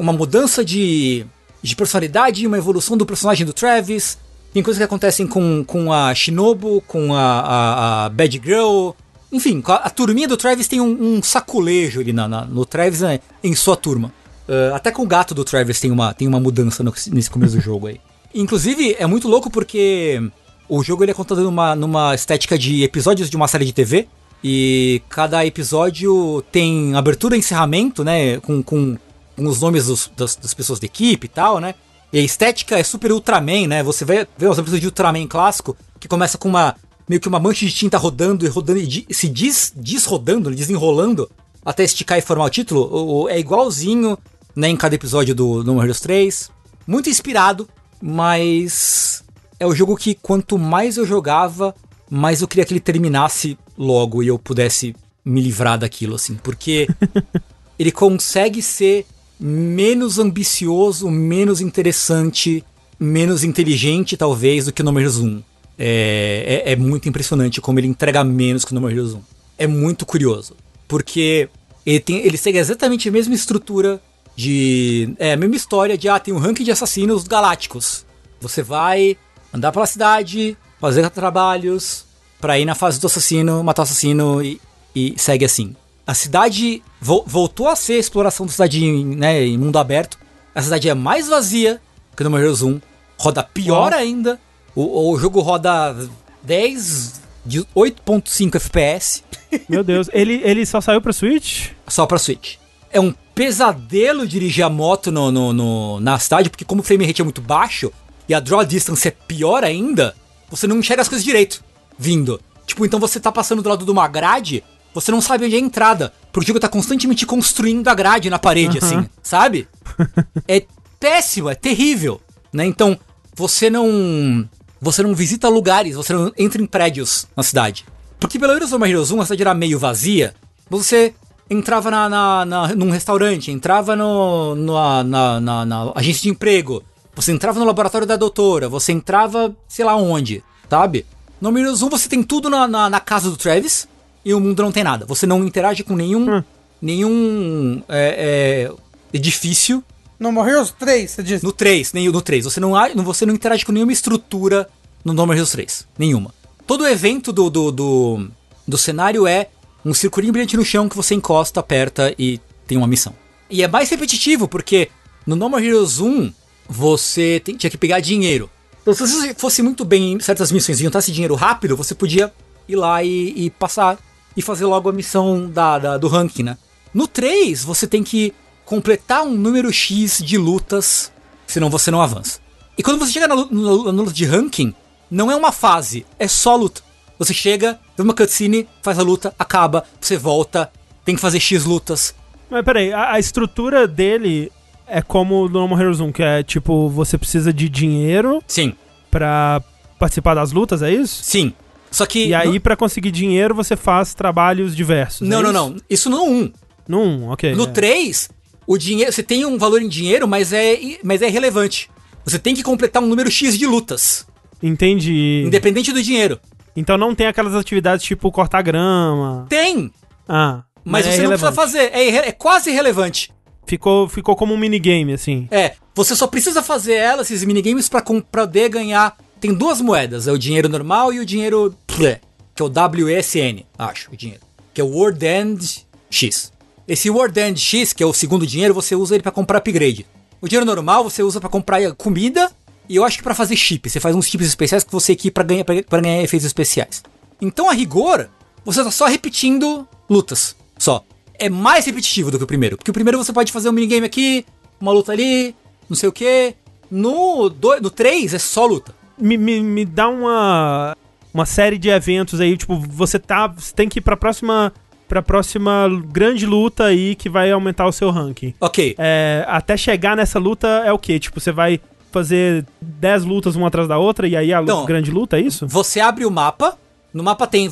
uma mudança de, de personalidade, uma evolução do personagem do Travis. Tem coisas que acontecem com, com a Shinobu, com a, a, a Bad Girl. Enfim, a, a turminha do Travis tem um, um saculejo ali na, na- no Travis né, em sua turma. Ah, até com o gato do Travis tem uma, tem uma mudança no- nesse começo do jogo aí. Inclusive, é muito louco porque o jogo ele é contado numa, numa estética de episódios de uma série de TV. E cada episódio tem abertura e encerramento, né? Com, com, com os nomes dos- das, das pessoas da equipe e tal, né? E a estética é super Ultraman, né? Você vê, vê os episódios de Ultraman clássico, que começa com uma meio que uma mancha de tinta rodando e rodando e se des, desrodando, desenrolando, até esticar e formar o título. O- o- é igualzinho, né, em cada episódio do No Heroes 3. Muito inspirado, mas é o jogo que quanto mais eu jogava, mais eu queria que ele terminasse logo e eu pudesse me livrar daquilo, assim. Porque ele consegue ser menos ambicioso, menos interessante, menos inteligente, talvez, do que o No More Heroes 1. É, é, é muito impressionante como ele entrega menos que o No More Heroes 1. É muito curioso. Porque ele, tem, ele segue exatamente a mesma estrutura de. É a mesma história de ah, tem um ranking de assassinos galácticos. Você vai andar pela cidade, fazer trabalhos, pra ir na fase do assassino, matar o assassino e, e segue assim. A cidade vo- voltou a ser a exploração da cidade em, né, em mundo aberto. A cidade é mais vazia que no Heroes 1. Roda pior ainda. O, o jogo roda 10 de 8.5 FPS Meu Deus. ele, ele só saiu pra Switch? só pra Switch. É um pesadelo dirigir a moto no, no- no- na cidade, porque como o frame rate é muito baixo e a draw distance é pior ainda, você não enxerga as coisas direito vindo. Tipo, então você tá passando do lado de uma grade, você não sabe onde é a entrada, porque o jogo tá constantemente construindo a grade na parede, Aham. assim, sabe? é péssimo, é terrível, né? Então, você não você não visita lugares, você não entra em prédios na cidade. Porque pelo menos no Heroes 1 a cidade era meio vazia, você entrava na, na, na- num restaurante, entrava no, no- na, na, na agência de emprego, você entrava no laboratório da doutora, você entrava sei lá onde, sabe? No Heroes 1 você tem tudo na, na, na casa do Travis e o mundo não tem nada. Você não interage com nenhum, Hum. nenhum é, é, edifício No More Heroes 3, você disse? no 3, nem no 3. Você não, você não interage com nenhuma estrutura no No More Heroes 3. Nenhuma. Todo evento do, do, do, do cenário é um circulinho brilhante no chão que você encosta, aperta e tem uma missão. E é mais repetitivo, porque no No More Heroes 1 você tem- tinha que pegar dinheiro. Então, se você fosse muito bem em certas missões e juntasse dinheiro rápido, você podia ir lá e, e passar e fazer logo a missão da, da- do ranking, né? No 3, você tem que completar um número X de lutas, senão você não avança. E quando você chega na na na luta de ranking, não é uma fase, é só luta. Você chega, vê uma cutscene, faz a luta, acaba, você volta, tem que fazer X lutas. Mas peraí, a, a estrutura dele é como o No More Heroes 1, que é tipo, você precisa de dinheiro Sim, pra participar das lutas, é isso? sim. Só que. E aí, pra conseguir dinheiro, você faz trabalhos diversos. Não, é não, isso? não. Isso no 1. No 1, ok. No é. 3, o dinheiro. Você tem um valor em dinheiro, mas é, mas é irrelevante. Você tem que completar um número X de lutas. Entendi. Independente do dinheiro. Então não tem aquelas atividades tipo cortar grama. Tem! Ah, Mas é você não precisa fazer. É, é quase irrelevante. Ficou, ficou como um minigame, assim. É, você só precisa fazer ela, esses minigames, pra poder ganhar. Tem duas moedas, é o dinheiro normal e o dinheiro. Que é o WSN, acho, o dinheiro. Que é o World End X. Esse World End X, que é o segundo dinheiro, você usa ele pra comprar upgrade. O dinheiro normal você usa pra comprar comida e eu acho que pra fazer chip. Você faz uns chips especiais que você equipa pra ganhar, pra ganhar efeitos especiais. Então, a rigor, você tá só repetindo lutas. Só. É mais repetitivo do que o primeiro. Porque o primeiro você pode fazer um minigame aqui, uma luta ali, não sei o que. No, do, no 3 é só luta. Me, me, me dá uma, uma série de eventos aí, tipo, você tá. Você tem que ir pra próxima. Pra próxima grande luta aí que vai aumentar o seu ranking. Ok. É, até chegar nessa luta é o quê? Tipo, você vai fazer 10 lutas uma atrás da outra e aí a Não. grande luta, é isso? Você abre o mapa. No mapa tem.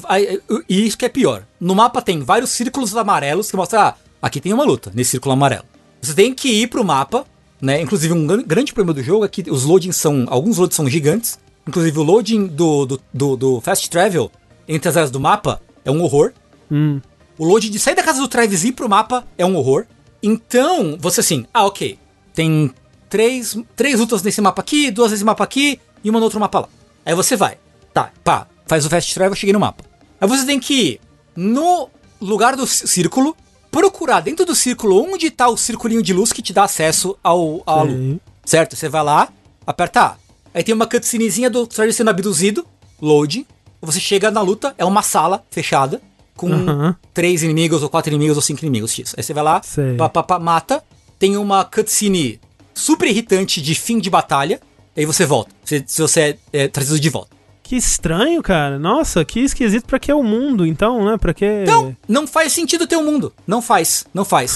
E isso que é pior. No mapa tem vários círculos amarelos que mostram. Ah, aqui tem uma luta, nesse círculo amarelo. Você tem que ir pro mapa, né? Inclusive, um gran- grande problema do jogo é que os loadings são. Alguns loadings são gigantes. Inclusive, o loading do, do, do, do Fast Travel entre as áreas do mapa é um horror. Hum. O load de sair da casa do Travis e ir pro mapa é um horror. Então, você assim, ah, ok. Tem três, três lutas nesse mapa aqui, duas nesse mapa aqui e uma no outro mapa lá. Aí você vai. Tá, pá, faz o fast travel, cheguei no mapa. Aí você tem que ir no lugar do cí- círculo, procurar dentro do círculo onde tá o circulinho de luz que te dá acesso ao, Sei. luz. Certo? Você vai lá, aperta A. Aí tem uma cutscenezinha do Travis sendo abduzido, load. Você chega na luta, é uma sala fechada, com três inimigos, ou quatro inimigos, ou cinco inimigos, X. Aí você vai lá, pá, pá, pá, mata. Tem uma cutscene super irritante de fim de batalha. Aí você volta. Se, se você é, é trazido de volta. Que estranho, cara. Nossa, que esquisito pra que é o mundo, então, né? Pra que. Então, não faz sentido ter um mundo. Não faz, não faz.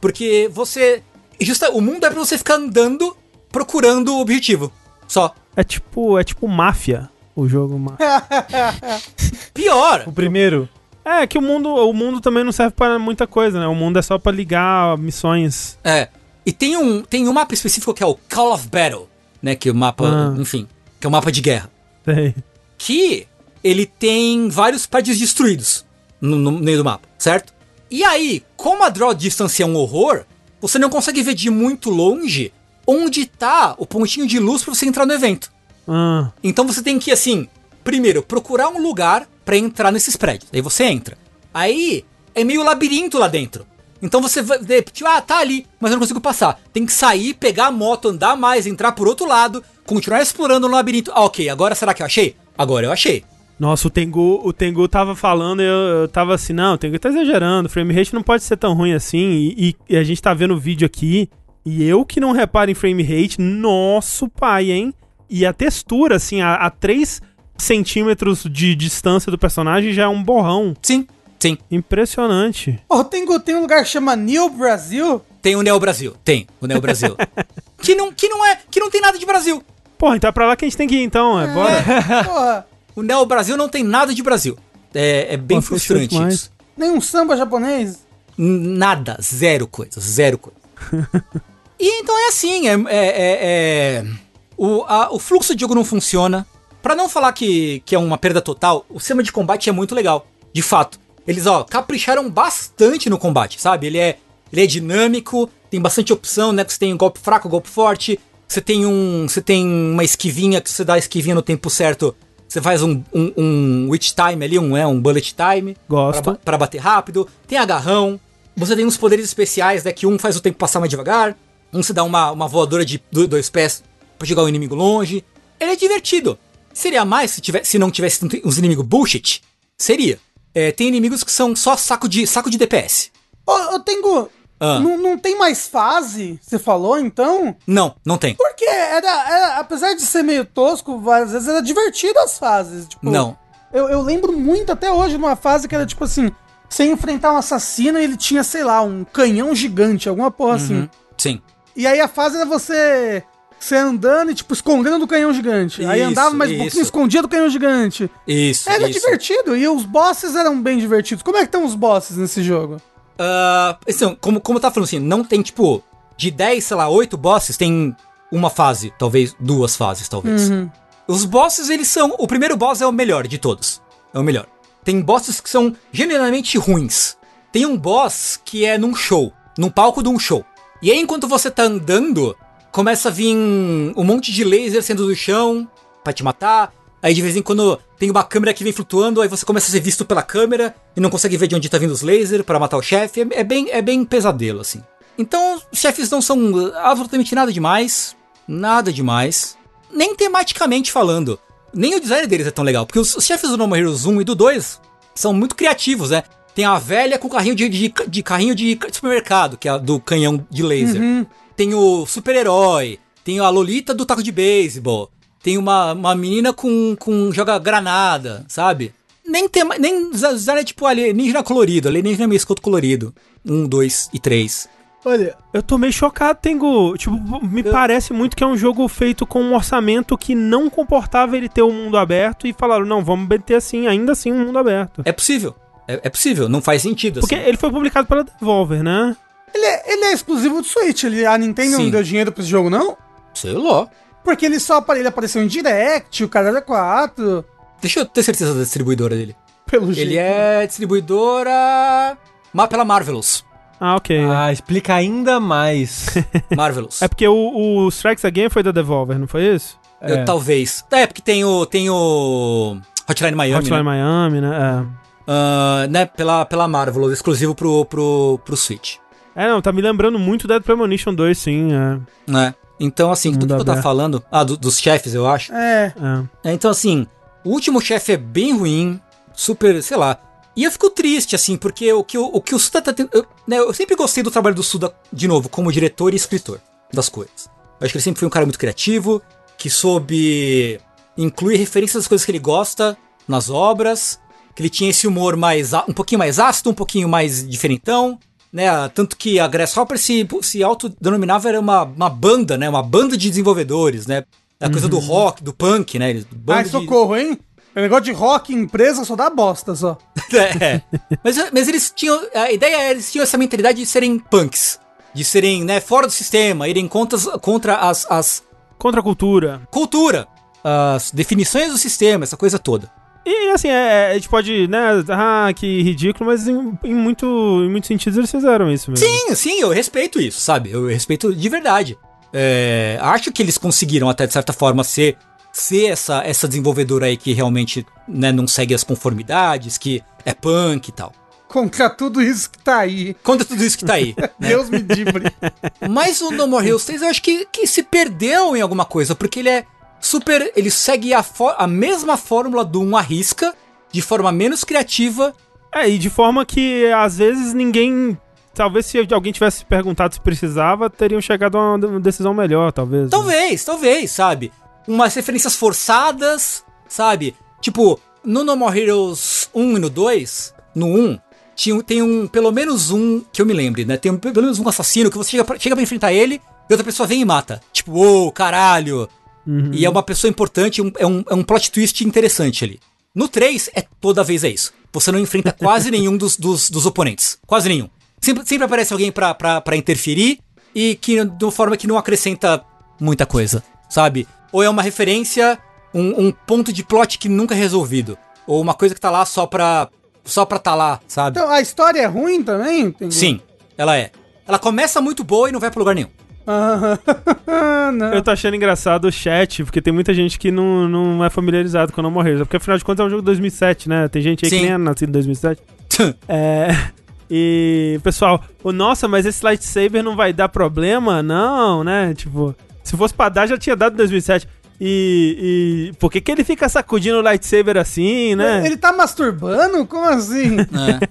Porque você. Justa, o mundo é pra você ficar andando procurando o objetivo. Só. É tipo, é tipo máfia, o jogo. ma- Pior! O primeiro. É que o mundo, o mundo também não serve pra muita coisa, né? O mundo é só pra ligar missões. É. E tem um, tem um mapa específico que é o Call of Battle, né? Que é o mapa, Ah. enfim, que é o mapa de guerra. Sei. que ele tem vários prédios destruídos no, no meio do mapa, certo? E aí, como a draw distance é um horror, você não consegue ver de muito longe onde tá o pontinho de luz pra você entrar no evento. Ah, Então você tem que, assim, primeiro, procurar um lugar pra entrar nesses prédios. Aí você entra. Aí é meio labirinto lá dentro. Então você vai, tipo, ah, tá ali, mas eu não consigo passar. Tem que sair, pegar a moto, andar mais, entrar por outro lado, continuar explorando o labirinto. Ah, ok, agora será que eu achei? Agora eu achei. Nossa, o Tengu, o Tengu tava falando, eu, eu tava assim, não, o Tengu tá exagerando, o frame rate não pode ser tão ruim assim, e, e- e a gente tá vendo o vídeo aqui, e eu que não reparo em frame rate, nosso pai, hein? E a textura, assim, a, a 3 centímetros de distância do personagem já é um borrão. Sim, sim. Impressionante. Ó, tem, tem um lugar que chama New Brasil. Tem o Neo Brasil. Tem o Neo Brasil. que, não, que não é. Que não tem nada de Brasil. Porra, então é pra lá que a gente tem que ir então, é, bora. Porra, O Neo Brasil não tem nada de Brasil. É, é bem Pô, frustrante isso. nem um samba japonês. Nada, zero coisa, zero coisa. e então é assim, é, é- é- é- o, a- o fluxo de jogo não funciona. Pra não falar que, que é uma perda total, o sistema de combate é muito legal. De fato. Eles, ó, capricharam bastante no combate, sabe? Ele é, ele é dinâmico, tem bastante opção, né? Que você tem um golpe fraco, golpe forte. Você tem um. Você tem uma esquivinha que você dá a esquivinha no tempo certo. Você faz um, um, um witch time ali, um, é, um bullet time. Gosto. Pra, pra bater rápido. Tem agarrão. Você tem uns poderes especiais, né? Que um faz o tempo passar mais devagar. Um se dá uma, uma voadora de do- dois pés pra jogar o inimigo longe. Ele é divertido. Seria mais se, tivesse, se não tivesse tanto- uns inimigos bullshit? Seria. É, tem inimigos que são só saco de, saco de DPS. Ô, ô Tengu, Ah. não, não tem mais fase? Você falou, então? Não, não tem. Porque era, era- apesar de ser meio tosco, várias vezes era divertido as fases. Tipo, Não. Eu, eu lembro muito até hoje numa fase que era tipo assim: você ia enfrentar um assassino e ele tinha, sei lá, um canhão gigante, alguma porra assim. Uhum, Sim. E aí a fase era você. Você andando e, tipo, escondendo do canhão gigante. aí Isso, andava mais um pouquinho, escondia do canhão gigante. Isso. Era isso. divertido. E os bosses eram bem divertidos. Como é que estão os bosses nesse jogo? Ah, então, como, como eu tava falando assim, não tem tipo, de 10, sei lá, 8 bosses, tem uma fase, talvez duas fases, talvez. Uhum. Os bosses, eles são. O primeiro boss é o melhor de todos. É o melhor. Tem bosses que são genuinamente ruins. Tem um boss que é num show, num palco de um show. E aí, enquanto você tá andando, começa a vir um monte de laser saindo do chão pra te matar. Aí de vez em quando tem uma câmera que vem flutuando, aí você começa a ser visto pela câmera e não consegue ver de onde tá vindo os lasers pra matar o chefe. É, é bem, é bem pesadelo, assim. Então, os chefes não são absolutamente nada demais. Nada demais. Nem tematicamente falando. Nem o design deles é tão legal. Porque os, os chefes do No More Heroes 1 e do 2 são muito criativos, né? Tem a velha com carrinho de, de, de carrinho de supermercado, que é a do canhão de laser. Tem o super-herói. Tem a Lolita do taco de beisebol. Tem uma, uma menina com, com joga granada, sabe? Nem tem nem design é tipo alienígena colorido, alienígena meio escoto colorido. Um, dois e três. Olha, eu tô meio chocado, Tengu. Tipo, me parece muito que é um jogo feito com um orçamento que não comportava ele ter um mundo aberto e falaram, não, vamos meter assim, ainda assim um mundo aberto. É possível. É, é possível, não faz sentido Porque assim. ele foi publicado pela Devolver, né? Ele é, ele é exclusivo do Switch. Ele, a Nintendo Sim. não deu dinheiro pra esse jogo, não? Sei lá. Porque ele só ele apareceu em Direct, o cara era 4. Deixa eu ter certeza da distribuidora dele. Pelo jeito. Ele é distribuidora. Ma pela Marvelous. Ah, ok. Ah, explica ainda mais. Marvelous. É porque o, o Strikes Again foi da Devolver, não foi isso? Eu- É. talvez. É, porque tem o. Tem o. Hotline Miami. Hotline né? Miami, né? Ah, né, pela, pela Marvelous, exclusivo pro, pro, pro Switch. É. é, não, tá me lembrando muito Dead Premonition 2, sim. É, Né? Então, assim, tudo que eu tava aberto. falando. Ah, do- dos chefes, eu acho. É. é. É, Então, assim, o último chefe é bem ruim, super, sei lá. E eu fico triste, assim, porque o que o, o, que o Suda tá tendo. Eu, né, eu sempre gostei do trabalho do Suda, de novo, como diretor e escritor das coisas. Eu acho que ele sempre foi um cara muito criativo, que soube incluir referências das coisas que ele gosta nas obras, que ele tinha esse humor mais um pouquinho mais ácido, um pouquinho mais diferentão. Né, tanto que a Grasshopper se, se autodenominava era uma, uma banda, né? Uma banda de desenvolvedores, né? A coisa do rock, do punk, né? banda Ai, de- socorro, hein? O negócio de rock em empresa só dá bosta só. É. mas, mas eles tinham. A ideia é eles tinham essa mentalidade de serem punks. De serem, né, fora do sistema, irem contra, contra as, as Contra a cultura. cultura, as definições do sistema, essa coisa toda. E assim, é, é, a gente pode, né? Ah, que ridículo, mas em, em muito, em muitos sentidos eles fizeram isso mesmo. Sim, sim, eu respeito isso, sabe? Eu respeito de verdade. É, acho que eles conseguiram, até de certa forma, ser, ser essa, essa desenvolvedora aí que realmente né, não segue as conformidades, que é punk e tal. Contra tudo isso que tá aí. Conta tudo isso que tá aí. né? Deus me livre. Mas o No More Heroes 3 eu acho que, que se perdeu em alguma coisa, porque ele é super. Ele segue a, a mesma fórmula do 1 arrisca, de forma menos criativa. É, e de forma que às vezes ninguém. Talvez se alguém tivesse perguntado se precisava, teriam chegado a uma decisão melhor, talvez. né? Talvez, talvez, sabe? Umas referências forçadas, sabe? Tipo, no No More Heroes 1 e no 2, no 1, tinha, tem um, pelo menos um, que eu me lembre, né? Tem um- pelo menos um assassino que você chega pra, chega pra enfrentar ele e outra pessoa vem e mata. Tipo, uou, caralho. Uhum. E é uma pessoa importante, um- é, um, é um plot twist interessante ali. No 3, é toda vez é isso. Você não enfrenta quase nenhum dos, dos, dos oponentes. Quase nenhum. Sempre, sempre aparece alguém pra, pra, pra interferir e que de uma forma que não acrescenta muita coisa, sabe? Ou é uma referência, um, um ponto de plot que nunca é resolvido. Ou uma coisa que tá lá só pra. só pra tá lá, sabe? Então, a história é ruim também? Tengu? Sim, ela é. Ela começa muito boa e não vai pra lugar nenhum. Não. Eu tô achando engraçado o chat, porque tem muita gente que não, não é familiarizado com o No More Heroes. Porque afinal de contas é um jogo de 2007, né? Tem gente aí Sim. que nem é nascido em 2007. É. E, pessoal, o nossa, mas esse lightsaber não vai dar problema? Não, né? Tipo, se fosse pra dar, já tinha dado em 2007. E, e por que, que ele fica sacudindo o lightsaber assim, né? Ele tá masturbando? Como assim?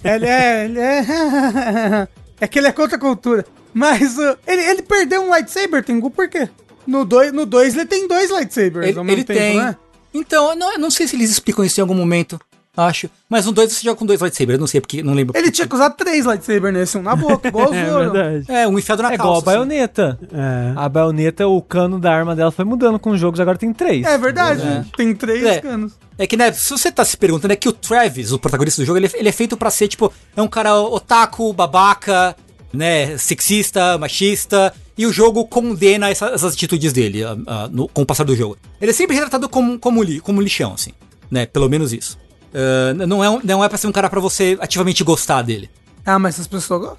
É. ele é. Ele é. é que ele é contra a cultura. Mas uh, ele, ele perdeu um lightsaber, Tengu, por quê? No 2 no dois, ele tem dois lightsabers Ele, ao mesmo ele tempo, tem. né? Então, eu não, eu não sei se eles explicam isso em algum momento. Acho. Mas no 2 você joga com dois lightsabers, eu não sei porque. Não lembro. Ele tinha que usar três lightsabers nesse, um na boca, igual o É verdade. É, um enfiado na É igual a calça. assim. baioneta. É. A baioneta, o cano da arma dela foi mudando com os jogos, agora tem três. É verdade, É. tem três É. canos. É que, né, se você tá se perguntando, é que o Travis, o protagonista do jogo, ele, é- ele é feito pra ser, tipo, é um cara otaku, babaca, né, sexista, machista, e o jogo condena essa- essas atitudes dele ah, ah, no- com o passar do jogo. Ele é sempre retratado como, como, li, como lixão, assim, né, pelo menos isso. Ah, não, é, um- não é pra ser um cara pra você ativamente gostar dele. Ah, mas essas pessoas gostam.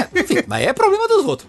É, enfim, mas é problema dos outros.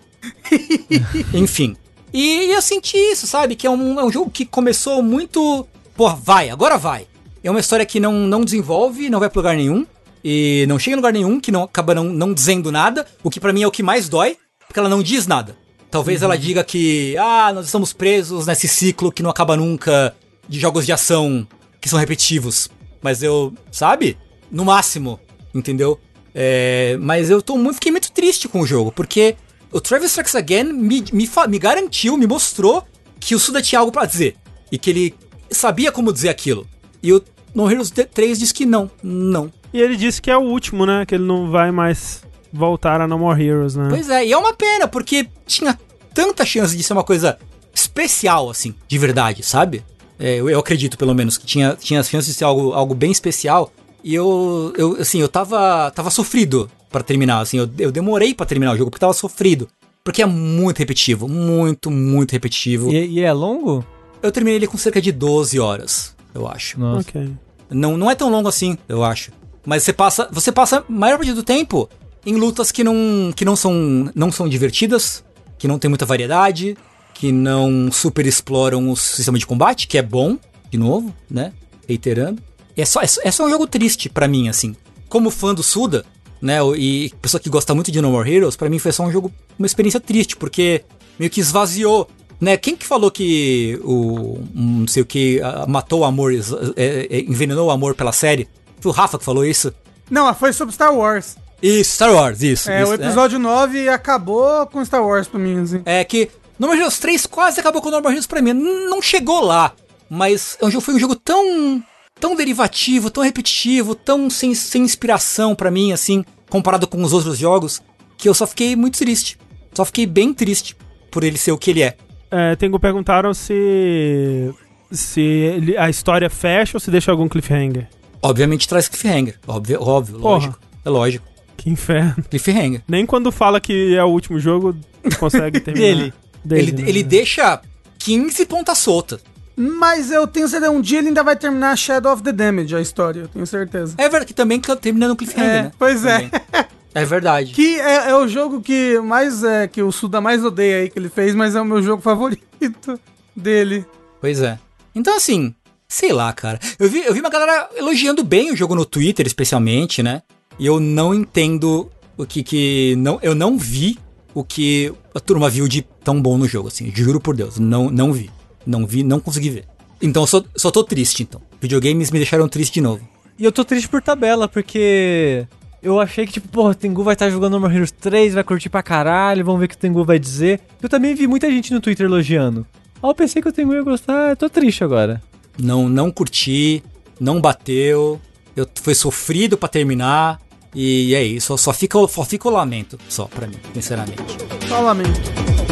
enfim. E eu senti isso, sabe? Que é um, é um jogo que começou muito. Porra, vai, agora vai. É uma história que não, não desenvolve, não vai pra lugar nenhum. E não chega em lugar nenhum, que não acaba não, não dizendo nada. O que pra mim é o que mais dói, porque ela não diz nada. Talvez ela diga que, ah, nós estamos presos nesse ciclo que não acaba nunca de jogos de ação que são repetitivos. Mas eu, sabe? No máximo, entendeu? É, mas eu tô muito, fiquei muito triste com o jogo, porque o Travis Strikes Again me, me, me garantiu, me mostrou que o Suda tinha algo pra dizer. E que ele sabia como dizer aquilo. E o No Heroes 3 diz que não, não. E ele disse que é o último, né? Que ele não vai mais voltar a No More Heroes, né? Pois é, e é uma pena, porque tinha tanta chance de ser uma coisa especial, assim, de verdade, sabe? É, eu, eu acredito, pelo menos, que tinha, tinha as chances de ser algo, algo bem especial. E eu, eu assim, eu tava, tava sofrido pra terminar, assim, eu, eu demorei pra terminar o jogo, porque tava sofrido. Porque é muito repetitivo, muito, muito repetitivo. E, e é longo? Eu terminei ele com cerca de 12 horas, eu acho. Nossa. Ok. Não, não é tão longo assim, eu acho. Mas você passa, você passa a maior parte do tempo em lutas que não, que não são, não são divertidas, que não tem muita variedade, que não super exploram o sistema de combate, que é bom, de novo, né? Reiterando. É só, é só, é só um jogo triste pra mim, assim. Como fã do Suda, né? E pessoa que gosta muito de No More Heroes, pra mim foi só um jogo, uma experiência triste, porque meio que esvaziou. Né? Quem que falou que o um, não sei o que ah, matou o amor, é, é, envenenou o amor pela série? Foi o Rafa que falou isso? Não, foi sobre Star Wars. Isso, Star Wars, isso. É, isso, o episódio 9 acabou com Star Wars pra mim, assim. É, é que No More Heroes 3 quase acabou com o No More Heroes pra mim. Não chegou lá, mas é foi um jogo tão tão derivativo, tão repetitivo, tão sem, sem inspiração pra mim, assim, comparado com os outros jogos, que eu só fiquei muito triste. Só fiquei bem triste por ele ser o que ele é. É, Tengu perguntaram se. se ele- a história fecha ou se deixa algum cliffhanger. Obviamente traz cliffhanger. Óbvio, óbvio, Porra. lógico. É lógico. Que inferno. Cliffhanger. Nem quando fala que é o último jogo, consegue terminar. Dele. Dele, ele, né? ele deixa 15 pontas soltas. Mas eu tenho certeza, um dia ele ainda vai terminar Shadow of the Damage, a história, eu tenho certeza. É verdade que também termina no cliffhanger, É, né? pois é. Também. É verdade. Que é, é o jogo que mais é, que o Suda mais odeia aí que ele fez, mas é o meu jogo favorito dele. Pois é. Então, assim, sei lá, cara. Eu vi, eu vi uma galera elogiando bem o jogo no Twitter, especialmente, né? E eu não entendo o que que. Não, eu não vi o que a turma viu de tão bom no jogo, assim. Juro por Deus. Não, não vi. Não vi, não consegui ver. Então eu só, só tô triste, então. Videogames me deixaram triste de novo. E eu tô triste por tabela, porque eu achei que, tipo, porra, o Tengu vai estar jogando No More Heroes 3, vai curtir pra caralho, vamos ver o que o Tengu vai dizer. Eu também vi muita gente no Twitter elogiando. Ah, eu pensei que o Tengu ia gostar, eu tô triste agora. Não, não curti, não bateu. Eu foi sofrido pra terminar. E é isso. Só fica, só fica o lamento, só pra mim, sinceramente. Só lamento.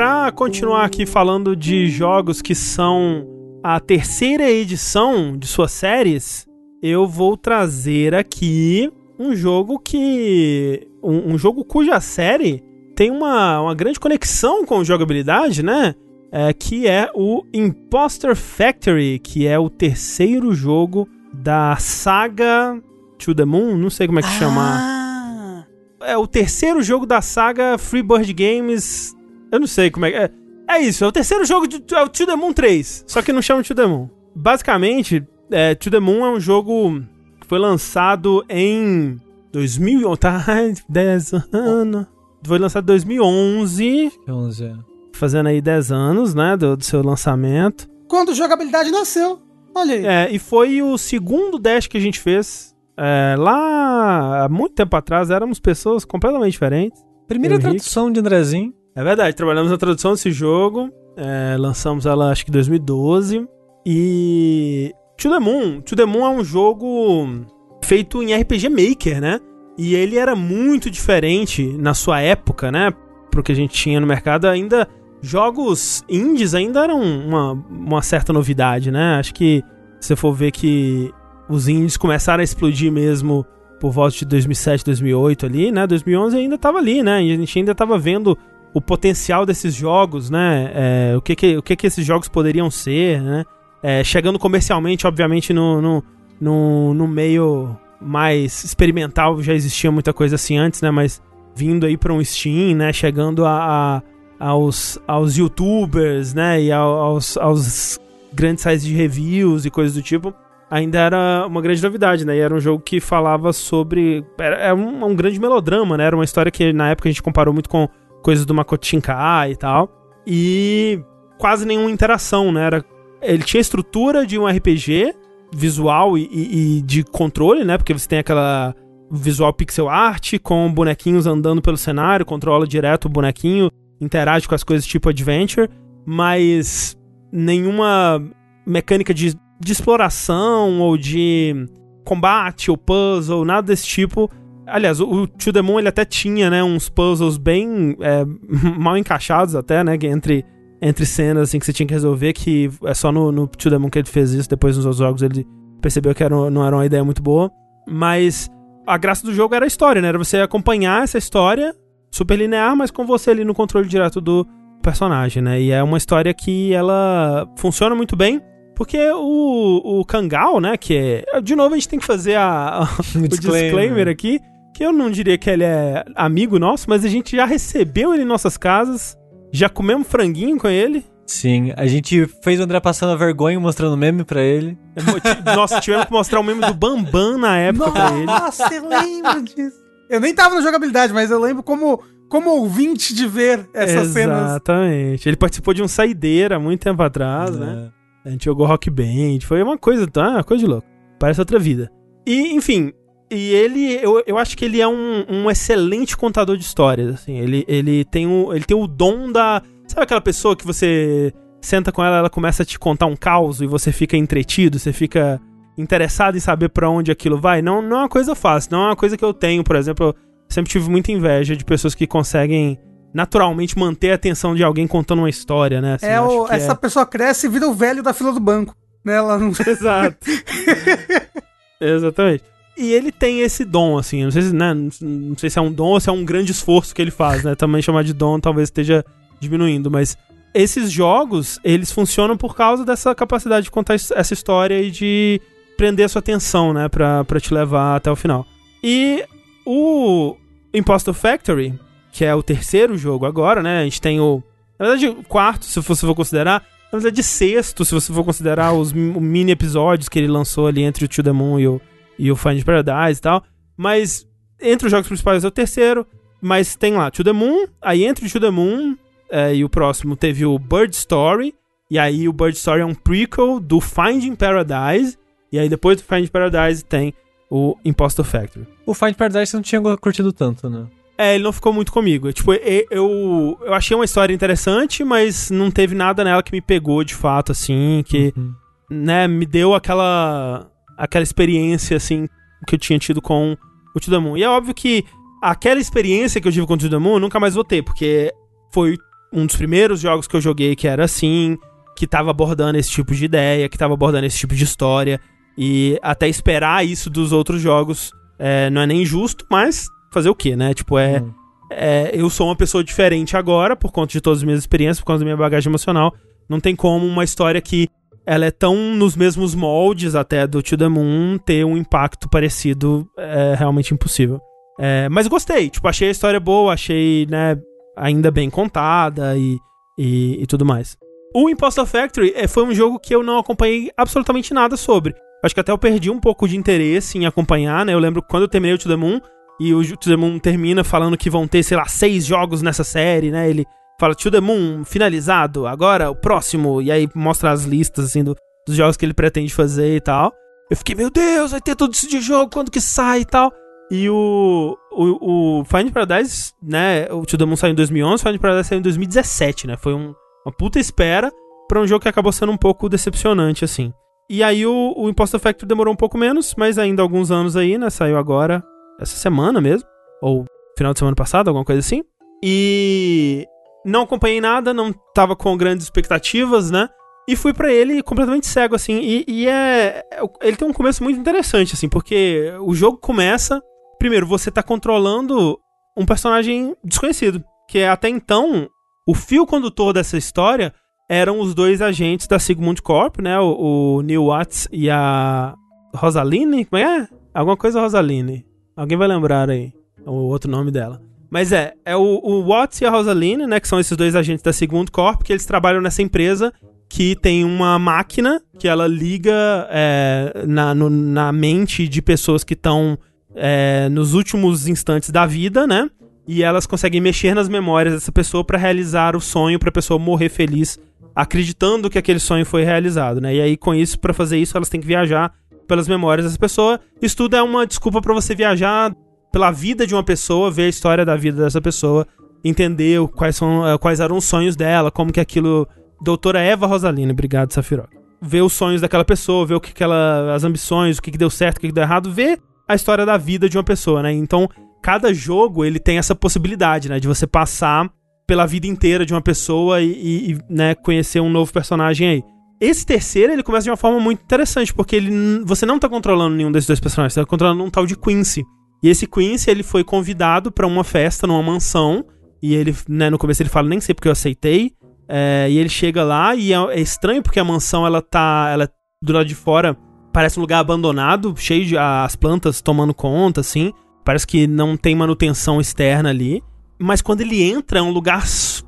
Pra continuar aqui falando de jogos que são a terceira edição de suas séries, eu vou trazer aqui um jogo que. Um, um jogo cuja série tem uma, uma grande conexão com jogabilidade, né? É, que é o Imposter Factory, que é o terceiro jogo da saga To the Moon, não sei como é que chama. Ah, É o terceiro jogo da saga Freebird Games. Eu não sei como é que é. É isso, é o terceiro jogo de é o To the Moon 3, só que não chama To the Moon. Basicamente, é, To the Moon é um jogo que foi lançado em 2000, tá? 10 anos. Foi lançado em 2011, 11, é. fazendo aí 10 anos, né, do, do seu lançamento. quando jogabilidade nasceu. Olha aí. É, e foi o segundo dash que a gente fez. É, lá, há muito tempo atrás, éramos pessoas completamente diferentes. Primeira tradução de Andrezinho. É verdade, trabalhamos na tradução desse jogo. é, lançamos ela acho que em 2012. E. To the Moon. To the Moon é um jogo feito em RPG Maker, né? E ele era muito diferente na sua época, né? Pro que a gente tinha no mercado. Ainda. Jogos indies ainda eram uma, uma certa novidade, né? Acho que se você for ver que os indies começaram a explodir mesmo por volta de 2007, 2008 ali, né? 2011 ainda tava ali, né? A gente ainda tava vendo o potencial desses jogos, né? É, o que que, o que que esses jogos poderiam ser, né? É, chegando comercialmente, obviamente, no, no, no, no meio mais experimental já existia muita coisa assim antes, né? Mas vindo aí para um Steam, né? Chegando a, a- aos, aos YouTubers, né? E ao- aos, aos grandes sites de reviews e coisas do tipo, ainda era uma grande novidade, né? E era um jogo que falava sobre... Era, era um, um grande melodrama, né? Era uma história que na época a gente comparou muito com coisas do Makoto Shinkai e tal. E quase nenhuma interação, né? Era, ele tinha estrutura de um RPG visual e, e- e de controle, né? Porque você tem aquela visual pixel art com bonequinhos andando pelo cenário, controla direto o bonequinho, interage com as coisas tipo adventure, mas nenhuma mecânica de, de exploração ou de combate ou puzzle, nada desse tipo. Aliás, o, o To The Moon ele até tinha, né, uns puzzles bem é, mal encaixados até, né, entre, entre cenas assim que você tinha que resolver, que é só no, no To The Moon que ele fez isso, depois nos outros jogos ele percebeu que era, não era uma ideia muito boa. Mas a graça do jogo era a história, né, era você acompanhar essa história super linear, mas com você ali no controle direto do personagem, né, e é uma história que ela funciona muito bem, porque o, o Kangal, né, que é... De novo a gente tem que fazer a, o disclaimer aqui, que eu não diria que ele é amigo nosso, mas a gente já recebeu ele em nossas casas, já comemos franguinho com ele. Sim, a gente fez o André passando a vergonha mostrando meme pra ele. Nossa, tivemos que mostrar o meme do Bambam na época pra ele. Nossa, eu lembro disso. Eu nem tava na jogabilidade, mas eu lembro como, como ouvinte de ver essas cenas. Exatamente. Ele participou de um Saideira há muito tempo atrás, né? É. A gente jogou Rock Band, foi uma coisa, tá? Uma coisa de louco. Parece outra vida. E, enfim, e ele, eu, eu acho que ele é um, um excelente contador de histórias, assim. Ele, ele, tem o, ele tem o dom da... Sabe aquela pessoa que você senta com ela, ela começa a te contar um caos e você fica entretido, você fica interessado em saber pra onde aquilo vai? Não, não é uma coisa fácil, não é uma coisa que eu tenho, por exemplo, eu sempre tive muita inveja de pessoas que conseguem naturalmente manter a atenção de alguém contando uma história, né? Assim, é o, que essa pessoa cresce e vira o velho da fila do banco. Né? Ela não... Exato. Exatamente. E ele tem esse dom, assim, não sei, se, né, não- sei se é um dom ou se é um grande esforço que ele faz, né? Também chamar de dom talvez esteja diminuindo, mas esses jogos, eles funcionam por causa dessa capacidade de contar es- essa história e de prender a sua atenção, né, pra, pra te levar até o final. E o Impostor Factory, que é o terceiro jogo agora, né, a gente tem o... Na verdade, o quarto, se você for considerar, na verdade, sexto, se você for considerar os mi- mini episódios que ele lançou ali entre o To The Moon e o, e o Find Paradise e tal. Mas entre os jogos principais é o terceiro. Mas tem lá To The Moon, aí entre To The Moon é, e o próximo teve o Bird Story. E aí o Bird Story é um prequel do Finding Paradise. E aí depois do Finding Paradise tem o Impostor Factory. O Find Paradise você não tinha curtido tanto, né? É, ele não ficou muito comigo. Tipo, e- eu, eu achei uma história interessante, mas não teve nada nela que me pegou de fato, assim, que, Uhum. né, me deu aquela aquela experiência, assim, que eu tinha tido com o To The Moon. E é óbvio que aquela experiência que eu tive com o To The Moon eu nunca mais vou ter, porque foi um dos primeiros jogos que eu joguei que era assim, que tava abordando esse tipo de ideia, que tava abordando esse tipo de história. E até esperar isso dos outros jogos é, não é nem justo, mas fazer o quê, né? Tipo, é, Hum. é, Eu sou uma pessoa diferente agora, por conta de todas as minhas experiências, por causa da minha bagagem emocional. Não tem como uma história que ela é tão nos mesmos moldes até do To The Moon ter um impacto parecido é realmente impossível. É, mas gostei, tipo, achei a história boa, achei, né, ainda bem contada e, e, e tudo mais. O Impostor Factory é, foi um jogo que eu não acompanhei absolutamente nada sobre. Acho que até eu perdi um pouco de interesse em acompanhar, né? Eu lembro quando eu terminei o To The Moon, e o To The Moon termina falando que vão ter, sei lá, seis jogos nessa série, né? Ele fala To The Moon finalizado, agora o próximo, e aí mostra as listas, assim, do- dos jogos que ele pretende fazer e tal. Eu fiquei, meu Deus, vai ter tudo isso de jogo, quando que sai e tal. E o, o, o Find Paradise, né, o To The Moon saiu em 2011, o Find Paradise saiu em 2017, né, foi um- uma puta espera pra um jogo que acabou sendo um pouco decepcionante, assim. E aí o, o Impostor Factory demorou um pouco menos, mas ainda alguns anos aí, né, saiu agora, essa semana mesmo, ou final de semana passada, alguma coisa assim. E não acompanhei nada, não tava com grandes expectativas, né, e fui pra ele completamente cego, assim. E, e é. é- Ele tem um começo muito interessante, assim, porque o jogo começa. Primeiro, você tá controlando um personagem desconhecido. Que até então, o fio condutor dessa história eram os dois agentes da Sigmund Corp, né? O, o Neil Watts e a Rosaline. Como é? Alguma coisa Rosaline. Alguém vai lembrar aí o outro nome dela. Mas é, é o, o Watts e a Rosaline, né? Que são esses dois agentes da Sigmund Corp, que eles trabalham nessa empresa que tem uma máquina que ela liga é, na, no- na mente de pessoas que estão é, nos últimos instantes da vida, né? E elas conseguem mexer nas memórias dessa pessoa pra realizar o sonho, pra pessoa morrer feliz, acreditando que aquele sonho foi realizado, né? E aí, com isso, pra fazer isso, elas têm que viajar pelas memórias dessa pessoa. Isso tudo é uma desculpa pra você viajar pela vida de uma pessoa, ver a história da vida dessa pessoa, entender quais, são, eh, quais eram os sonhos dela, como que aquilo. Doutora Eva Rosalina, obrigado, Safiro. Ver os sonhos daquela pessoa, ver o que, que ela. as ambições, o que, que deu certo, o que, que deu errado, ver a história da vida de uma pessoa, né? Então, cada jogo ele tem essa possibilidade, né? De você passar pela vida inteira de uma pessoa e, e, e, né, conhecer um novo personagem aí. Esse terceiro, ele começa de uma forma muito interessante, porque ele, você não tá controlando nenhum desses dois personagens, você tá controlando um tal de Quincy. E esse Quincy, ele foi convidado pra uma festa numa mansão, e ele, né, no começo ele fala, nem sei porque eu aceitei, é, e ele chega lá e é, é estranho porque a mansão, ela tá, ela do lado de fora, parece um lugar abandonado, cheio de as plantas tomando conta, assim, parece que não tem manutenção externa ali. Mas quando ele entra, é um lugar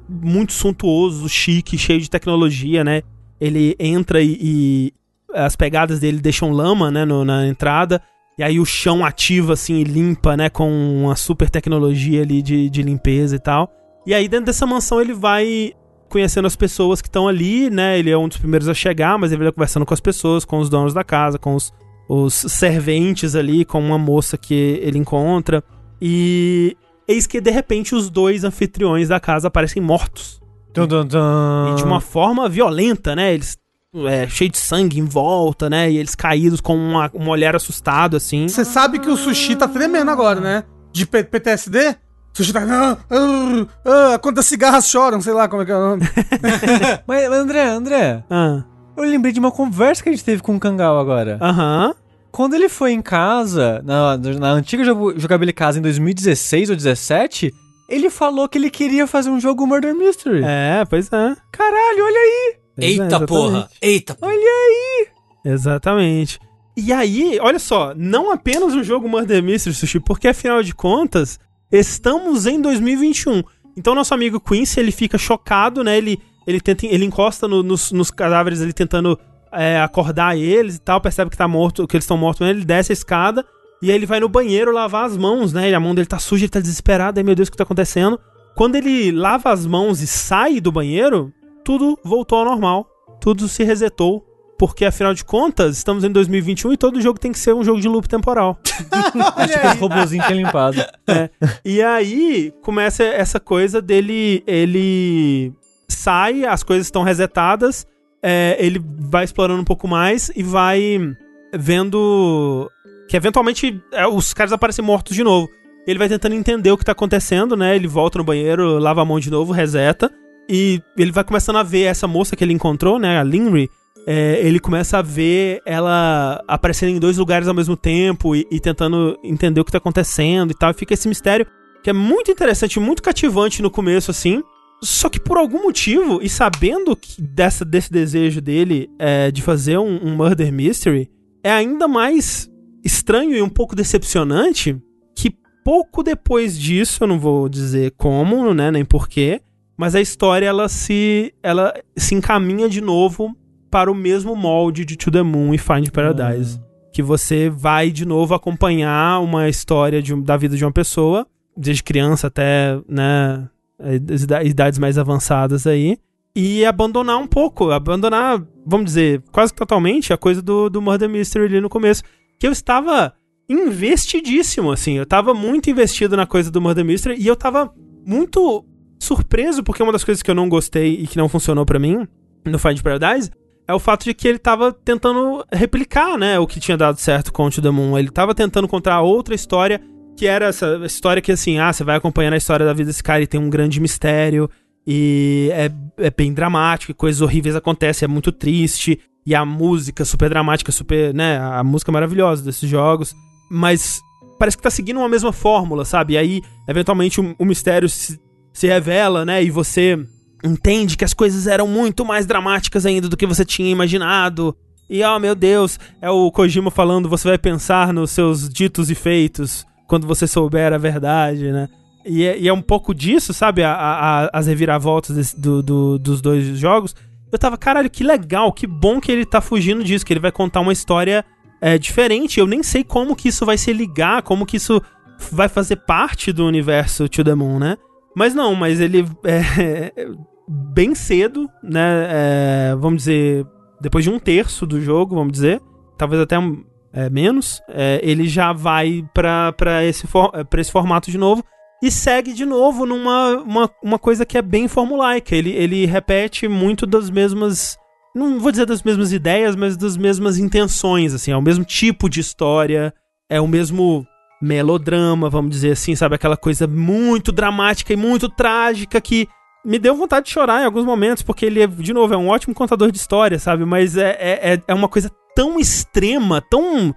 muito suntuoso, chique, cheio de tecnologia, né? Ele entra e, e as pegadas dele deixam lama, né, no- na entrada. E aí o chão ativa, assim, e limpa, né, com uma super tecnologia ali de, de limpeza e tal. E aí dentro dessa mansão ele vai conhecendo as pessoas que estão ali, né? Ele é um dos primeiros a chegar, mas ele vai conversando com as pessoas, com os donos da casa, com os, os serventes ali, com uma moça que ele encontra. E eis que de repente os dois anfitriões da casa aparecem mortos. Dun, dun, dun. E de uma forma violenta, né? Eles. É, cheio de sangue em volta, né? E eles caídos com uma, um olhar assustado, assim. Você sabe que o sushi tá tremendo agora, né? De P- PTSD? O sushi tá. Ah, ah, ah, quantas cigarras choram, sei lá como é que é o nome. Mas, mas, André, André, Ah, eu lembrei de uma conversa que a gente teve com o Kangal agora. Aham. Quando ele foi em casa, na, na antiga jogabilidade casa em 2016 ou 2017, ele falou que ele queria fazer um jogo Murder Mystery. É, pois é. Caralho, olha aí! Eita exatamente. porra! Eita porra! Exatamente. E aí, olha só, não apenas um jogo Murder Mystery, Sushi, porque afinal de contas, estamos em 2021. Então nosso amigo Quincy, ele fica chocado, né? Ele, ele, tenta, ele encosta no- nos, nos cadáveres, ele tentando é, acordar eles e tal, percebe que tá morto, que eles estão mortos, né? ele desce a escada e aí ele vai no banheiro lavar as mãos, né? E a mão dele tá suja, ele tá desesperado, aí meu Deus, o que tá acontecendo? Quando ele lava as mãos e sai do banheiro, tudo voltou ao normal. Tudo se resetou. Porque, afinal de contas, estamos em 2021 e todo jogo tem que ser um jogo de loop temporal. Tipo, os robôzinhos tinham limpado. E aí começa essa coisa dele. Ele sai, as coisas estão resetadas. é, ele vai explorando um pouco mais e vai vendo que eventualmente é, os caras aparecem mortos de novo. Ele vai tentando entender o que tá acontecendo, né? Ele volta no banheiro, lava a mão de novo, reseta. E ele vai começando a ver essa moça que ele encontrou, né, a Linry, é, ele começa a ver ela aparecendo em dois lugares ao mesmo tempo e, e, tentando entender o que tá acontecendo e tal. E fica esse mistério que é muito interessante, muito cativante no começo, assim. Só que por algum motivo, e sabendo dessa, desse desejo dele é, de fazer um, um Murder Mystery, é ainda mais estranho e um pouco decepcionante que pouco depois disso, eu não vou dizer como, né, nem porquê, mas a história ela se ela se encaminha de novo para o mesmo molde de To The Moon e Find Paradise. Uhum. Que você vai de novo acompanhar uma história de, da vida de uma pessoa, desde criança até, né, as idades mais avançadas aí, e abandonar um pouco, abandonar, vamos dizer, quase totalmente a coisa do, do Murder Mystery ali no começo. Que eu estava investidíssimo, assim, eu estava muito investido na coisa do Murder Mystery e eu estava muito surpreso, porque uma das coisas que eu não gostei e que não funcionou para mim no Find Paradise é o fato de que ele tava tentando replicar, né, o que tinha dado certo com o The Moon. Ele tava tentando contar outra história, que era essa história que, assim, ah, você vai acompanhando a história da vida desse cara e tem um grande mistério, e é, é bem dramático, e coisas horríveis acontecem, é muito triste, e a música super dramática, super, né, a música maravilhosa desses jogos, mas parece que tá seguindo uma mesma fórmula, sabe? E aí, eventualmente, o, o mistério se, se revela, né, e você entende que as coisas eram muito mais dramáticas ainda do que você tinha imaginado. E, oh meu Deus, é o Kojima falando: você vai pensar nos seus ditos e feitos quando você souber a verdade, né? E é, e é um pouco disso, sabe? A, a, as reviravoltas desse, do, do, dos dois jogos. Eu tava, caralho, que legal, que bom que ele tá fugindo disso, que ele vai contar uma história é, diferente. Eu nem sei como que isso vai se ligar, como que isso vai fazer parte do universo To The Moon, né? Mas não, mas ele é, bem cedo, né? É, vamos dizer, depois de um terço do jogo, vamos dizer, talvez até é, menos, é, ele já vai para esse, for, esse formato de novo e segue de novo numa uma, uma coisa que é bem formulaica. Ele, ele repete muito das mesmas. Não vou dizer das mesmas ideias, mas das mesmas intenções, assim. É o mesmo tipo de história, é o mesmo melodrama, vamos dizer assim, sabe? Aquela coisa muito dramática e muito trágica que me deu vontade de chorar em alguns momentos, porque ele, é, de novo, é um ótimo contador de história, sabe? Mas é, é, é, é uma coisa tão extrema, tão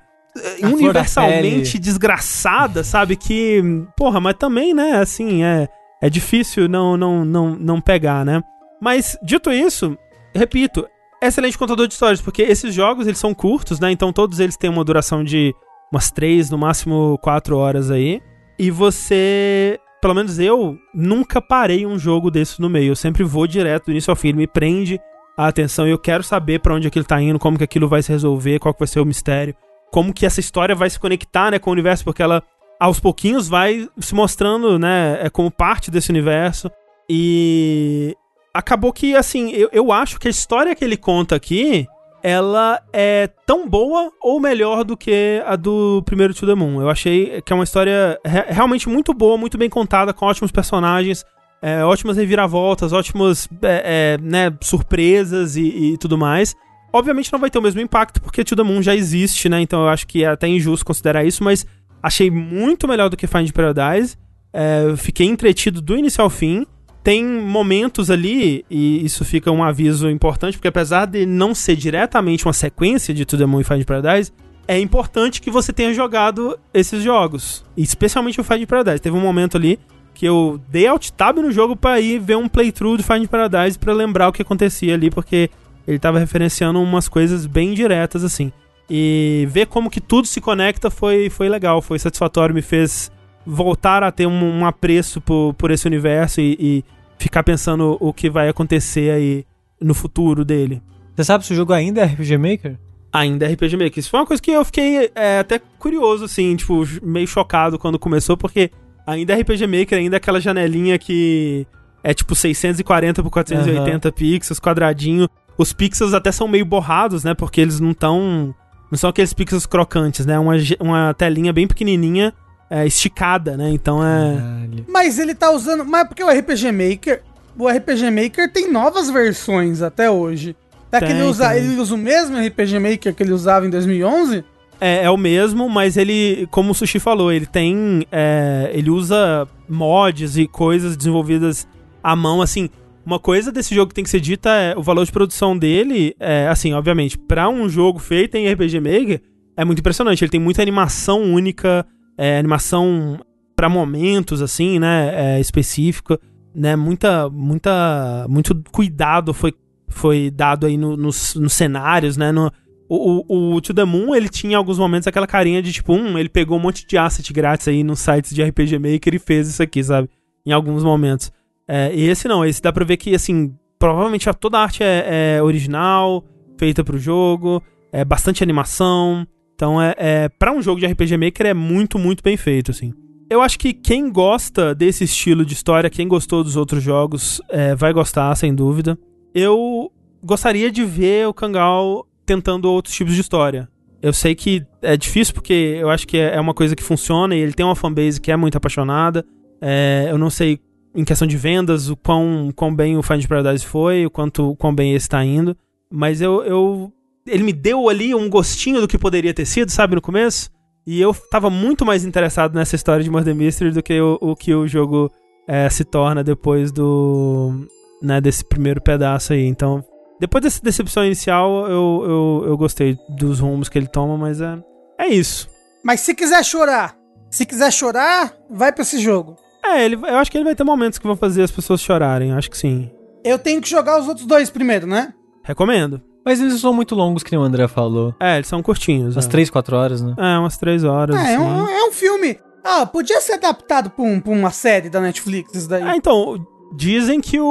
a universalmente desgraçada, sabe? Que, porra, mas também, né, assim, é, é difícil não, não, não, não pegar, né? Mas, dito isso, repito, excelente contador de histórias, porque esses jogos, eles são curtos, né? Então todos eles têm uma duração de umas três, no máximo quatro horas aí. E você pelo menos eu nunca parei um jogo desse no meio. Eu sempre vou direto do início ao fim. Ele me prende a atenção e eu quero saber para onde aquilo tá indo, como que aquilo vai se resolver, qual que vai ser o mistério, como que essa história vai se conectar, né, com o universo, porque ela aos pouquinhos vai se mostrando, né, é como parte desse universo. E acabou que, assim, eu, eu acho que a história que ele conta aqui ela é tão boa ou melhor do que a do primeiro To The Moon. Eu achei que é uma história re realmente muito boa, muito bem contada, com ótimos personagens, é, ótimas reviravoltas, ótimas é, é, né, surpresas e, e, tudo mais. Obviamente não vai ter o mesmo impacto, porque To The Moon já existe, né? Então eu acho que é até injusto considerar isso, mas achei muito melhor do que Find Paradise. É, fiquei entretido do início ao fim tem momentos ali, e isso fica um aviso importante, porque apesar de não ser diretamente uma sequência de To The Moon e Find Paradise, é importante que você tenha jogado esses jogos. Especialmente o Find Paradise. Teve um momento ali que eu dei alt tab no jogo para ir ver um playthrough do Find Paradise para lembrar o que acontecia ali, porque ele tava referenciando umas coisas bem diretas assim. E ver como que tudo se conecta foi, foi legal, foi satisfatório, me fez voltar a ter um, um apreço por, por esse universo e, e ficar pensando o que vai acontecer aí no futuro dele. Você sabe se o jogo ainda é RPG Maker? Ainda é RPG Maker. Isso foi uma coisa que eu fiquei é, até curioso, assim, tipo, meio chocado quando começou, porque ainda é RPG Maker, ainda é aquela janelinha que é tipo 640 por 480 uhum. pixels, quadradinho. Os pixels até são meio borrados, né? Porque eles não estão. Não são aqueles pixels crocantes, né? Uma, uma telinha bem pequenininha é, esticada, né? Então é. Caralho. Mas ele tá usando. Mas porque o RPG Maker. O RPG Maker tem novas versões até hoje. É que ele usa, ele usa o mesmo RPG Maker que ele usava em 2011? É, é o mesmo, mas ele, como o Sushi falou, ele tem. É, ele usa mods e coisas desenvolvidas à mão, assim. uma coisa desse jogo que tem que ser dita é o valor de produção dele, é, assim, obviamente, pra um jogo feito em RPG Maker, é muito impressionante. Ele tem muita animação única, é, animação pra momentos, assim, né, é, específica, né, muita, muita, muito cuidado foi, foi dado aí no- nos, nos cenários, né, no, o, o, o To The Moon, ele tinha em alguns momentos aquela carinha de tipo, hum, ele pegou um monte de asset grátis aí nos sites de RPG Maker e fez isso aqui, sabe? Em alguns momentos. É, esse não, esse dá pra ver que, assim, provavelmente toda a arte é, é original, feita pro jogo, é bastante animação. Então, é, é para um jogo de RPG Maker é muito, muito bem feito, assim. Eu acho que quem gosta desse estilo de história, quem gostou dos outros jogos, é, vai gostar, sem dúvida. Eu gostaria de ver o Kangal tentando outros tipos de história. Eu sei que é difícil porque eu acho que é é uma coisa que funciona e ele tem uma fanbase que é muito apaixonada. É, eu não sei em questão de vendas o quão, quão bem o Find Paradise foi, o quanto quão bem esse tá indo. Mas eu, eu. Ele me deu ali um gostinho do que poderia ter sido, sabe, no começo. E eu tava muito mais interessado nessa história de Murder Mystery do que o, o que o jogo é, se torna depois do. Né, desse primeiro pedaço aí. Então, depois dessa decepção inicial, eu, eu, eu gostei dos rumos que ele toma, mas é, é isso. Mas se quiser chorar, se quiser chorar, vai pra esse jogo. É, ele, eu acho que ele vai ter momentos que vão fazer as pessoas chorarem, acho que sim. Eu tenho que jogar os outros dois primeiro, né? Recomendo. Mas eles são muito longos, que nem o André falou. É, eles são curtinhos. Umas é. 3, 4 horas, né? É, umas três horas. É, assim. um, é um filme. Ah, podia ser adaptado pra, um- pra uma série da Netflix, isso daí. Ah, então, dizem que o,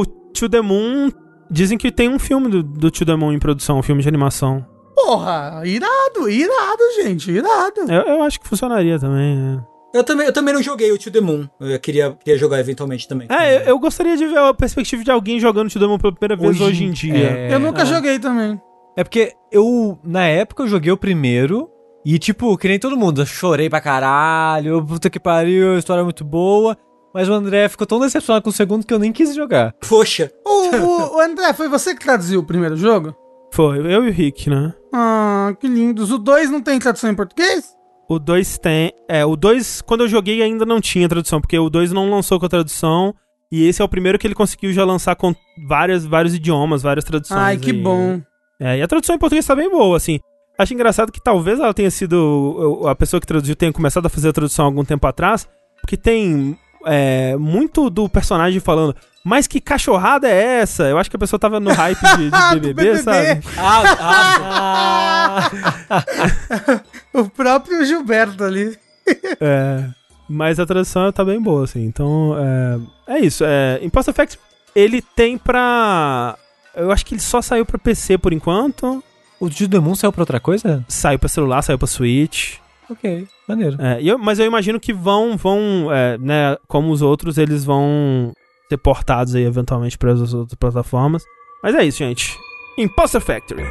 o To The Moon. Dizem que tem um filme do, do To The Moon em produção, um filme de animação. Porra, irado, irado, gente, irado. Eu, eu acho que funcionaria também. Eu também, eu também não joguei o To The Moon. Eu queria, queria jogar eventualmente também. É, eu, eu gostaria de ver a perspectiva de alguém jogando To The Moon pela primeira vez hoje, Hoje em dia. é. eu nunca é. joguei também. É porque eu, na época, eu joguei o primeiro. E, tipo, que nem todo mundo, eu chorei pra caralho, puta que pariu, a história é muito boa. Mas o André ficou tão decepcionado com o segundo que eu nem quis jogar. Poxa, O, o- o André, foi você que traduziu o primeiro jogo? Foi, eu e o Rick, né? Ah, que lindos. O 2 não tem tradução em português? O 2 tem. É, o 2, quando eu joguei, ainda não tinha tradução, porque o 2 não lançou com a tradução. E esse é o primeiro que ele conseguiu já lançar com várias, vários idiomas, várias traduções. Ai, que aí. bom. É, e a tradução em português tá bem boa, assim. Acho engraçado que talvez ela tenha sido. A pessoa que traduziu tenha começado a fazer a tradução algum tempo atrás, porque tem é, muito do personagem falando. Mas que cachorrada é essa? Eu acho que a pessoa tava no hype de, de BBB, BBB. sabe? ah, ah, O próprio Gilberto ali. É, mas a tradução tá bem boa, assim. Então, é, é isso. É, Imposter Effect, ele tem pra... Eu acho que ele só saiu pra PC por enquanto. O Moon saiu pra outra coisa? Saiu pra celular, saiu pra Switch. Ok, maneiro. É, eu- mas eu imagino que vão, vão é, né, como os outros, eles vão ser portados aí eventualmente para as outras plataformas. Mas é isso, gente. Imposter Factory.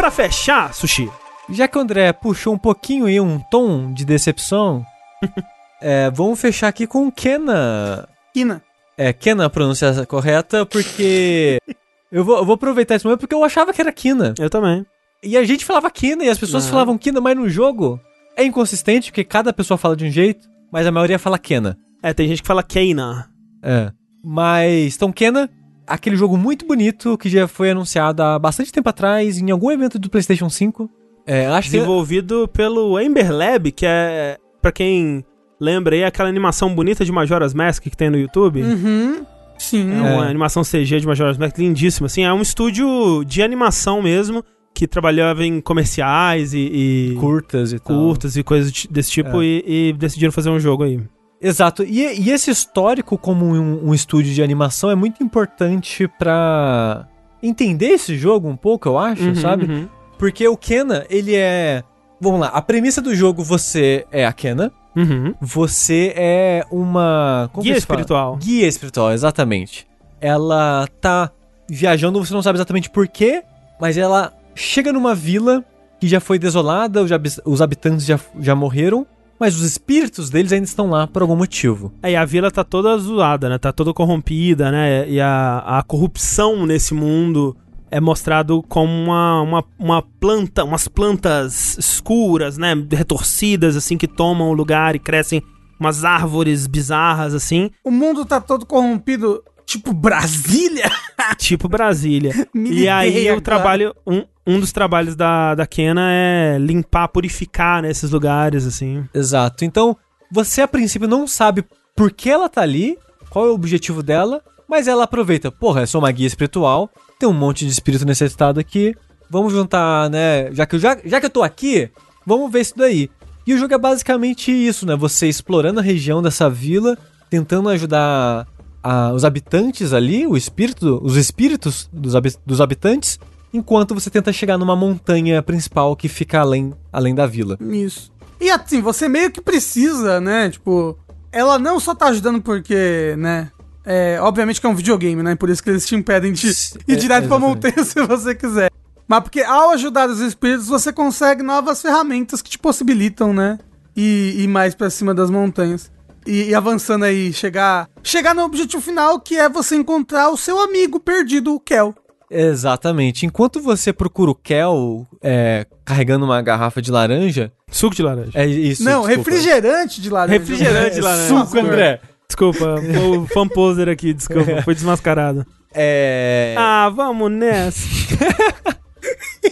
E pra fechar, Sushi, Já que o André puxou um pouquinho aí um tom de decepção, é, vamos fechar aqui com Kena. Kina. É, Kena a pronúncia correta, porque. eu, vou, eu vou aproveitar esse momento porque eu achava que era Kina. eu também. E a gente falava Kina e as pessoas Não. falavam Kina, mas no jogo é inconsistente porque cada pessoa fala de um jeito, mas a maioria fala Kena. É, tem gente que fala Keina. É. Mas, então, Kena, aquele jogo muito bonito que já foi anunciado há bastante tempo atrás em algum evento do PlayStation 5. É, acho que. Desenvolvido pelo Ember Lab, que é, pra quem lembra aí, aquela animação bonita de Majora's Mask que tem no YouTube. Uhum. Sim. É uma animação CG de Majora's Mask lindíssima, assim. É um estúdio de animação mesmo, que trabalhava em comerciais e... e Curtas e tal. curtas e coisas de- desse tipo É. e, e decidiram fazer um jogo aí. Exato. E, e esse histórico como um, um estúdio de animação é muito importante pra entender esse jogo um pouco, eu acho, Uhum, sabe? uhum. Porque o Kena, ele é. Vamos lá, a premissa do jogo você é a Kena, Uhum. você é uma. Guia espiritual. Guia espiritual, exatamente. Ela tá viajando, você não sabe exatamente porquê, mas ela chega numa vila que já foi desolada, os habitantes já, já morreram, mas os espíritos deles ainda estão lá por algum motivo. Aí a vila tá toda zoada, né? Tá toda corrompida, né? E a, a corrupção nesse mundo é mostrado como uma, uma, uma planta, umas plantas escuras, né? Retorcidas, assim, que tomam o lugar e crescem umas árvores bizarras, assim, O mundo tá todo corrompido, tipo Brasília. tipo Brasília. Me e aí agora. trabalho, um, um dos trabalhos da, da Kena é limpar, purificar nesses lugares, assim. Exato. Então, você a princípio não sabe por que ela tá ali, qual é o objetivo dela, mas ela aproveita. Porra, eu sou uma guia espiritual, tem um monte de espírito necessitado aqui. Vamos juntar, né? Já que, eu, já, já que eu tô aqui, vamos ver isso daí. E o jogo é basicamente isso, né? Você explorando a região dessa vila, tentando ajudar a- os habitantes ali, o espírito, os espíritos dos, habi- dos habitantes, enquanto você tenta chegar numa montanha principal que fica além, além da vila. Isso. E assim, você meio que precisa, né? Tipo, ela não só tá ajudando porque, né? É, obviamente que é um videogame, né? Por isso que eles te impedem de ir É, direto pra exatamente. montanha se você quiser. Mas porque ao ajudar os espíritos, você consegue novas ferramentas que te possibilitam, né? E ir mais pra cima das montanhas. E, e avançando aí, chegar, chegar no objetivo final, que é você encontrar o seu amigo perdido, o Kel. Exatamente. Enquanto você procura o Kel é, carregando uma garrafa de laranja. Suco de laranja. É isso. não, desculpa. refrigerante de laranja. Refrigerante de laranja. Suco, André. Desculpa, o fan poser aqui, desculpa, foi desmascarado. É. Ah, vamos nessa.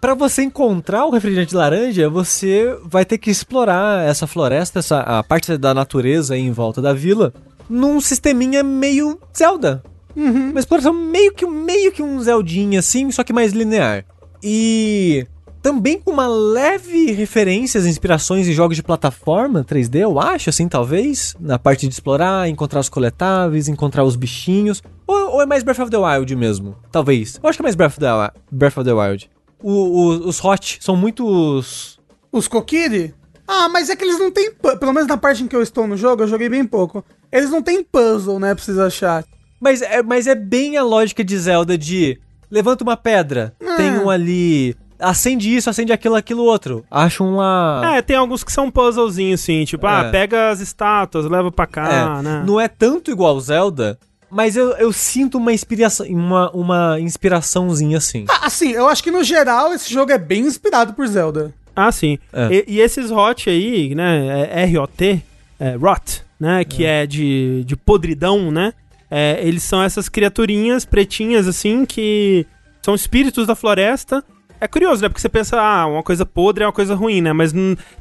Pra você encontrar o refrigerante de laranja, você vai ter que explorar essa floresta, essa a parte da natureza em volta da vila, num sisteminha meio Zelda. Uma exploração meio que, meio que um Zeldinha assim, só que mais linear. E também com uma leve referências, inspirações em jogos de plataforma 3D, eu acho, assim, talvez. Na parte de explorar, encontrar os coletáveis, encontrar os bichinhos. Ou, ou é mais Breath of the Wild mesmo? Talvez. Eu acho que é mais Breath of the, Breath of the Wild. O- o- os hot são muitos. Os Kokiri? Ah, mas é que eles não têm. Pelo menos na parte em que eu estou no jogo, eu joguei bem pouco. Eles não têm puzzle, né? Pra vocês achar. Mas é, mas é bem a lógica de Zelda de levanta uma pedra, Ah. tem um ali. Acende isso, acende aquilo, aquilo outro. Acha um lá. É, tem alguns que são puzzlezinhos, assim, tipo, ah, É. pega as estátuas, leva pra cá, É, né? Não é tanto igual Zelda, mas eu, eu sinto uma inspiração, uma, uma inspiraçãozinha assim. Ah, assim, eu acho que no geral esse jogo é bem inspirado por Zelda. Ah, sim. É. E, e esses hot aí, né, é R-O-T, é, rot, né, que é, de, de podridão, né, é, eles são essas criaturinhas pretinhas, assim, que são espíritos da floresta. É curioso, né, porque você pensa, ah, uma coisa podre é uma coisa ruim, né, mas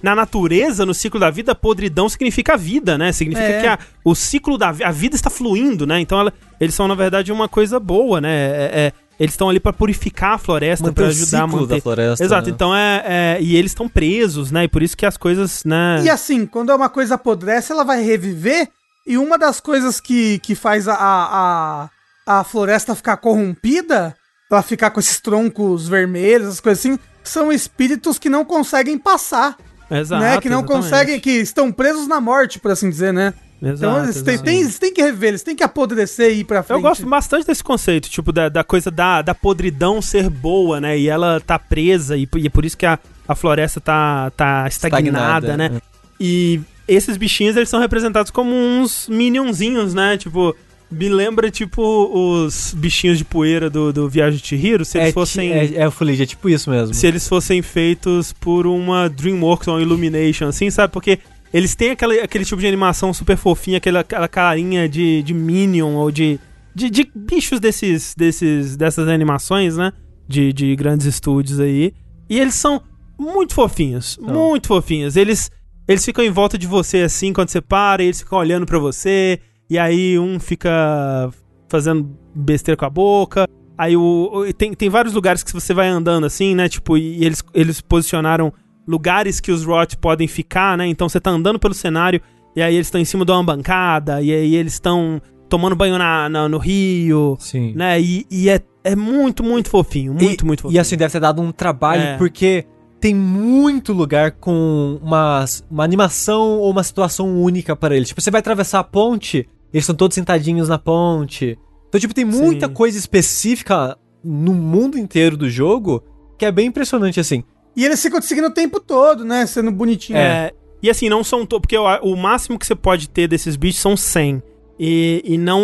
na natureza, no ciclo da vida, podridão significa vida, né, significa É. que a, o ciclo da a vida está fluindo, né, então ela- eles são, na verdade, uma coisa boa, né, é- é- eles estão ali pra purificar a floresta, Manter pra o ajudar a ciclo manter... da floresta. Exato, né? então é, é- E eles estão presos, né? E por isso que as coisas, né? E assim, quando é uma coisa apodrece, ela vai reviver. E uma das coisas que, que faz a, a, a floresta ficar corrompida, ela ficar com esses troncos vermelhos, essas coisas assim, são espíritos que não conseguem passar. Exato, né? Que não exatamente. conseguem, que estão presos na morte, por assim dizer, né? Exato, então eles têm, têm- eles têm que rever, eles têm que apodrecer e ir pra frente. Eu gosto bastante desse conceito, tipo, da, da coisa da, da podridão ser boa, né? E ela tá presa, e, e é por isso que a, a floresta tá, tá estagnada, Estagnada, né? E esses bichinhos, eles são representados como uns minionzinhos, né? Tipo, me lembra, tipo, os bichinhos de poeira do, do Viagem de Chihiro, se eles é, fossem... é, é o Full Age, é tipo isso mesmo. se eles fossem feitos por uma DreamWorks ou uma Illumination, assim, sabe? Porque eles têm aquele, aquele tipo de animação super fofinha, aquela, aquela carinha de, de Minion ou de, de, de bichos desses, desses, dessas animações, né? De, de grandes estúdios aí. E eles são muito fofinhos, muito fofinhos. Eles, eles ficam em volta de você assim quando você para, e eles ficam olhando pra você, e aí um fica fazendo besteira com a boca. Aí o, tem, tem vários lugares que você vai andando assim, né? Tipo, e eles, eles posicionaram lugares que os Rot podem ficar, né? Então você tá andando pelo cenário e aí eles estão em cima de uma bancada e aí eles estão tomando banho na, na- no rio, Sim. né? E, e é, é muito, muito fofinho, muito, e, muito fofinho. E assim, deve ter dado um trabalho, É. porque tem muito lugar com uma, uma animação ou uma situação única para eles. Tipo, você vai atravessar a ponte, eles estão todos sentadinhos na ponte. Então, tipo, tem muita Sim. coisa específica no mundo inteiro do jogo que é bem impressionante, assim. E eles ficam te seguindo o tempo todo, né? Sendo bonitinho. É, e assim, não são todos. Porque o, máximo que você pode ter desses bichos são 100. E, e não,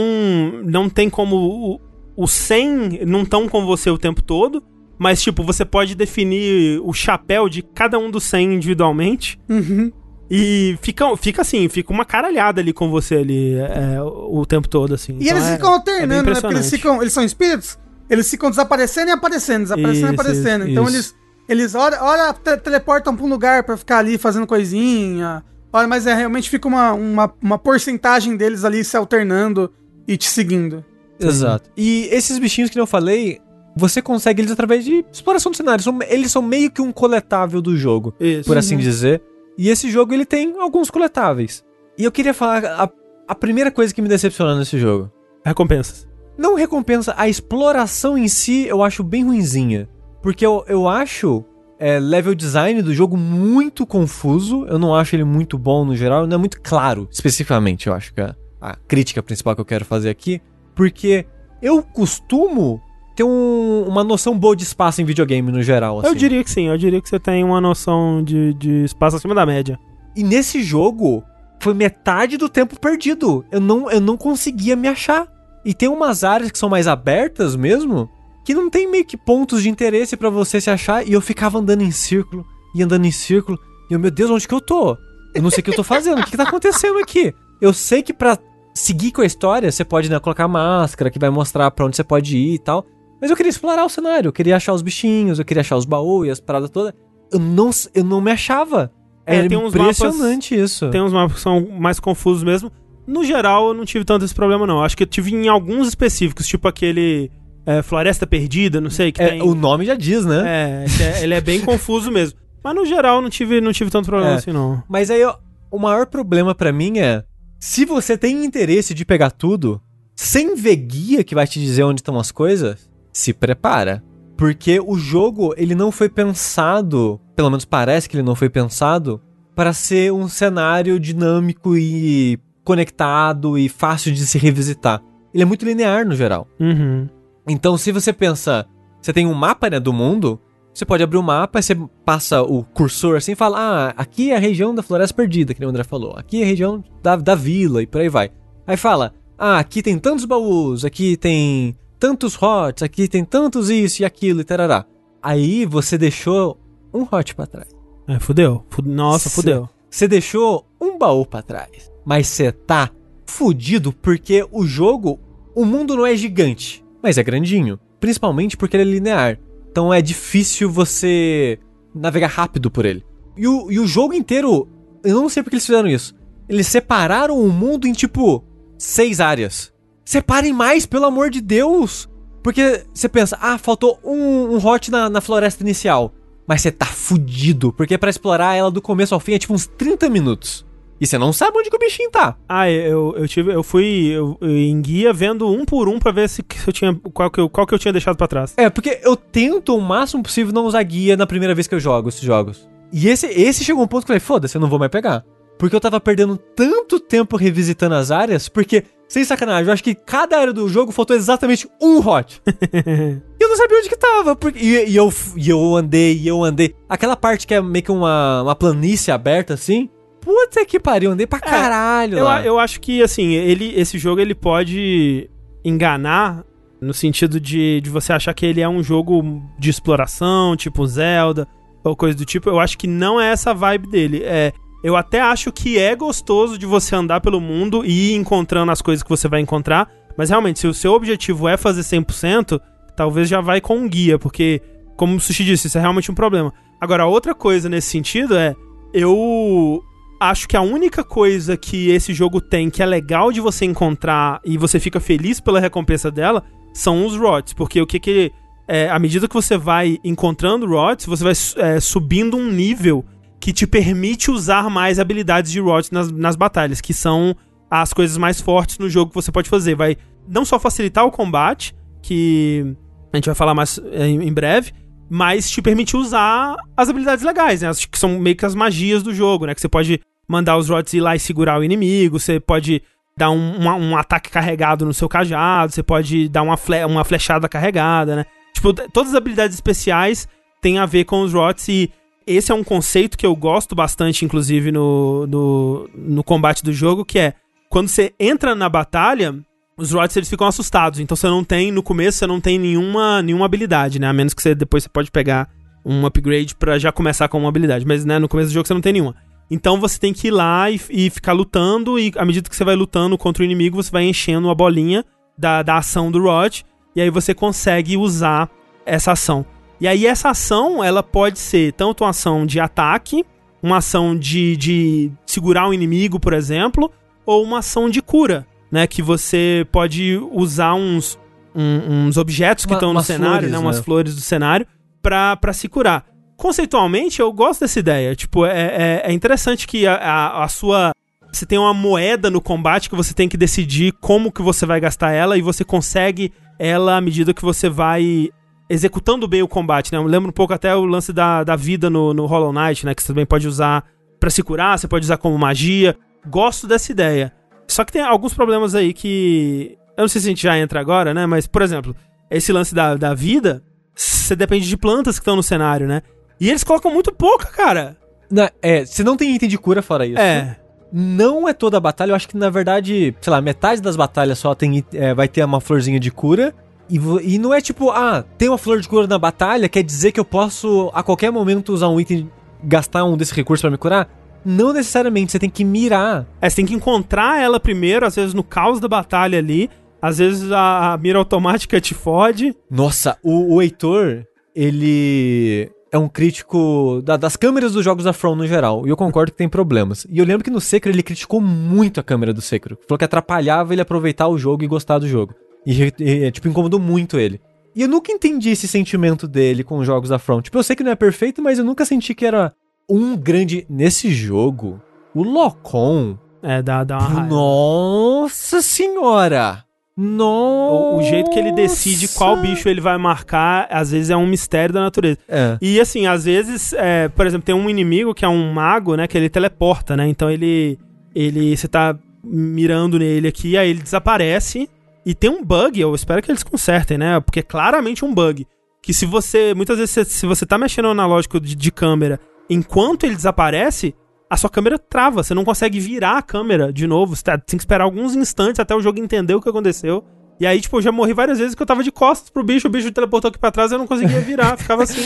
não tem como. O, os 100 não estão com você o tempo todo. Mas, tipo, você pode definir o chapéu de cada um dos 100 individualmente. Uhum. E fica, fica assim, fica uma caralhada ali com você ali é, o, tempo todo, assim. E Então eles é- ficam é alternando, né? Porque eles ficam. Eles são espíritos, eles ficam desaparecendo e aparecendo, desaparecendo e Isso, aparecendo. isso, então isso. eles. Eles hora, hora te- teleportam pra um lugar pra ficar ali fazendo coisinha. Olha, mas é realmente fica uma, uma, uma porcentagem deles ali se alternando e te seguindo. Exato. E esses bichinhos que eu falei, você consegue eles através de exploração do cenário. Eles são meio que um coletável do jogo, Isso. por assim Uhum. dizer. E esse jogo ele tem alguns coletáveis. E eu queria falar a, a primeira coisa que me decepcionou nesse jogo. Recompensas. Não recompensa a exploração em si, eu acho bem ruinzinha. Porque eu, eu acho é, level design do jogo muito confuso. Eu não acho ele muito bom no geral. Não é muito claro, especificamente, eu acho que é a crítica principal que eu quero fazer aqui. Porque eu costumo ter um- uma noção boa de espaço em videogame no geral. Eu assim. diria que sim, eu diria que você tem uma noção de, de espaço acima da média. E nesse jogo, foi metade do tempo perdido. Eu não, eu não conseguia me achar. E tem umas áreas que são mais abertas mesmo, que não tem meio que pontos de interesse pra você se achar. E eu ficava andando em círculo, e andando em círculo. E eu, meu Deus, onde que eu tô? Eu não sei o que eu tô fazendo, o que, que tá acontecendo aqui? Eu sei que pra seguir com a história, você pode né, colocar máscara, que vai mostrar pra onde você pode ir e tal. Mas eu queria explorar o cenário, eu queria achar os bichinhos, eu queria achar os baús e as paradas todas. Eu não, eu não me achava. É, impressionante isso. Tem uns mapas que são mais confusos mesmo. No geral, eu não tive tanto esse problema, não. Acho que eu tive em alguns específicos, tipo aquele é, Floresta Perdida, não sei, que É, tem. O nome já diz, né? É, é- ele é bem confuso mesmo. Mas no geral, não tive, não tive tanto problema É. assim, não. Mas aí, ó, o maior problema pra mim é... Se você tem interesse de pegar tudo, sem ver guia que vai te dizer onde estão as coisas, se prepara. Porque o jogo, ele não foi pensado, pelo menos parece que ele não foi pensado, para ser um cenário dinâmico e conectado e fácil de se revisitar. Ele é muito linear no geral. Uhum. Então, se você pensa, você tem um mapa né, do mundo, você pode abrir o mapa, você passa o cursor assim e fala: Ah, aqui é a região da Floresta Perdida, que nem o André falou. Aqui é a região da, da vila e por aí vai. Aí fala: Ah, aqui tem tantos baús, aqui tem tantos hots, aqui tem tantos isso e aquilo e tarará. Aí você deixou um hot pra trás. É, fudeu. Fu- Nossa, Sim. fudeu. Você deixou um baú pra trás. Mas você tá fudido porque o jogo, o mundo não é gigante, mas é grandinho. Principalmente porque ele é linear. Então é difícil você navegar rápido por ele. E o, e o jogo inteiro, eu não sei porque eles fizeram isso. Eles separaram o mundo em tipo seis áreas. Separem mais, pelo amor de Deus! Porque você pensa, ah, faltou um, um hot na, na floresta inicial. Mas você tá fudido, porque pra explorar ela do começo ao fim é tipo uns 30 minutos. E você não sabe onde que o bichinho tá. Ah, eu, eu tive. Eu fui eu- eu em guia vendo um por um pra ver se, se eu tinha. Qual que eu, qual que eu tinha deixado pra trás. É, porque eu tento o máximo possível não usar guia na primeira vez que eu jogo esses jogos. E esse, esse chegou um ponto que eu falei, foda-se, eu não vou mais pegar. Porque eu tava perdendo tanto tempo revisitando as áreas, porque, sem sacanagem, eu acho que cada área do jogo faltou exatamente um hot. E eu não sabia onde que tava. Porque, e, e eu, e eu andei, e eu andei. Aquela parte que é meio que uma, uma planície aberta assim. Puta que pariu, eu andei pra caralho. Eu, lá. eu acho que, assim, ele, esse jogo ele pode enganar no sentido de, de você achar que ele é um jogo de exploração, tipo Zelda, ou coisa do tipo. Eu acho que não é essa vibe dele. É, eu até acho que é gostoso de você andar pelo mundo e ir encontrando as coisas que você vai encontrar. Mas realmente, se o seu objetivo é fazer 100%, talvez já vai com um guia, porque, como o Sushi disse, isso é realmente um problema. Agora, outra coisa nesse sentido é. Eu acho que a única coisa que esse jogo tem que é legal de você encontrar e você fica feliz pela recompensa dela são os rods, porque o que que é, à medida que você vai encontrando rods, você vai é, subindo um nível que te permite usar mais habilidades de rods nas, nas batalhas, que são as coisas mais fortes no jogo que você pode fazer. Vai não só facilitar o combate, que a gente vai falar mais é, em em breve, mas te permite usar as habilidades legais, né? As que são meio que as magias do jogo, né? Que você pode mandar os rods ir lá e segurar o inimigo, você pode dar um, uma- um ataque carregado no seu cajado, você pode dar uma, fle uma flechada carregada, né? Tipo, todas as habilidades especiais têm a ver com os rots e esse é um conceito que eu gosto bastante, inclusive, no, no, no combate do jogo, que é quando você entra na batalha, os rots eles ficam assustados. Então você não tem, no começo, você não tem nenhuma, nenhuma habilidade, né? A menos que você depois você pode pegar um upgrade pra já começar com uma habilidade. Mas né, no começo do jogo você não tem nenhuma. Então você tem que ir lá e, e ficar lutando, e à medida que você vai lutando contra o inimigo, você vai enchendo a bolinha da, da ação do Rod, e aí você consegue usar essa ação. E aí essa ação, ela pode ser tanto uma ação de ataque, uma ação de, de segurar um inimigo, por exemplo, ou uma ação de cura, né? Que você pode usar uns, um- uns objetos que Uma- estão no cenário, flores, né? Umas né? flores do cenário, pra, pra se curar. Conceitualmente, eu gosto dessa ideia. Tipo, é, é, é interessante que a, a, a sua. Você tem uma moeda no combate que você tem que decidir como que você vai gastar ela e você consegue ela à medida que você vai executando bem o combate, né? Eu lembro um pouco até o lance da, da vida no, no Hollow Knight, né? Que você também pode usar pra se curar, você pode usar como magia. Gosto dessa ideia. Só que tem alguns problemas aí que. Eu não sei se a gente já entra agora, né? Mas, por exemplo, esse lance da, da vida, você depende de plantas que estão no cenário, né? E eles colocam muito pouca, cara. Na- é, você não tem item de cura fora isso. É. Não é toda a batalha, eu acho que na verdade, sei lá, metade das batalhas só tem, é, vai ter uma florzinha de cura. E, e não é tipo, ah, tem uma flor de cura na batalha, quer dizer que eu posso a qualquer momento usar um item, gastar um desse recurso pra me curar? Não necessariamente, você tem que mirar. É, você tem que encontrar ela primeiro, às vezes no caos da batalha ali. Às vezes a, a mira automática te fode. Nossa, o, o Heitor, ele é um crítico da- das câmeras dos jogos da From no geral, e eu concordo que tem problemas. E eu lembro que no Sekiro ele criticou muito a câmera do Sekiro, falou que atrapalhava ele aproveitar o jogo e gostar do jogo. E, e, tipo, incomodou muito ele. E eu nunca entendi esse sentimento dele com os jogos da From. Tipo, eu sei que não é perfeito, mas eu nunca senti que era um grande... Nesse jogo, o Locom... É, dá, dá uma raiva. Nossa senhora! Nossa! O, o jeito que ele decide qual bicho ele vai marcar, às vezes é um mistério da natureza. É. E assim, às vezes, é, por exemplo, tem um inimigo que é um mago, né? Que ele teleporta, né? Então ele. ele você tá mirando nele aqui, aí ele desaparece. E tem um bug, eu espero que eles consertem, né? Porque é claramente um bug. Que se você. Muitas vezes, se- você tá mexendo no analógico de, de câmera enquanto ele desaparece, a sua câmera trava. Você não consegue virar a câmera de novo. Você tá- tem que esperar alguns instantes até o jogo entender o que aconteceu. E aí, tipo, eu já morri várias vezes que eu tava de costas pro bicho, o bicho teleportou aqui pra trás e eu não conseguia virar. Ficava assim.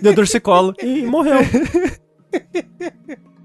Deu torcicolo. E morreu.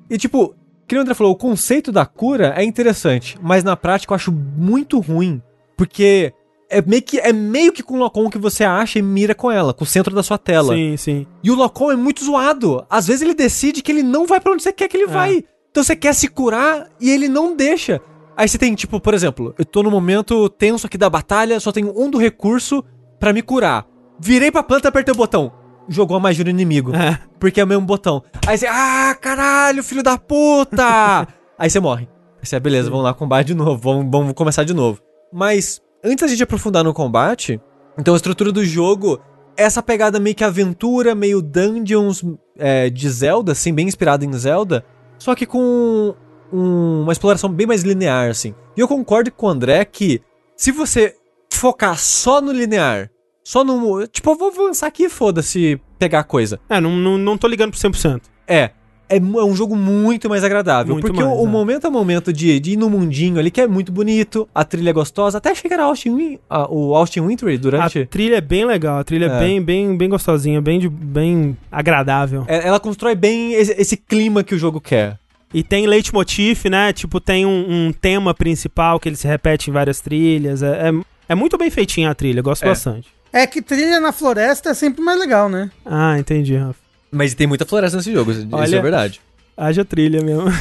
E tipo, que o André falou, o conceito da cura é interessante, mas na prática eu acho muito ruim, porque é meio que, é meio que com o Locom que você acha e mira com ela, com o centro da sua tela. Sim, sim. E o Locom é muito zoado. Às vezes ele decide que ele não vai pra onde você quer que ele É. vai. Então você quer se curar e ele não deixa. Aí você tem, tipo, por exemplo, eu tô no momento tenso aqui da batalha, só tenho um do recurso pra me curar. Virei pra planta, apertei o botão. Jogou a magia no inimigo. É. Porque é o mesmo botão. Aí você, ah, caralho, filho da puta! Aí você morre. Aí você, beleza, vamos lá, combate de novo, vamos, vamos começar de novo. Mas, antes da gente aprofundar no combate, então a estrutura do jogo é essa pegada meio que aventura, meio dungeons é, de Zelda, assim, bem inspirado em Zelda, só que com um- uma exploração bem mais linear, assim. E eu concordo com o André que se você focar só no linear, só no. Tipo, eu vou avançar aqui e foda-se pegar a coisa. É, não, não, não tô ligando pro 100%. É. É, é um jogo muito mais agradável. Muito porque mais, o, o é. momento a momento de, de ir no mundinho ali, que é muito bonito, a trilha é gostosa. Até que era Austin, ah, o Austin Wintry durante. A trilha é bem legal, a trilha é, É. bem, bem, bem gostosinha, bem, de- bem agradável. É, Ela constrói bem esse, esse clima que o jogo quer. E tem leitmotiv, né? Tipo, tem um, um tema principal que ele se repete em várias trilhas. É, é, é muito bem feitinha a trilha, gosto É. bastante. É que trilha na floresta é sempre mais legal, né? Ah, entendi, Rafa. Mas tem muita floresta nesse jogo, isso Olha- é verdade. Haja trilha mesmo.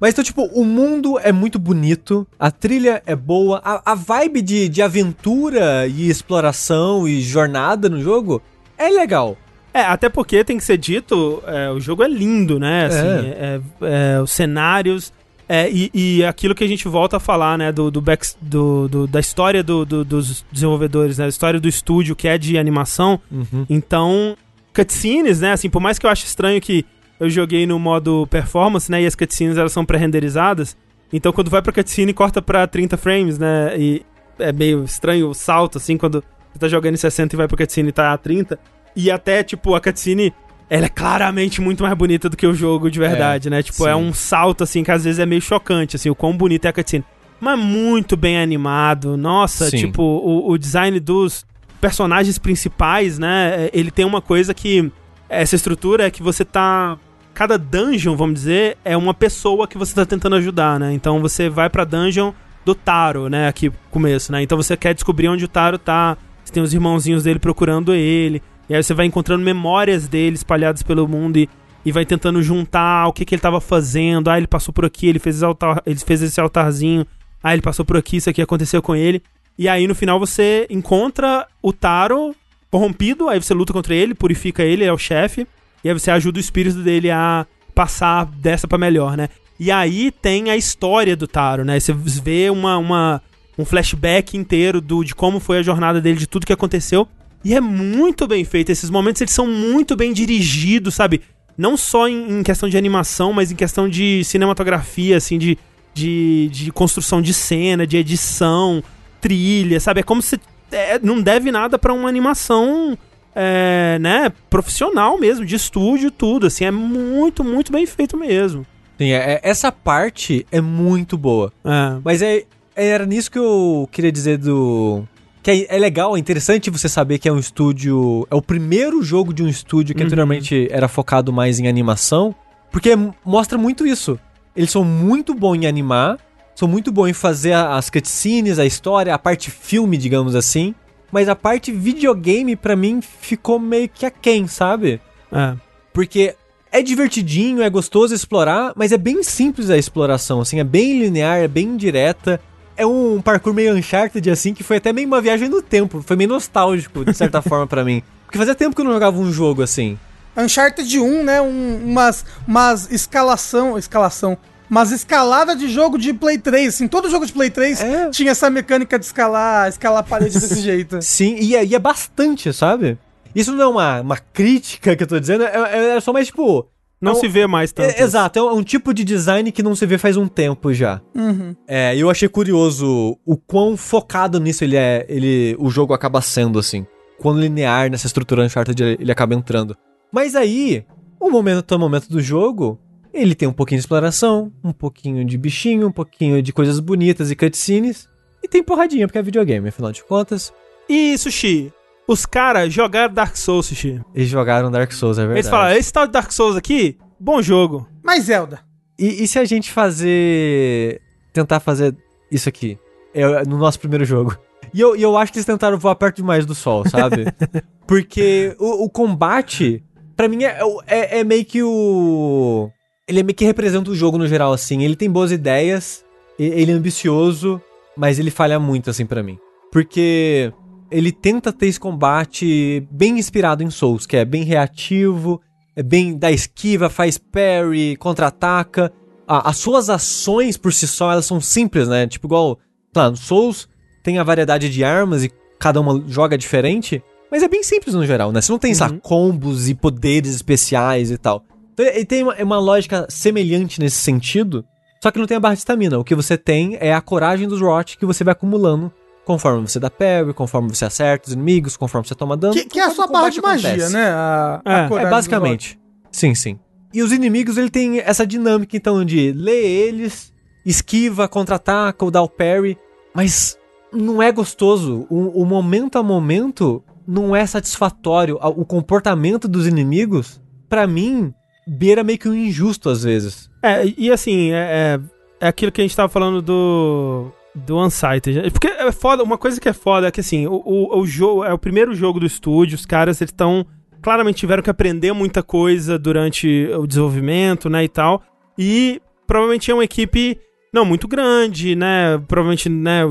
Mas então, tipo, o mundo é muito bonito, a trilha é boa, a, a vibe de, de aventura e exploração e jornada no jogo é legal. É, até porque tem que ser dito, é, o jogo é lindo, né? Assim, é- é- é, os cenários. É, e, e aquilo que a gente volta a falar, né? Do, do, back, do, do- da história do- do- dos desenvolvedores, né? Da história do estúdio que é de animação. Uhum. Então, cutscenes, né? Assim, por mais que eu ache estranho que eu joguei no modo performance, né? E as cutscenes elas são pré-renderizadas. Então quando vai pra cutscene, corta pra 30 frames, né? E é meio estranho o salto, assim, quando você tá jogando em 60 e vai pra cutscene e tá a 30. E até, tipo, a cutscene, ela é claramente muito mais bonita do que o jogo de verdade, né? Tipo, é sim. um salto, assim, que às vezes é meio chocante, assim, o quão bonita é a cutscene. Mas muito bem animado. Nossa, Sim. tipo, o, o design dos personagens principais, né? é, Ele tem uma coisa que. Essa estrutura é que você tá. Cada dungeon, vamos dizer, é uma pessoa que você tá tentando ajudar, né? Então você vai pra dungeon do Taro, né? Aqui começo, né? Então você quer descobrir onde o Taro tá. Você tem os irmãozinhos dele procurando ele. E aí você vai encontrando memórias dele espalhadas pelo mundo e, e vai tentando juntar o que, que ele tava fazendo. Ah, ele passou por aqui, ele fez, esse altar, ele fez esse altarzinho. Ah, ele passou por aqui, isso aqui aconteceu com ele. E aí no final você encontra o Taro corrompido, aí você luta contra ele, purifica ele, ele é o chefe. E aí você ajuda o espírito dele a passar dessa pra melhor, né? E aí tem a história do Taro, né? Você vê uma, uma, um flashback inteiro do, de como foi a jornada dele, de tudo que aconteceu. E é muito bem feito. Esses momentos eles são muito bem dirigidos, sabe? Não só em, em questão de animação, mas em questão de cinematografia, assim, de, de, de construção de cena, de edição, trilha, sabe? É como se é, não deve nada pra uma animação, é, né? Profissional mesmo, de estúdio, tudo. Assim, é muito, muito bem feito mesmo. Sim, é- é- essa parte é muito boa. É. Mas é, era nisso que eu queria dizer do. Que é, é legal, é interessante você saber que é um estúdio. É o primeiro jogo de um estúdio que Uhum. anteriormente era focado mais em animação. Porque mostra muito isso. Eles são muito bons em animar, são muito bons em fazer as cutscenes, a história, a parte filme, digamos assim. Mas a parte videogame, pra mim, ficou meio que aquém, sabe? É. Porque é divertidinho, é gostoso explorar, mas é bem simples a exploração, assim, é bem linear, é bem direta. É um parkour meio Uncharted, assim, que foi até meio uma viagem no tempo. Foi meio nostálgico, de certa forma, pra mim. Porque fazia tempo que eu não jogava um jogo assim. Uncharted 1, né? Um, umas, umas escalação. Escalação. Umas escalada de jogo de Play 3. Assim, todo jogo de Play 3 É. tinha essa mecânica de escalar, escalar a parede desse jeito. Sim, e é, e é bastante, sabe? Isso não é uma, uma crítica que eu tô dizendo, é- é só mais tipo. Não é um- se vê mais tanto. é- exato, é um, tipo de design que não se vê faz um tempo já. Uhum. É, e eu achei curioso o quão focado nisso ele é, ele, o jogo acaba sendo, assim. Quão linear nessa estrutura Uncharted ele, ele acaba entrando. Mas aí, o momento o momento do jogo, ele tem um pouquinho de exploração, um pouquinho de bichinho, um pouquinho de coisas bonitas e cutscenes. E tem porradinha, porque é videogame, afinal de contas. E, Sushi, os caras jogaram Dark Souls, Sushi. Eles jogaram Dark Souls, é verdade. Eles falaram, esse tal de Dark Souls aqui, bom jogo. Mas Zelda. E, e se a gente fazer. Tentar fazer isso aqui? É, no nosso primeiro jogo. E eu, e eu acho que eles tentaram voar perto demais do sol, sabe? Porque o, o combate, pra mim, é, é, é meio que o. Ele é meio que representa o jogo no geral, assim. Ele tem boas ideias, e- ele é ambicioso, mas ele falha muito, assim, pra mim. Porque ele tenta ter esse combate bem inspirado em Souls, que é bem reativo, é bem da esquiva, faz parry, contra-ataca. As suas ações por si só, elas são simples, né? Tipo, igual, claro, Souls tem a variedade de armas e cada uma joga diferente, mas é bem simples no geral, né? Você não tem, sei lá, combos e poderes especiais e tal. Então ele tem uma, é uma lógica semelhante nesse sentido, só que não tem a barra de estamina. O que você tem é a coragem dos Rot que você vai acumulando conforme você dá parry, conforme você acerta os inimigos, conforme você toma dano. Que, que é a sua barra de magia, acontece. né? A, É, a é É basicamente. Sim, sim. E os inimigos, ele tem essa dinâmica, então, de ler eles, esquiva, contra-ataca ou dá o parry, mas não é gostoso. O, o momento a momento não é satisfatório. O comportamento dos inimigos, pra mim, beira meio que um injusto às vezes. É, e assim, é, é, é aquilo que a gente tava falando do. Do Unsighted. Porque é foda, uma coisa que é foda é que assim, o, o, o jogo é o primeiro jogo do estúdio, os caras eles estão. Claramente tiveram que aprender muita coisa durante o desenvolvimento, né, e tal. E provavelmente é uma equipe não muito grande, né? Provavelmente, né,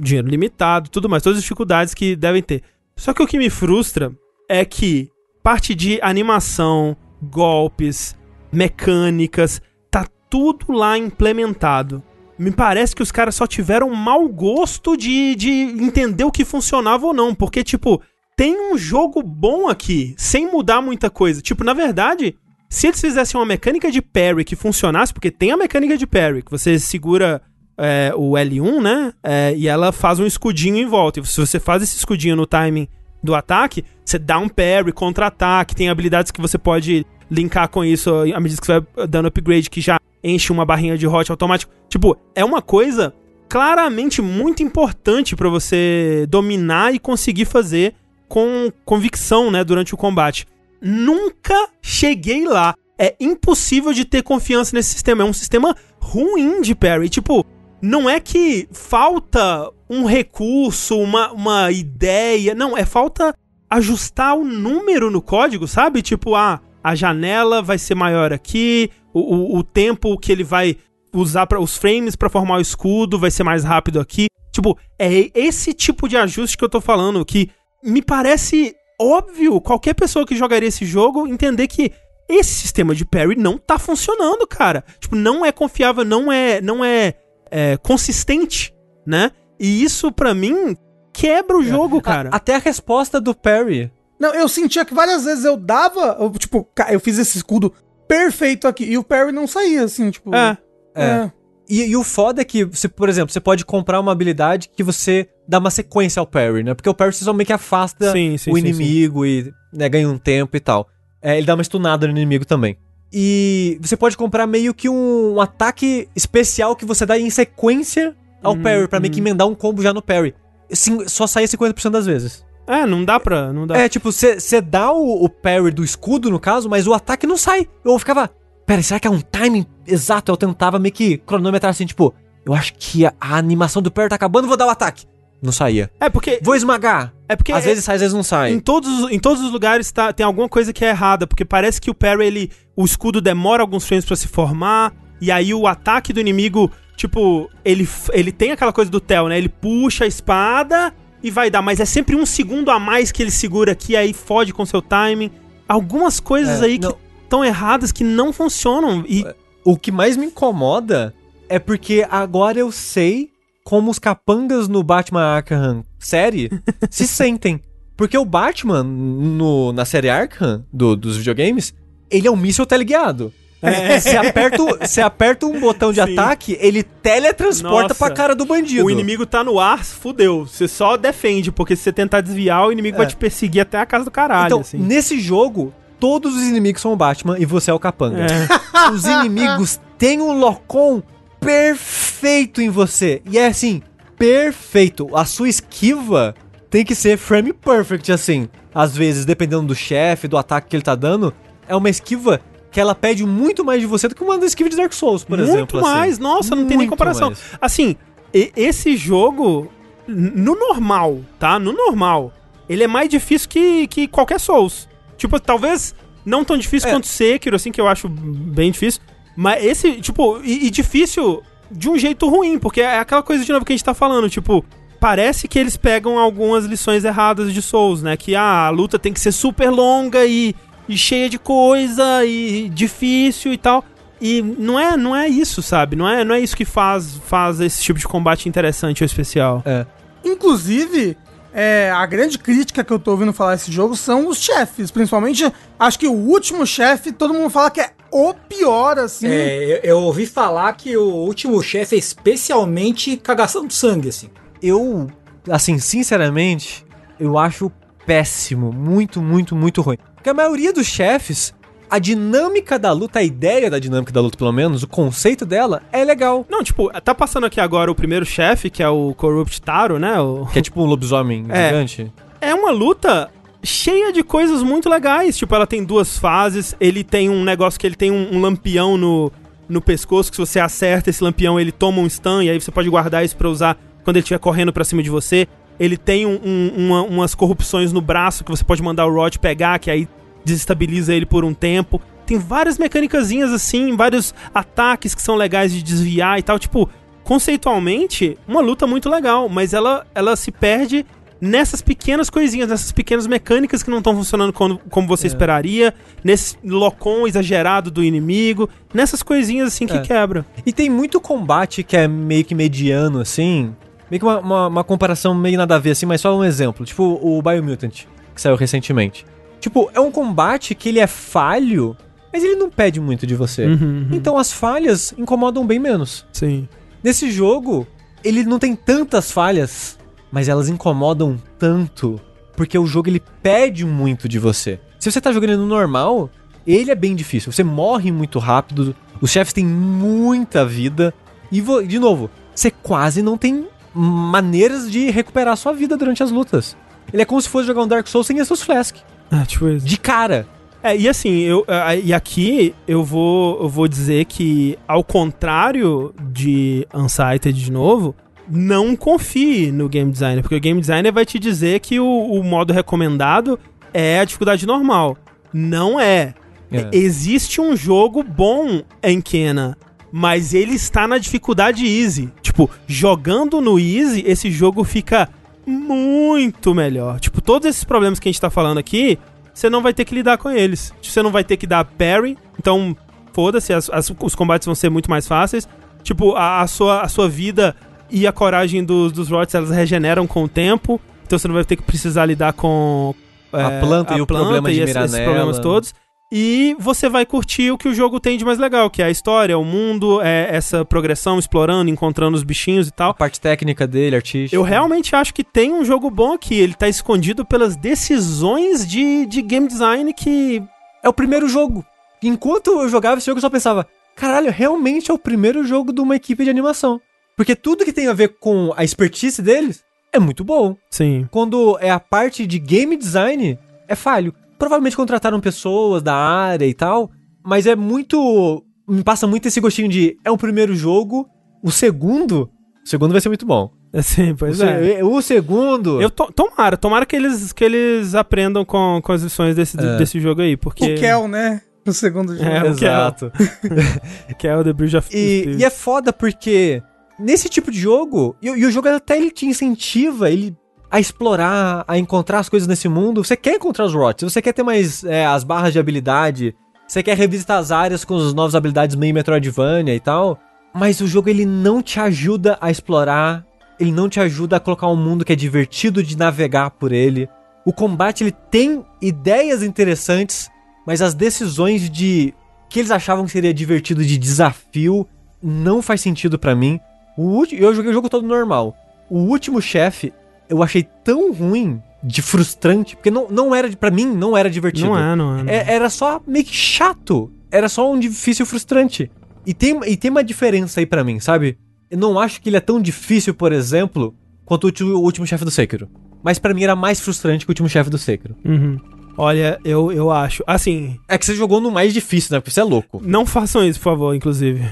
dinheiro limitado, tudo mais, todas as dificuldades que devem ter. Só que o que me frustra é que parte de animação, golpes, mecânicas, tá tudo lá implementado. Me parece que os caras só tiveram mau gosto de, de entender o que funcionava ou não. Porque, tipo, tem um jogo bom aqui, sem mudar muita coisa. Tipo, na verdade, se eles fizessem uma mecânica de parry que funcionasse, porque tem a mecânica de parry, que você segura é, o L1, né? É, e ela faz um escudinho em volta. E se você faz esse escudinho no timing do ataque, você dá um parry, contra-ataque, tem habilidades que você pode linkar com isso à medida que você vai dando upgrade, que já enche uma barrinha de hot automático. Tipo, é uma coisa claramente muito importante para você dominar e conseguir fazer com convicção, né, durante o combate. Nunca cheguei lá. É impossível de ter confiança nesse sistema. É um sistema ruim de parry. Tipo, não é que falta um recurso, uma, uma ideia. Não, é falta ajustar o número no código, sabe? Tipo, ah, a janela vai ser maior aqui, o, o, o tempo que ele vai usar para os frames para formar o escudo vai ser mais rápido aqui. Tipo, é esse tipo de ajuste que eu tô falando que me parece óbvio qualquer pessoa que jogaria esse jogo entender que esse sistema de parry não tá funcionando, cara. Tipo, não é confiável, não é, não é, é consistente, né? E isso para mim quebra o é. jogo, cara. A, até a resposta do parry. Não, eu sentia que várias vezes eu dava, eu, tipo, eu fiz esse escudo perfeito aqui e o parry não saía assim, tipo. É. É. é. E, e, o foda é que, você, por exemplo, você pode comprar uma habilidade que você dá uma sequência ao parry, né? Porque o parry você só meio que afasta sim, sim, o sim, inimigo e né, ganha um tempo e tal. É, ele dá uma stunada no inimigo também. E você pode comprar meio que um, um ataque especial que você dá em sequência ao hum, parry, pra hum. meio que uhum. emendar um combo já no parry. Sim, só sair 50% das vezes. É, não dá pra. Não dá. É, tipo, você dá o, o parry do escudo, no caso, mas o ataque não sai. Eu ficava, pera, será que é um timing exato? Eu tentava meio que cronometrar assim, tipo, eu acho que a, a animação do Perry tá acabando, vou dar o ataque. Não saía. É porque. Vou esmagar. É porque. Às é, vezes sai, às vezes não sai. Em todos, em todos os lugares tá, tem alguma coisa que é errada, porque parece que o Perry, ele. O escudo demora alguns frames para se formar, e aí o ataque do inimigo, tipo, ele, ele tem aquela coisa do Tel, né? Ele puxa a espada e vai dar, mas é sempre um segundo a mais que ele segura aqui, aí fode com seu timing. Algumas coisas é, aí não. que tão erradas que não funcionam. E o que mais me incomoda é porque agora eu sei como os capangas no Batman Arkham série se sentem. Porque o Batman, no, na série Arkham do, dos videogames, ele é um míssil teleguiado. É. Você, aperta, você aperta um botão de Sim. ataque, ele teletransporta Nossa. pra cara do bandido. O inimigo tá no ar, fudeu. Você só defende, porque se você tentar desviar, o inimigo é. vai te perseguir até a casa do caralho. Então, assim. nesse jogo, todos os inimigos são o Batman e você é o capanga. É. Os inimigos têm um locom perfeito em você. E é assim, perfeito. A sua esquiva tem que ser frame perfect, assim. Às vezes, dependendo do chefe, do ataque que ele tá dando, é uma esquiva que ela pede muito mais de você do que uma esquiva de Dark Souls, por muito exemplo. Muito mais, assim. nossa, não tem nem comparação. Mais. Assim, esse jogo, no normal, tá? No normal, ele é mais difícil que, que qualquer Souls. Tipo, talvez não tão difícil é. quanto Sekiro, assim, que eu acho bem difícil. Mas esse, tipo, e, e, difícil de um jeito ruim, porque é aquela coisa de novo que a gente tá falando, tipo, parece que eles pegam algumas lições erradas de Souls, né? Que ah, a luta tem que ser super longa e, e cheia de coisa e difícil e tal. E não é, não é isso, sabe? Não é, não é isso que faz, faz esse tipo de combate interessante ou especial. É. Inclusive, é, a grande crítica que eu tô ouvindo falar desse jogo são os chefes. Principalmente, acho que o último chefe, todo mundo fala que é o pior, assim. É, eu, eu ouvi falar que o último chefe é especialmente cagação de sangue, assim. Eu, assim, sinceramente, eu acho péssimo. Muito, muito, muito ruim. Porque a maioria dos chefes a dinâmica da luta, a ideia da dinâmica da luta, pelo menos, o conceito dela é legal. Não, tipo, tá passando aqui agora o primeiro chefe, que é o Corrupt Taro, né? O... Que é tipo um lobisomem é. gigante. É uma luta cheia de coisas muito legais. Tipo, ela tem duas fases, ele tem um negócio que ele tem um, um lampião no, no pescoço, que se você acerta esse lampião, ele toma um stun, e aí você pode guardar isso pra usar quando ele estiver correndo pra cima de você. Ele tem um, um, uma, umas corrupções no braço que você pode mandar o Rod pegar, que aí desestabiliza ele por um tempo. Tem várias mecânicazinhas assim, vários ataques que são legais de desviar e tal. Tipo, conceitualmente, uma luta muito legal, mas ela, ela se perde nessas pequenas coisinhas, nessas pequenas mecânicas que não estão funcionando como, como você é. esperaria, nesse locom exagerado do inimigo, nessas coisinhas assim que é. quebra. E tem muito combate que é meio que mediano, assim. Meio que uma, uma, uma comparação meio nada a ver, assim, mas só um exemplo. Tipo o Biomutant, que saiu recentemente. Tipo, é um combate que ele é falho mas ele não pede muito de você. Uhum, uhum. Então as falhas incomodam bem menos. Sim. Nesse jogo, ele não tem tantas falhas, mas elas incomodam tanto, porque o jogo ele pede muito de você. Se você tá jogando no normal, ele é bem difícil. Você morre muito rápido, os chefes têm muita vida e de novo, você quase não tem maneiras de recuperar sua vida durante as lutas. Ele é como se fosse jogar um Dark Souls sem seus flask. É, tipo isso. De cara. É, e assim, eu, e aqui eu vou, eu vou dizer que, ao contrário de Unsighted de novo, não confie no game designer, porque o game designer vai te dizer que o, o modo recomendado é a dificuldade normal. Não é. É. Existe um jogo bom em Kena, mas ele está na dificuldade easy. Tipo, jogando no easy, esse jogo fica muito melhor. Tipo, todos esses problemas que a gente tá falando aqui, você não vai ter que lidar com eles. Você não vai ter que dar parry, então foda-se, as- as- os combates vão ser muito mais fáceis. Tipo, a, a sua, a sua vida e a coragem dos, dos rots, elas regeneram com o tempo, então você não vai ter que precisar lidar com é, A planta e o problema de esses- mirar esses nela. problemas todos. E você vai curtir o que o jogo tem de mais legal, que é a história, o mundo, é essa progressão, explorando, encontrando os bichinhos e tal. A parte técnica dele, artística. Eu realmente acho que tem um jogo bom aqui. Ele tá escondido pelas decisões de, de game design que. É o primeiro jogo. Enquanto eu jogava esse jogo, eu só pensava: caralho, realmente é o primeiro jogo de uma equipe de animação. Porque tudo que tem a ver com a expertise deles é muito bom. Sim. Quando é a parte de game design, é falho. Provavelmente contrataram pessoas da área e tal, mas é muito. Me passa muito esse gostinho de. É o primeiro jogo, o segundo. O segundo vai ser muito bom. Assim, pois o, é. se- o segundo. Eu to- tomara, tomara que eles, que eles aprendam com, com as lições desse, É. desse jogo aí, porque. O Kel, né? No segundo jogo. É, o Kel. Exato. O The Bridge of E, e é foda porque nesse tipo de jogo, e, e o jogo até ele te incentiva ele a explorar, a encontrar as coisas nesse mundo. Você quer encontrar os rots, você quer ter mais é, as barras de habilidade, você quer revisitar as áreas com as novas habilidades meio Metroidvania e tal. Mas o jogo ele não te ajuda a explorar, ele não te ajuda a colocar um mundo que é divertido de navegar por ele. O combate ele tem ideias interessantes, mas as decisões de que eles achavam que seria divertido de desafio não faz sentido pra mim. O eu joguei o jogo todo normal. O último chefe eu achei tão ruim, de frustrante, porque não, não era para mim não era divertido. Não é, não é. não é. É- era só meio que chato. Era só um difícil frustrante. E tem, e tem uma diferença aí pra mim, sabe? Eu não acho que ele é tão difícil, por exemplo, quanto o último, o último chefe do Sekiro. Mas pra mim era mais frustrante que o último chefe do Sekiro. Uhum. Olha, eu, eu acho. Assim, É que você jogou no mais difícil, né? Porque você é louco. não façam isso, por favor, inclusive.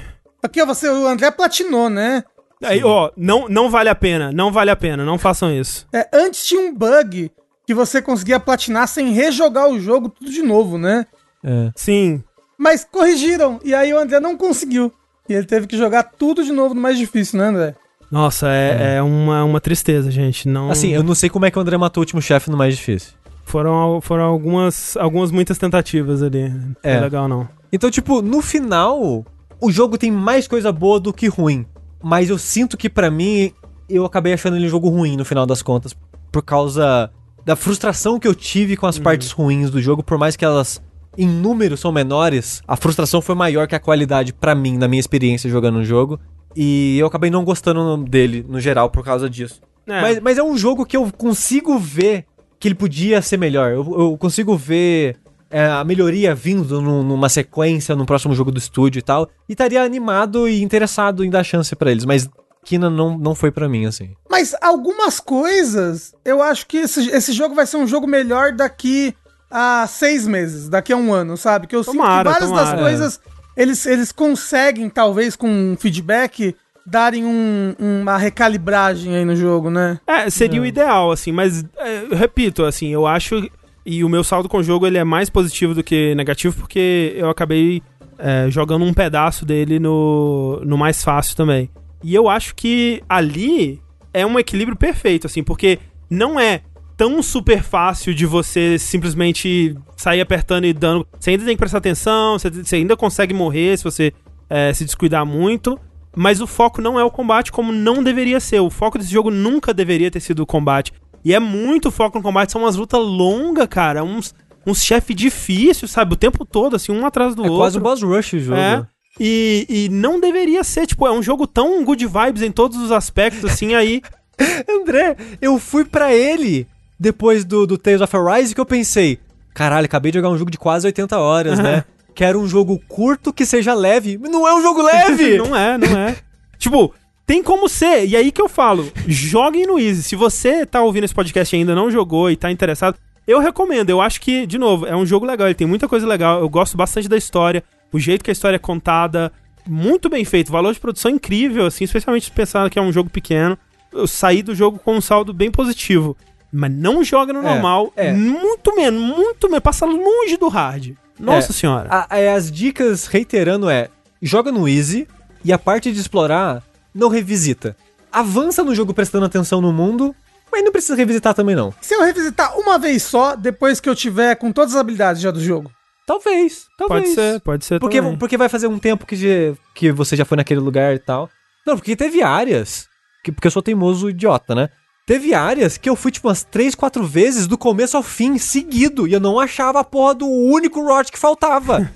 Aqui, ó, você, o André platinou, né? Aí, ó, não, não vale a pena, não vale a pena, não façam isso. É, antes tinha um bug que você conseguia platinar sem rejogar o jogo tudo de novo, né? É. Sim, Mas corrigiram, e aí o André não conseguiu. E ele teve que jogar tudo de novo no mais difícil, né, André? Nossa, é, é uma, uma tristeza, gente. Não, Assim, eu não sei como é que o André matou o último chefe no mais difícil. foram, foram algumas, algumas muitas tentativas ali. Não É. é legal, não. Então, tipo, no final, o jogo tem mais coisa boa do que ruim. Mas eu sinto que pra mim, eu acabei achando ele um jogo ruim no final das contas. Por causa da frustração que eu tive com as partes ruins do jogo, por mais que elas em número são menores, a frustração foi maior que a qualidade pra mim, na minha experiência jogando o jogo. E eu acabei não gostando dele, no geral, por causa disso. É. Mas, mas é um jogo que eu consigo ver que ele podia ser melhor. Eu, eu consigo ver é, a melhoria vindo num- numa sequência, no próximo jogo do estúdio e tal. E estaria animado e interessado em dar chance pra eles. Mas Kina não, não foi pra mim, assim. Mas algumas coisas, eu acho que esse, esse jogo vai ser um jogo melhor daqui a seis meses, daqui a um ano, sabe? Que eu Tomara, sinto que várias das tomara. coisas eles, eles conseguem, talvez, com um feedback, darem um- uma recalibragem aí no jogo, né? É, seria o ideal, assim, mas é, repito, assim, eu acho. E o meu saldo com o jogo ele é mais positivo do que negativo, porque eu acabei é, jogando um pedaço dele no, no mais fácil também. E eu acho que ali é um equilíbrio perfeito, assim, porque não é tão super fácil de você simplesmente sair apertando e dando. Você ainda tem que prestar atenção, você, ainda consegue morrer se você é, se descuidar muito. Mas o foco não é o combate como não deveria ser. O foco desse jogo nunca deveria ter sido o combate. E é muito foco no combate. São umas lutas longas, cara. Uns, uns chefes difíceis, sabe? O tempo todo, assim, um atrás do É outro. quase um boss rush o jogo. É. E, e não deveria ser, tipo, é um jogo tão good vibes em todos os aspectos, assim, aí. André, eu fui pra ele depois do, do Tales of Arise que eu pensei, caralho, acabei de jogar um jogo de quase 80 horas, né? Quero um jogo curto que seja leve. Não é um jogo leve! não é, não é. tipo, tem como ser. E aí que eu falo, joguem no Easy. Se você tá ouvindo esse podcast e ainda não jogou e tá interessado, eu recomendo. Eu acho que, de novo, é um jogo legal. Ele tem muita coisa legal. Eu gosto bastante da história. O jeito que a história é contada, muito bem feito. Valor de produção incrível, assim, especialmente pensando que é um jogo pequeno. Eu saí do jogo com um saldo bem positivo. Mas não joga no É, normal. é. Muito menos, muito menos. Passa longe do hard. Nossa É. senhora. A- a- as dicas, reiterando, é: joga no Easy e a parte de explorar, não revisita. Avança no jogo prestando atenção no mundo, mas não precisa revisitar também, não. Se eu revisitar uma vez só, depois que eu tiver com todas as habilidades já do jogo. Talvez, talvez. Pode ser, pode ser Porque, também. porque vai fazer um tempo que, que você já foi naquele lugar e tal. Não, porque teve áreas. Que, porque eu sou teimoso idiota, né? Teve áreas que eu fui, tipo, umas 3, 4 vezes do começo ao fim, seguido. E eu não achava a porra do único Rot que faltava.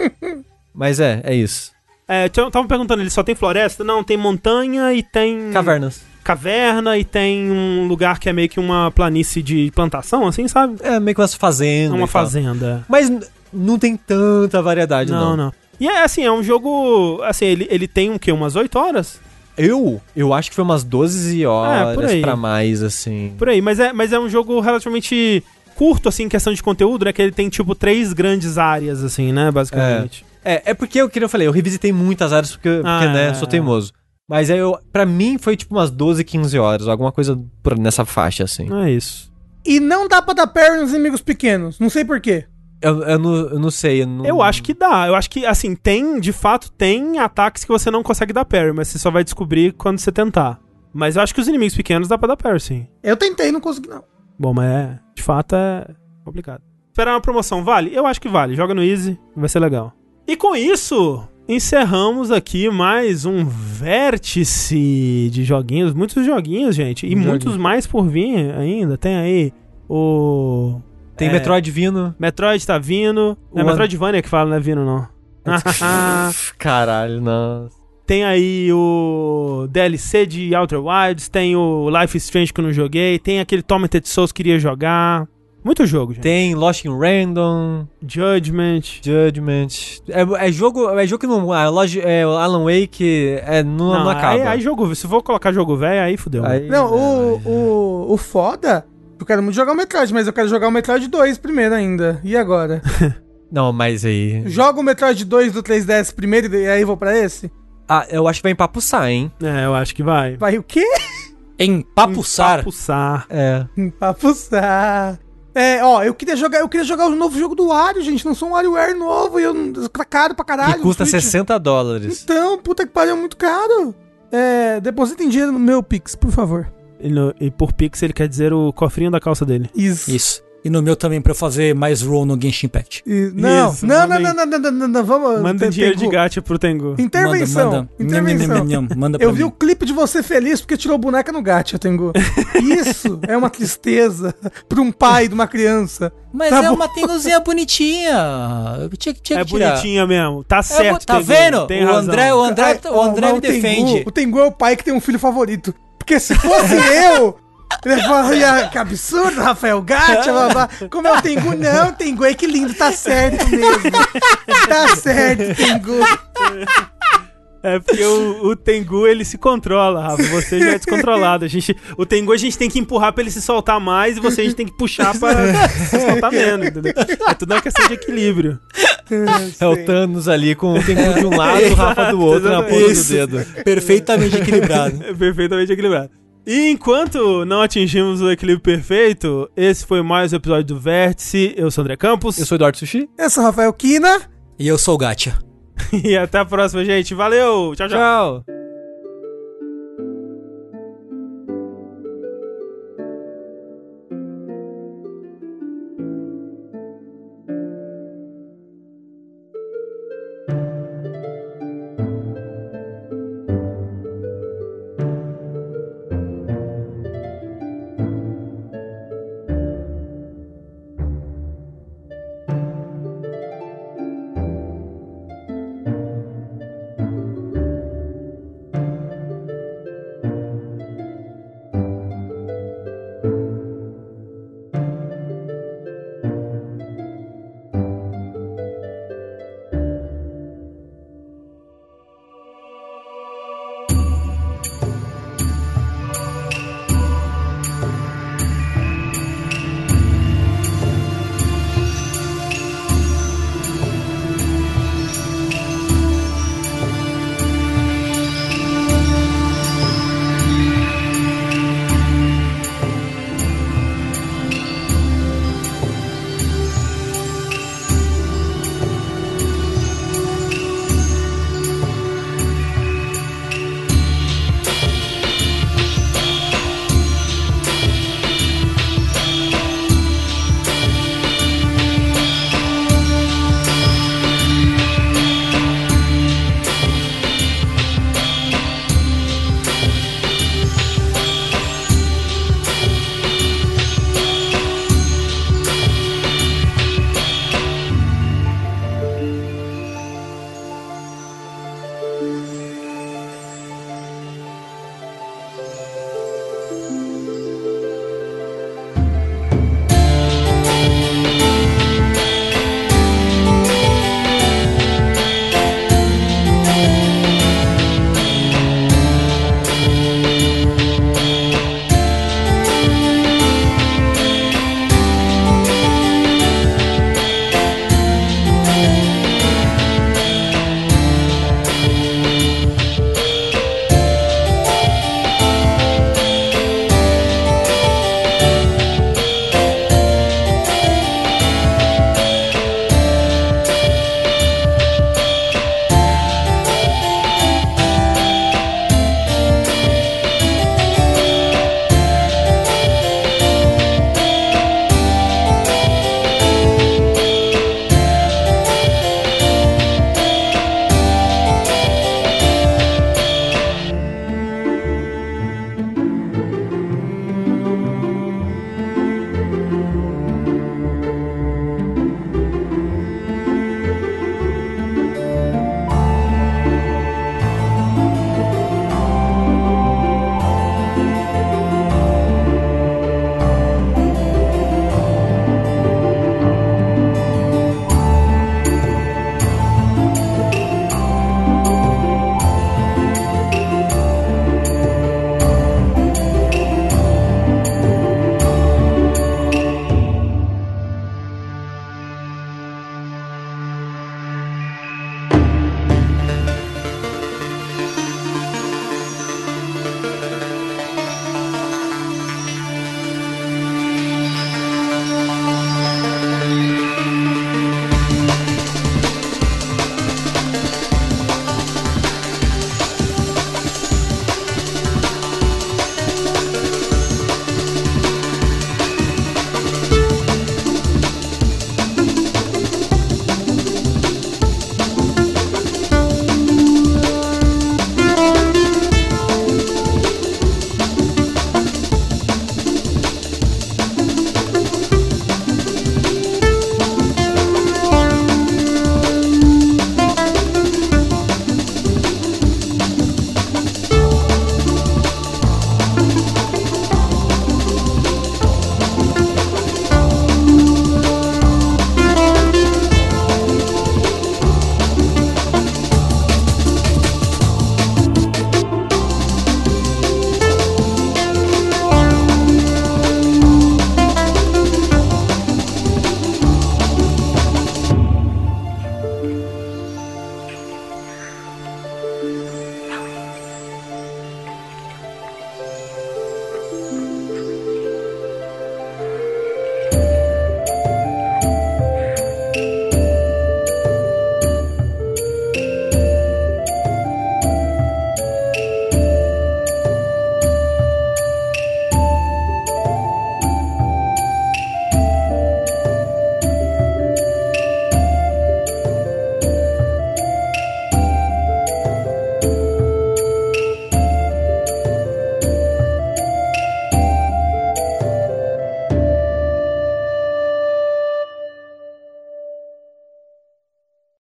Mas é, é isso. É, estavam perguntando, ele só tem floresta? Não, tem montanha e tem Cavernas. caverna e tem um lugar que é meio que uma planície de plantação, assim, sabe? É, meio que umas É fazendas. uma fazenda. Mas n- não tem tanta variedade, Não, não. não. E é assim, é um jogo. Assim, ele, ele tem um quê? Umas 8 horas? Eu, eu acho que foi umas 12 horas É, por aí. pra mais, assim. Por aí, mas é, mas é um jogo relativamente curto, assim, em questão de conteúdo, né? Que ele tem, tipo, três grandes áreas, assim, né? Basicamente. É, é porque eu queria eu falei, eu revisitei muitas áreas porque, porque Ah, né, é. sou teimoso. Mas aí eu, pra mim foi tipo umas 12, 15 horas, alguma coisa por nessa faixa, assim. É isso. E não dá pra dar parry nos inimigos pequenos. Não sei porquê. Eu, eu, não, eu não sei. Eu, não... Eu acho que dá. Eu acho que, assim, tem, de fato, tem ataques que você não consegue dar parry, mas você só vai descobrir quando você tentar. Mas eu acho que os inimigos pequenos dá pra dar parry, sim. Eu tentei, não consegui não. Bom, mas é, de fato é complicado. Esperar uma promoção vale? Eu acho que vale. Joga no Easy, vai ser legal. E com isso, encerramos aqui mais um vértice de joguinhos. Muitos joguinhos, gente. E Um muitos joguinho. mais por vir ainda. Tem aí o. Tem é, Metroid vindo. Metroid tá vindo. Não é Metroidvania que fala, não é vindo, não. Caralho, não. Tem aí o DLC de Outer Wilds, tem o Life is Strange que eu não joguei, tem aquele Tormented Souls que queria jogar. Muito jogo, gente. Tem Lost in Random, Judgment. Judgment. É, é jogo, é jogo que não. A loja, é, o Alan Wake é, não, não, acaba. Aí, aí jogo, se for colocar jogo velho, aí fudeu. Aí- Não, é, o, o, o foda... Eu quero muito jogar o Metroid, mas eu quero jogar o Metroid 2 primeiro ainda. E agora? Não, mas aí. Joga o Metroid 2 do 3DS primeiro e aí vou pra esse? Ah, eu acho que vai empapuçar, hein? É, eu acho que vai. Vai o quê? Empapuçar. Papuçar. É. Papusar. É, ó, eu queria jogar, eu queria jogar o novo jogo do Wario, gente. Não sou um WarioWare novo e eu tá caro pra caralho. que custa no Switch. 60 dólares. Então, puta que pariu, é muito caro. É, depositem dinheiro no meu Pix, por favor. E, no- e por Pix ele quer dizer o cofrinho da calça dele. Isso. Isso. E no meu também pra eu fazer mais roll no Genshin Impact. E- não, Isso, não, não, não, não, não, não, não, não, vamos. Manda tem- dinheiro tem- de gacha pro Tengu. Intervenção. Manda, manda. Intervenção. Nham, nham, nham, nham. Manda pra Eu vi mim. o clipe de você feliz porque tirou boneca no gacha, Tengu. Isso é uma tristeza pra um pai de uma criança. Mas Tá é bom. uma tenguzinha bonitinha. Eu tinha, que- tinha É que tirar. bonitinha mesmo. Tá É, certo, tá Tengu, vendo? Tem o razão. André, o André, Ai, o André me Tengu- defende. o Tengu é o pai que tem um filho favorito. Porque se fosse eu, ele falaria que absurdo, Rafael blá, blá. como é o Tengu? Não, Tengu, é que lindo, tá certo mesmo. Tá certo, Tengu. É porque o, o Tengu ele se controla, Rafa. Você já é descontrolado. A gente, o Tengu a gente tem que empurrar pra ele se soltar mais e você a gente tem que puxar pra se soltar menos, entendeu? É tudo uma questão de equilíbrio. É o Thanos ali com o tempo de um lado e o Rafa do outro na ponta do dedo. Perfeitamente equilibrado. É perfeitamente equilibrado. E enquanto não atingimos o equilíbrio perfeito, esse foi mais um episódio do Vértice. Eu sou o André Campos. Eu sou o Eduardo Sushi. Eu sou o Rafael Kina. E eu sou o Gacha. E até a próxima, gente. Valeu! Tchau, tchau. Tchau.